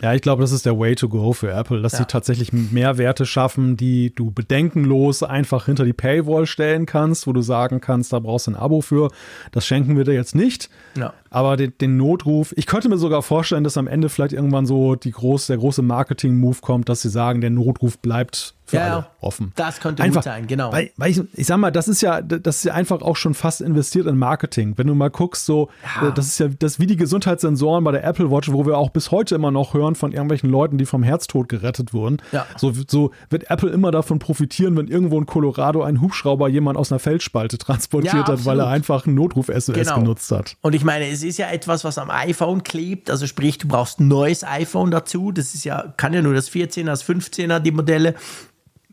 Ja, ich glaube, das ist der Way to go für Apple, dass ja. sie tatsächlich Mehrwerte schaffen, die du bedenkenlos einfach hinter die Paywall stellen kannst, wo du sagen kannst, da brauchst du ein Abo für. Das schenken wir dir jetzt nicht. Ja. Aber den, den, Notruf, ich könnte mir sogar vorstellen, dass am Ende vielleicht irgendwann so die groß, der große Marketing-Move kommt, dass sie sagen, der Notruf bleibt für ja, alle offen. Das könnte einfach, gut sein, genau. Weil, weil ich, ich, sag mal, das ist ja, das ist ja einfach auch schon fast investiert in Marketing. Wenn du mal guckst, so, ja. das ist ja das wie die Gesundheitssensoren bei der Apple Watch, wo wir auch bis heute immer noch hören von irgendwelchen Leuten, die vom Herztod gerettet wurden. Ja. So, so wird Apple immer davon profitieren, wenn irgendwo in Colorado ein Hubschrauber jemand aus einer Feldspalte transportiert hat, weil er einfach einen Notruf-SOS genau. genutzt hat. Und ich meine, es ist ja etwas, was am iPhone klebt. Also sprich, du brauchst ein neues iPhone dazu. Das ist ja, kann ja nur das 14er, das 15er, die Modelle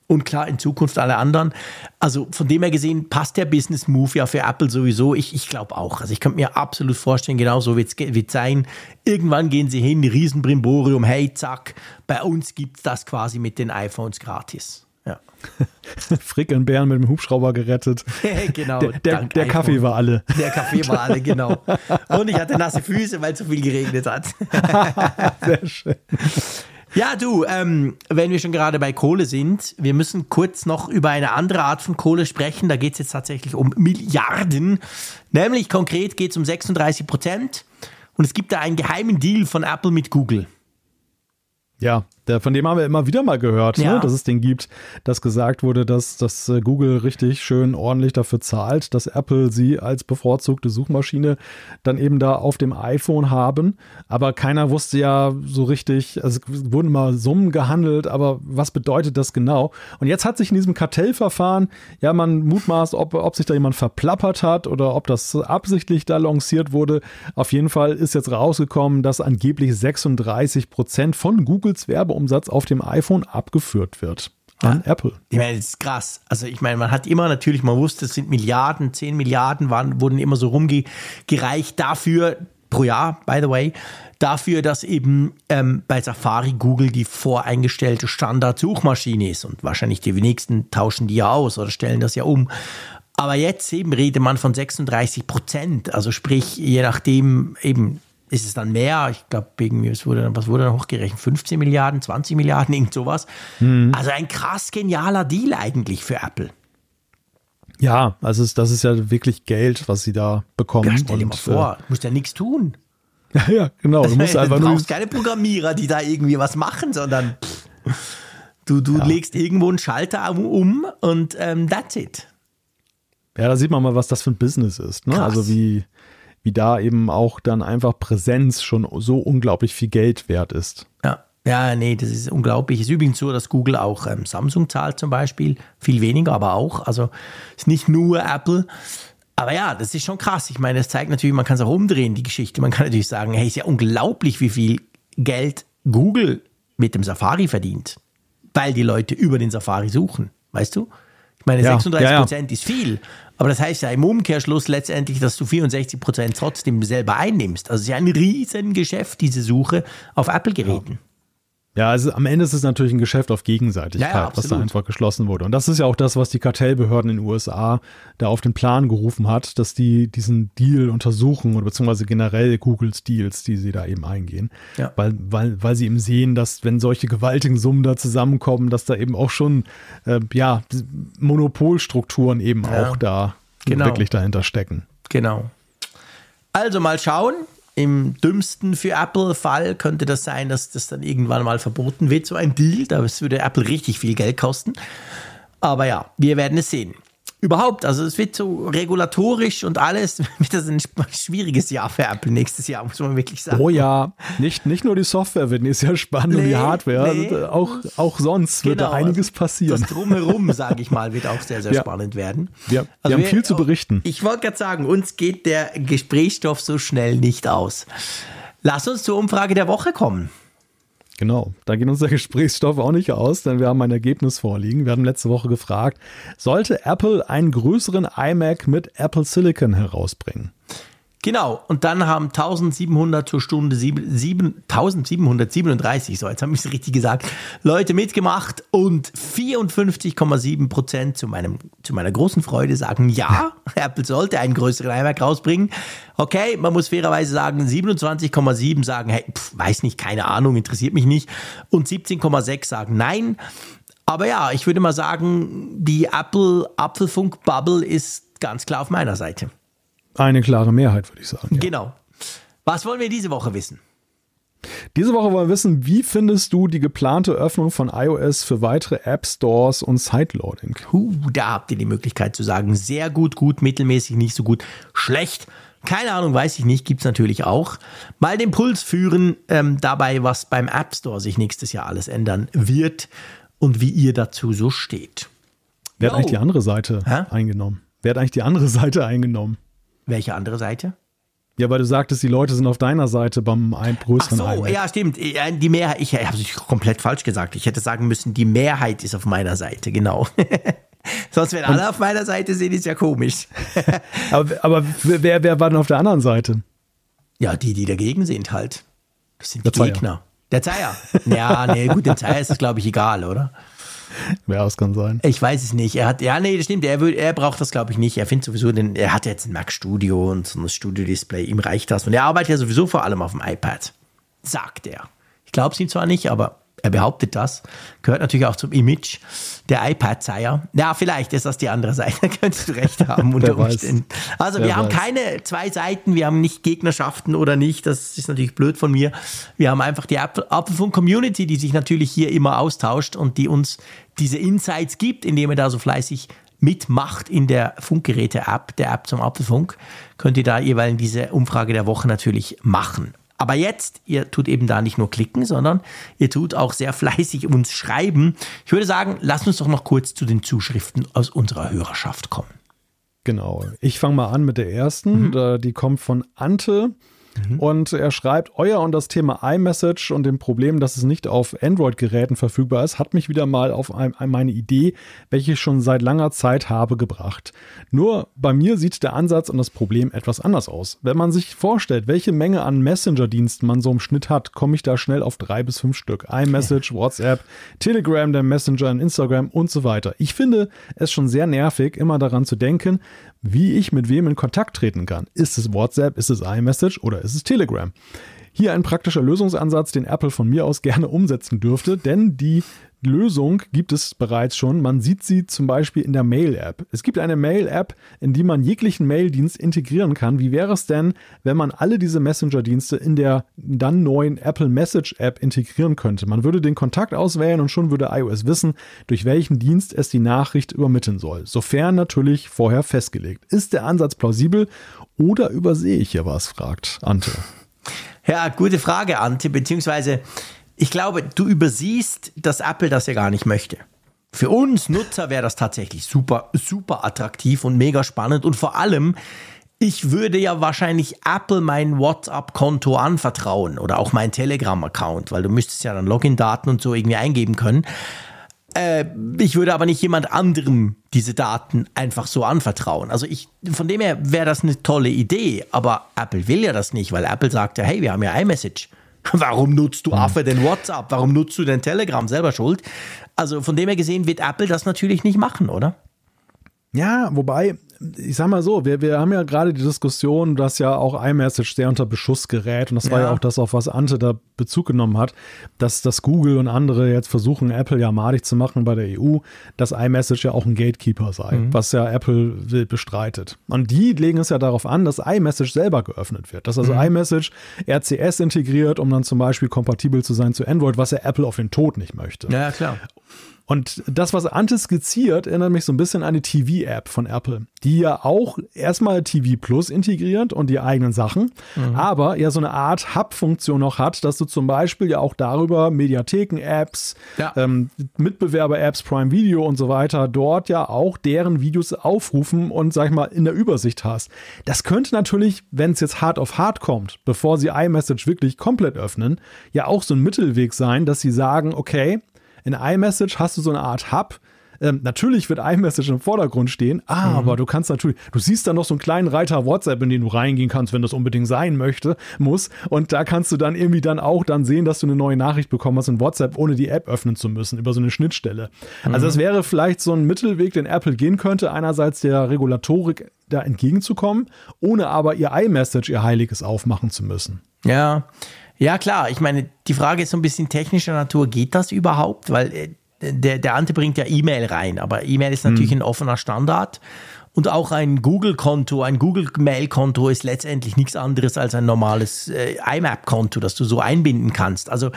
und klar in Zukunft alle anderen. Also von dem her gesehen passt der Business Move ja für Apple sowieso. Ich, ich glaube auch. Also ich könnte mir absolut vorstellen, genau so wird es sein. Irgendwann gehen sie hin, Riesenbrimborium, hey, zack, bei uns gibt es das quasi mit den iPhones gratis. <laughs> Frick und Bären mit dem Hubschrauber gerettet. <laughs> genau. Der, der, der Kaffee war alle. Der Kaffee war alle, genau. Und ich hatte nasse Füße, weil es so viel geregnet hat. <laughs> Sehr schön. Ja, du, ähm, wenn wir schon gerade bei Kohle sind, wir müssen kurz noch über eine andere Art von Kohle sprechen. Da geht es jetzt tatsächlich um Milliarden. Nämlich konkret geht es um 36 Prozent. Und es gibt da einen geheimen Deal von Apple mit Google. Ja, der, von dem haben wir immer wieder mal gehört, ne, ja. ne, dass es den gibt, dass gesagt wurde, dass, dass äh, Google richtig schön ordentlich dafür zahlt, dass Apple sie als bevorzugte Suchmaschine dann eben da auf dem iPhone haben. Aber keiner wusste ja so richtig, also es wurden mal Summen gehandelt, aber was bedeutet das genau? Und jetzt hat sich in diesem Kartellverfahren, ja, man mutmaßt, ob, ob sich da jemand verplappert hat oder ob das absichtlich da lanciert wurde. Auf jeden Fall ist jetzt rausgekommen, dass angeblich 36 Prozent von Googles Werbe Umsatz auf dem iPhone abgeführt wird an ja. Apple. Ich meine, das ist krass. Also ich meine, man hat immer natürlich, man wusste, es sind Milliarden, 10 Milliarden waren, wurden immer so rumgereicht dafür, pro Jahr, by the way, dafür, dass eben ähm, bei Safari Google die voreingestellte Standard-Suchmaschine ist. Und wahrscheinlich die wenigsten tauschen die ja aus oder stellen das ja um. Aber jetzt eben redet man von 36 Prozent. Also sprich, je nachdem eben ist es dann mehr. Ich glaube, was wurde, was wurde dann hochgerechnet? 15 Milliarden, 20 Milliarden, irgend sowas. Mhm. Also ein krass genialer Deal eigentlich für Apple. Ja, also das ist ja wirklich Geld, was sie da bekommen. Ja, stell dir mal vor, äh, du musst ja nichts tun. <laughs> Ja, ja genau. Du, musst <laughs> einfach du brauchst keine Programmierer, die da irgendwie was machen, sondern pff, du, du ja. legst irgendwo einen Schalter um und ähm, that's it. Ja, da sieht man mal, was das für ein Business ist. Ne? Also wie, wie da eben auch dann einfach Präsenz schon so unglaublich viel Geld wert ist. Ja. Ja, nee, das ist unglaublich. Es ist übrigens so, dass Google auch ähm, Samsung zahlt zum Beispiel. Viel weniger, aber auch. Also ist nicht nur Apple. Aber ja, das ist schon krass. Ich meine, das zeigt natürlich, man kann es auch umdrehen, die Geschichte. Man kann natürlich sagen, hey, ist ja unglaublich, wie viel Geld Google mit dem Safari verdient. Weil die Leute über den Safari suchen. Weißt du? Ich meine, ja, 36 Prozent ja, ja. ist viel. Aber das heißt ja im Umkehrschluss letztendlich, dass du 64 Prozent trotzdem selber einnimmst. Also es ist ja ein Riesengeschäft, diese Suche auf Apple-Geräten. Ja, also am Ende ist es natürlich ein Geschäft auf Gegenseitigkeit, ja, ja, was da einfach geschlossen wurde. Und das ist ja auch das, was die Kartellbehörden in den USA da auf den Plan gerufen hat, dass die diesen Deal untersuchen oder beziehungsweise generell Googles Deals, die sie da eben eingehen. Ja. Weil, weil, weil sie eben sehen, dass wenn solche gewaltigen Summen da zusammenkommen, dass da eben auch schon äh, ja, Monopolstrukturen eben ja, auch da genau. wirklich dahinter stecken. Genau. Also mal schauen, im dümmsten für Apple-Fall könnte das sein, dass das dann irgendwann mal verboten wird, so ein Deal. Das würde Apple richtig viel Geld kosten. Aber ja, wir werden es sehen überhaupt, also es wird so regulatorisch und alles, <laughs> wird das ein schwieriges Jahr für Apple nächstes Jahr, muss man wirklich sagen. Oh ja, nicht, nicht nur die Software wird nächstes Jahr spannend nee, und die Hardware, nee. Also auch, auch sonst genau, wird da einiges passieren. Das Drumherum, <laughs> sage ich mal, wird auch sehr, sehr ja. spannend werden. Ja, wir also haben wir, viel zu berichten. Ich wollte gerade sagen, uns geht der Gesprächsstoff so schnell nicht aus. Lass uns zur Umfrage der Woche kommen. Genau, da geht unser <laughs> Gesprächsstoff auch nicht aus, denn wir haben ein Ergebnis vorliegen. Wir haben letzte Woche gefragt, sollte Apple einen größeren iMac mit Apple Silicon herausbringen? Genau, und dann haben 1700 zur Stunde, 7, 1737, so jetzt habe ich es richtig gesagt, Leute mitgemacht und 54,7 Prozent zu, zu meiner großen Freude sagen, ja, <laughs> Apple sollte einen größeren iMac rausbringen. Okay, man muss fairerweise sagen, 27,7 sagen, hey, pf, weiß nicht, keine Ahnung, interessiert mich nicht. Und 17,6 sagen nein. Aber ja, ich würde mal sagen, die Apple Apfelfunk Bubble ist ganz klar auf meiner Seite. Eine klare Mehrheit, würde ich sagen. Ja. Genau. Was wollen wir diese Woche wissen? Diese Woche wollen wir wissen, wie findest du die geplante Öffnung von iOS für weitere App Stores und Sideloading? Huh, da habt ihr die Möglichkeit zu sagen, sehr gut, gut, mittelmäßig, nicht so gut, schlecht. Keine Ahnung, weiß ich nicht, gibt es natürlich auch. Mal den Puls führen ähm, dabei, was beim App Store sich nächstes Jahr alles ändern wird und wie ihr dazu so steht. Wer hat eigentlich die andere Seite Hä? eingenommen? Wer hat eigentlich die andere <laughs> Seite eingenommen? Welche andere Seite? Ja, weil du sagtest, die Leute sind auf deiner Seite beim ein größeren Ach so, iMac. ja, stimmt. Die Mehrheit, ich habe es komplett falsch gesagt. Ich hätte sagen müssen, die Mehrheit ist auf meiner Seite, genau. <laughs> Sonst, wenn alle auf meiner Seite sind, ist ja komisch. <laughs> aber, aber wer, wer war denn auf der anderen Seite? Ja, die, die dagegen sind halt. Das sind die der Gegner. Der Zeier. Ja, nee, gut, dem Zeier ist es, glaube ich, egal, oder? <laughs> Ja, das kann sein. Ich weiß es nicht. Er hat, ja, nee, das stimmt. Er, er braucht das, glaube ich, nicht. Er findet sowieso, den, er hat jetzt ein Mac Studio und so ein Studio-Display. Ihm reicht das. Und er arbeitet ja sowieso vor allem auf dem iPad. Sagt er. Ich glaube es ihm zwar nicht, aber er behauptet das. Gehört natürlich auch zum Image der iPad-Zeier. Ja, vielleicht ist das die andere Seite. <laughs> könntest du recht haben unter Umständen. Also Wer wir weiß. haben keine zwei Seiten. Wir haben nicht Gegnerschaften oder nicht. Das ist natürlich blöd von mir. Wir haben einfach die Apfelfunk-Community, die sich natürlich hier immer austauscht und die uns diese Insights gibt, indem er da so fleißig mitmacht in der Funkgeräte-App, der App zum Apfelfunk, könnt ihr da jeweils diese Umfrage der Woche natürlich machen. Aber jetzt, ihr tut eben da nicht nur klicken, sondern ihr tut auch sehr fleißig uns schreiben. Ich würde sagen, lasst uns doch noch kurz zu den Zuschriften aus unserer Hörerschaft kommen. Genau. Ich fange mal an mit der ersten. Mhm. Die kommt von Ante. Mhm. Und er schreibt, euer und das Thema iMessage und dem Problem, dass es nicht auf Android-Geräten verfügbar ist, hat mich wieder mal auf ein, meine Idee, welche ich schon seit langer Zeit habe, gebracht. Nur bei mir sieht der Ansatz und das Problem etwas anders aus. Wenn man sich vorstellt, welche Menge an Messenger-Diensten man so im Schnitt hat, komme ich da schnell auf drei bis fünf Stück. iMessage, WhatsApp, Telegram, der Messenger, Instagram und so weiter. Ich finde es schon sehr nervig, immer daran zu denken, wie ich mit wem in Kontakt treten kann. Ist es WhatsApp, ist es iMessage oder ist es Telegram? Hier ein praktischer Lösungsansatz, den Apple von mir aus gerne umsetzen dürfte, denn die Lösung gibt es bereits schon. Man sieht sie zum Beispiel in der Mail-App. Es gibt eine Mail-App, in die man jeglichen Mail-Dienst integrieren kann. Wie wäre es denn, wenn man alle diese Messenger-Dienste in der dann neuen Apple Message-App integrieren könnte? Man würde den Kontakt auswählen und schon würde iOS wissen, durch welchen Dienst es die Nachricht übermitteln soll. Sofern natürlich vorher festgelegt. Ist der Ansatz plausibel oder übersehe ich hier was? fragt Ante. Ja, gute Frage, Ante, beziehungsweise ich glaube, du übersiehst, dass Apple das ja gar nicht möchte. Für uns Nutzer wäre das tatsächlich super, super attraktiv und mega spannend. Und vor allem, ich würde ja wahrscheinlich Apple mein WhatsApp-Konto anvertrauen oder auch mein Telegram-Account, weil du müsstest ja dann Login-Daten und so irgendwie eingeben können. Äh, ich würde aber nicht jemand anderem diese Daten einfach so anvertrauen. Also ich, von dem her wäre das eine tolle Idee, aber Apple will ja das nicht, weil Apple sagt ja, hey, wir haben ja iMessage. <laughs> Warum nutzt du hm. Affe denn WhatsApp? Warum nutzt du denn Telegram? Selber schuld. Also von dem her gesehen wird Apple das natürlich nicht machen, oder? Ja, wobei, ich sag mal so, wir, wir haben ja gerade die Diskussion, dass ja auch iMessage sehr unter Beschuss gerät und das war ja. ja auch das, auf was Ante da Bezug genommen hat, dass, dass Google und andere jetzt versuchen, Apple ja madig zu machen bei der EU, dass iMessage ja auch ein Gatekeeper sei, mhm. was ja Apple bestreitet. Und die legen es ja darauf an, dass iMessage selber geöffnet wird, dass also mhm. iMessage RCS integriert, um dann zum Beispiel kompatibel zu sein zu Android, was ja Apple auf den Tod nicht möchte. Ja, klar. Und das, was Ante skizziert, erinnert mich so ein bisschen an die TV-App von Apple, die ja auch erstmal TV Plus integriert und die eigenen Sachen, mhm. aber ja so eine Art Hub-Funktion noch hat, dass du zum Beispiel ja auch darüber Mediatheken-Apps, ja. ähm, Mitbewerber-Apps, Prime Video und so weiter, dort ja auch deren Videos aufrufen und, sag ich mal, in der Übersicht hast. Das könnte natürlich, wenn es jetzt hart auf hart kommt, bevor sie iMessage wirklich komplett öffnen, ja auch so ein Mittelweg sein, dass sie sagen, okay, in iMessage hast du so eine Art Hub, ähm, natürlich wird iMessage im Vordergrund stehen, aber mhm. du kannst natürlich, du siehst da noch so einen kleinen Reiter WhatsApp, in den du reingehen kannst, wenn das unbedingt sein möchte, muss. Und da kannst du dann irgendwie dann auch dann sehen, dass du eine neue Nachricht bekommen hast in WhatsApp, ohne die App öffnen zu müssen, über so eine Schnittstelle. Also mhm. Also das wäre vielleicht so ein Mittelweg, den Apple gehen könnte, einerseits der Regulatorik da entgegenzukommen, ohne aber ihr iMessage, ihr Heiliges aufmachen zu müssen. Ja, ja klar. Ich meine, die Frage ist so ein bisschen technischer Natur, geht das überhaupt? Weil äh, der, der Ante bringt ja E-Mail rein, aber E-Mail ist natürlich hm. ein offener Standard. Und auch ein Google-Konto, ein Google-Mail-Konto ist letztendlich nichts anderes als ein normales äh, IMAP-Konto, das du so einbinden kannst. Also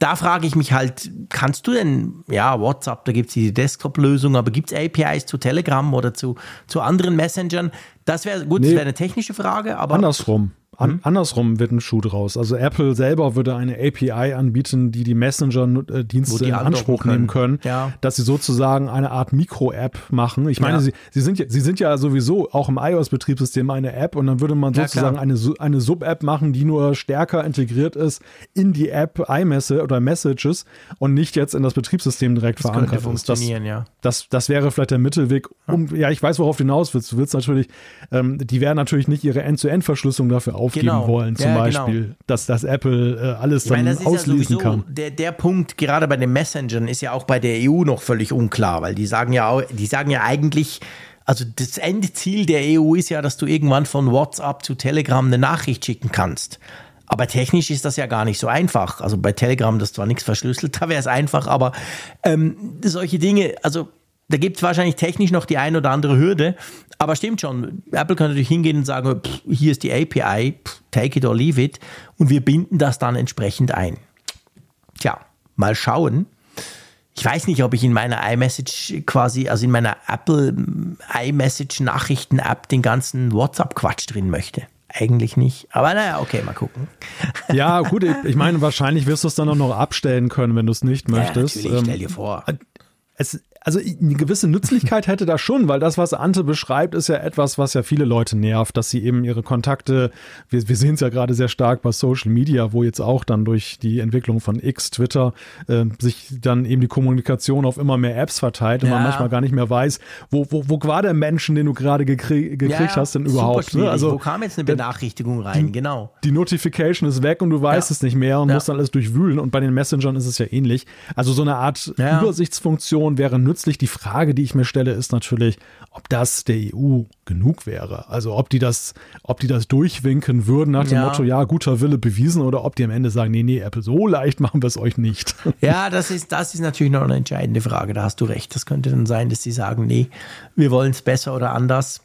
da frage ich mich halt, kannst du denn, ja, WhatsApp, da gibt es die Desktop-Lösung, aber gibt es APIs zu Telegram oder zu, zu anderen Messengern? Das wäre gut, nee, das wäre eine technische Frage, aber. Andersrum. An, hm? Andersrum wird ein Schuh draus. Also Apple selber würde eine API anbieten, die die Messenger-Dienste in Anspruch können. nehmen können, ja. dass sie sozusagen eine Art Mikro-App machen. Ich meine, ja. sie, sie, sind ja, sie sind ja sowieso auch im iOS-Betriebssystem eine App und dann würde man sozusagen eine, eine Sub-App machen, die nur stärker integriert ist in die App iMessage oder Messages und nicht jetzt in das Betriebssystem direkt das verankert ist. Das, ja. das, das wäre vielleicht der Mittelweg. Um, ja, ich weiß, worauf du hinaus willst. Du willst natürlich, ähm, die werden natürlich nicht ihre End-to-End-Verschlüsselung dafür aufgeben genau. wollen, zum ja, genau. Beispiel, genau. dass das Apple äh, alles ich dann meine, auslesen ja kann. Der, der Punkt, gerade bei den Messengern, ist ja auch bei der EU noch völlig unklar, weil die sagen ja die sagen ja eigentlich, also das Endziel der EU ist ja, dass du irgendwann von WhatsApp zu Telegram eine Nachricht schicken kannst. Aber technisch ist das ja gar nicht so einfach. Also bei Telegram, das ist zwar nichts verschlüsselt, <laughs> da wäre es einfach, aber ähm, solche Dinge, also da gibt es wahrscheinlich technisch noch die ein oder andere Hürde, aber stimmt schon. Apple kann natürlich hingehen und sagen, pff, hier ist die API, pff, take it or leave it, und wir binden das dann entsprechend ein. Tja, mal schauen. Ich weiß nicht, ob ich in meiner iMessage quasi, also in meiner Apple iMessage Nachrichten App den ganzen WhatsApp Quatsch drin möchte. Eigentlich nicht. Aber naja, okay, mal gucken. <laughs> Ja, gut, ich, ich meine, wahrscheinlich wirst du es dann auch noch abstellen können, wenn du es nicht möchtest. Ja, natürlich, stell dir vor. Ähm, es, also eine gewisse Nützlichkeit hätte da schon, weil das, was Ante beschreibt, ist ja etwas, was ja viele Leute nervt, dass sie eben ihre Kontakte, wir, wir sehen es ja gerade sehr stark bei Social Media, wo jetzt auch dann durch die Entwicklung von X, Twitter, äh, sich dann eben die Kommunikation auf immer mehr Apps verteilt und ja. man manchmal gar nicht mehr weiß, wo, wo, wo war der Menschen, den du gerade gekrie gekriegt ja, hast, denn überhaupt? Ne? Also, wo kam jetzt eine Benachrichtigung rein? Die, genau. Die Notification ist weg und du weißt ja. es nicht mehr und musst dann alles durchwühlen und bei den Messengern ist es ja ähnlich. Also so eine Art Übersichtsfunktion wäre nützlich nützlich. Die Frage, die ich mir stelle, ist natürlich, ob das der EU genug wäre. Also ob die das, ob die das durchwinken würden nach dem ja. Motto, ja, guter Wille bewiesen oder ob die am Ende sagen, nee, nee, Apple, so leicht machen wir es euch nicht. <laughs> Ja, das ist, das ist natürlich noch eine entscheidende Frage. Da hast du recht. Das könnte dann sein, dass sie sagen, nee, wir wollen es besser oder anders.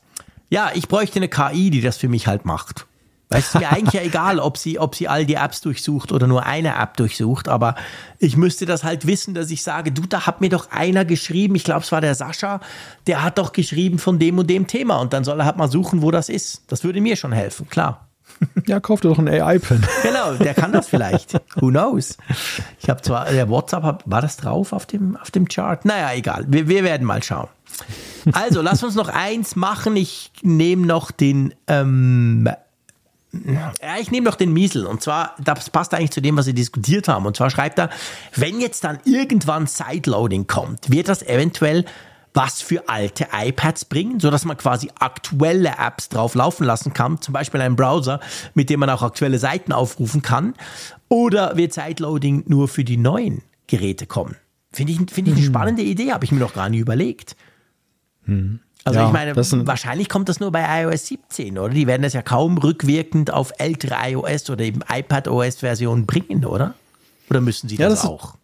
Ja, ich bräuchte eine KI, die das für mich halt macht. Weil es ist mir eigentlich ja egal, ob sie, ob sie all die Apps durchsucht oder nur eine App durchsucht, aber ich müsste das halt wissen, dass ich sage, du, da hat mir doch einer geschrieben, ich glaube, es war der Sascha, der hat doch geschrieben von dem und dem Thema und dann soll er halt mal suchen, wo das ist. Das würde mir schon helfen, klar. Ja, kauf dir doch einen AI-Pen. <laughs> Genau, der kann das vielleicht. Who knows? Ich habe zwar, der WhatsApp, war das drauf auf dem, auf dem Chart? Naja, egal. Wir, wir werden mal schauen. Also, lass uns noch eins machen. Ich nehme noch den ähm, ja, ich nehme doch den Miesel. Und zwar, das passt eigentlich zu dem, was Sie diskutiert haben. Und zwar schreibt er, wenn jetzt dann irgendwann Sideloading kommt, wird das eventuell was für alte iPads bringen, sodass man quasi aktuelle Apps drauf laufen lassen kann, zum Beispiel einen Browser, mit dem man auch aktuelle Seiten aufrufen kann. Oder wird Sideloading nur für die neuen Geräte kommen? Finde ich, find ich eine hm. spannende Idee, habe ich mir noch gar nie überlegt. Hm. Also ja, ich meine, wahrscheinlich kommt das nur bei iOS 17, oder? Die werden das ja kaum rückwirkend auf ältere iOS oder eben iPadOS-Versionen bringen, oder? Oder müssen sie ja, das, das auch?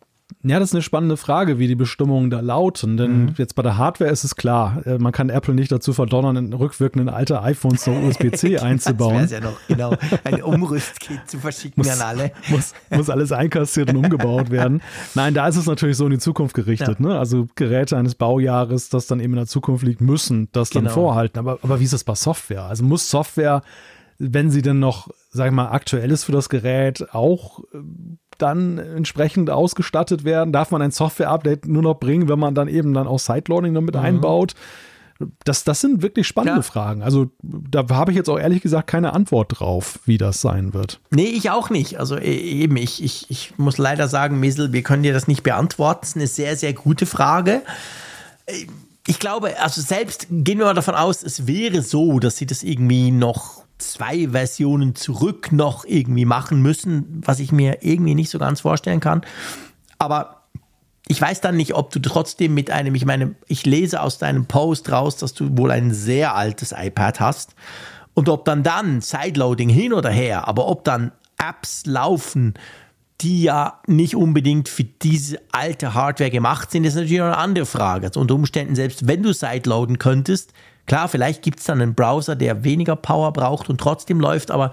Ja, das ist eine spannende Frage, wie die Bestimmungen da lauten. Denn mhm. jetzt bei der Hardware ist es klar, äh, man kann Apple nicht dazu verdonnern, in rückwirkenden alte iPhones noch USB-C einzubauen. Das ja noch, genau, ein Umrüstkit zu verschicken muss, an alle. Muss, muss alles einkassiert und umgebaut werden. Nein, da ist es natürlich so in die Zukunft gerichtet. Ja. Ne? Also Geräte eines Baujahres, das dann eben in der Zukunft liegt, müssen das genau. dann vorhalten. Aber, aber wie ist es bei Software? Also muss Software, wenn sie denn noch, sag ich mal, aktuell ist für das Gerät, auch äh, dann entsprechend ausgestattet werden? Darf man ein Software-Update nur noch bringen, wenn man dann eben dann auch Sideloading damit mhm. einbaut? Das, das sind wirklich spannende ja. Fragen. Also da habe ich jetzt auch ehrlich gesagt keine Antwort drauf, wie das sein wird. Nee, ich auch nicht. Also e, eben, ich, ich, ich muss leider sagen, Mesel, wir können dir das nicht beantworten. Das ist eine sehr, sehr gute Frage. ich glaube, also selbst gehen wir mal davon aus, es wäre so, dass sie das irgendwie noch zwei Versionen zurück noch irgendwie machen müssen, was ich mir irgendwie nicht so ganz vorstellen kann. Aber ich weiß dann nicht, ob du trotzdem mit einem, ich meine, ich lese aus deinem Post raus, dass du wohl ein sehr altes iPad hast und ob dann dann Sideloading hin oder her, aber ob dann Apps laufen, die ja nicht unbedingt für diese alte Hardware gemacht sind, ist natürlich eine andere Frage. Also unter Umständen, selbst wenn du sideloaden könntest, klar, vielleicht gibt es dann einen Browser, der weniger Power braucht und trotzdem läuft, aber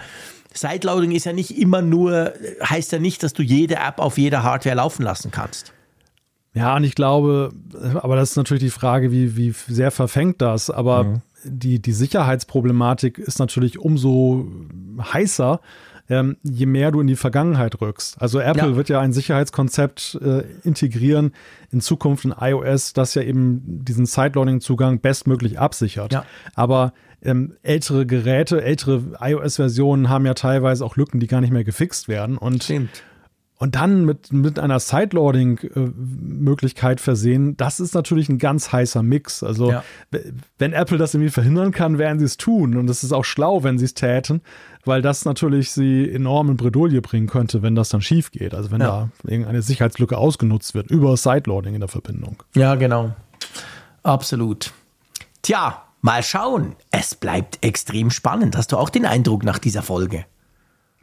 Sideloading ist ja nicht immer nur, heißt ja nicht, dass du jede App auf jeder Hardware laufen lassen kannst. Ja, und ich glaube, aber das ist natürlich die Frage, wie, wie sehr verfängt das. Aber mhm. die, die Sicherheitsproblematik ist natürlich umso heißer, ähm, je mehr du in die Vergangenheit rückst. Also Apple ja. wird ja ein Sicherheitskonzept äh, integrieren in Zukunft in iOS, das ja eben diesen Sideloading-Zugang bestmöglich absichert. Ja. Aber ähm, ältere Geräte, ältere iOS-Versionen haben ja teilweise auch Lücken, die gar nicht mehr gefixt werden. Und Stimmt. Und dann mit, mit einer Sideloading-Möglichkeit versehen, das ist natürlich ein ganz heißer Mix. Also, ja. wenn Apple das irgendwie verhindern kann, werden sie es tun. Und es ist auch schlau, wenn sie es täten, weil das natürlich sie enorm in Bredouille bringen könnte, wenn das dann schief geht. Also, wenn ja. da irgendeine Sicherheitslücke ausgenutzt wird über Sideloading in der Verbindung. Ja, genau. Absolut. Tja, mal schauen. Es bleibt extrem spannend. Hast du auch den Eindruck nach dieser Folge?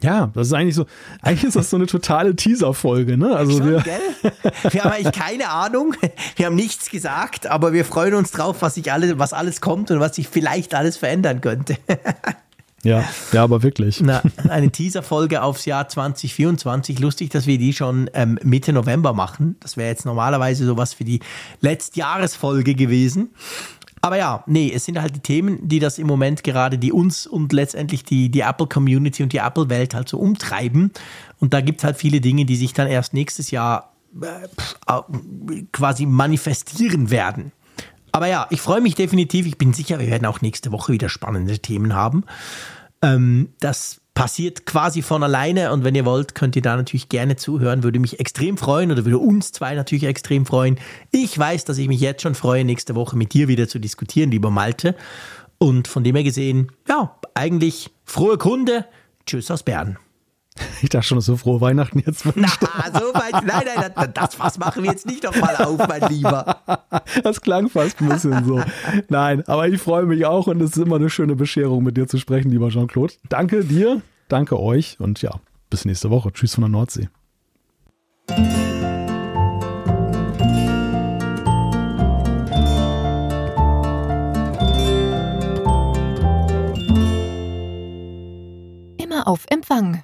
Ja, das ist eigentlich so, eigentlich ist das so eine totale Teaser-Folge, ne? Also Schon, wir, wir haben eigentlich keine Ahnung, wir haben nichts gesagt, aber wir freuen uns drauf, was sich alles, was alles kommt und was sich vielleicht alles verändern könnte. Ja, ja, aber wirklich. Na, eine Teaser-Folge aufs Jahr 2024. Lustig, dass wir die schon ähm, Mitte November machen. Das wäre jetzt normalerweise sowas für die Letztjahresfolge gewesen. Aber ja, nee, es sind halt die Themen, die das im Moment gerade, die uns und letztendlich die, die Apple-Community und die Apple-Welt halt so umtreiben. Und da gibt es halt viele Dinge, die sich dann erst nächstes Jahr äh, quasi manifestieren werden. Aber ja, ich freue mich definitiv. Ich bin sicher, wir werden auch nächste Woche wieder spannende Themen haben. Ähm, das passiert quasi von alleine und wenn ihr wollt, könnt ihr da natürlich gerne zuhören. Würde mich extrem freuen oder würde uns zwei natürlich extrem freuen. Ich weiß, dass ich mich jetzt schon freue, nächste Woche mit dir wieder zu diskutieren, lieber Malte. Und von dem her gesehen, ja, eigentlich frohe Kunde. Tschüss aus Bern. <laughs> Ich dachte schon, so frohe Weihnachten jetzt. Na, so weit, nein, nein, das Fass machen wir jetzt nicht nochmal auf, mein Lieber. <laughs> Das klang fast ein bisschen so. Nein, aber ich freue mich auch und es ist immer eine schöne Bescherung, mit dir zu sprechen, lieber Jean-Claude. Danke dir, danke euch und ja, bis nächste Woche. Tschüss von der Nordsee. Immer auf Empfang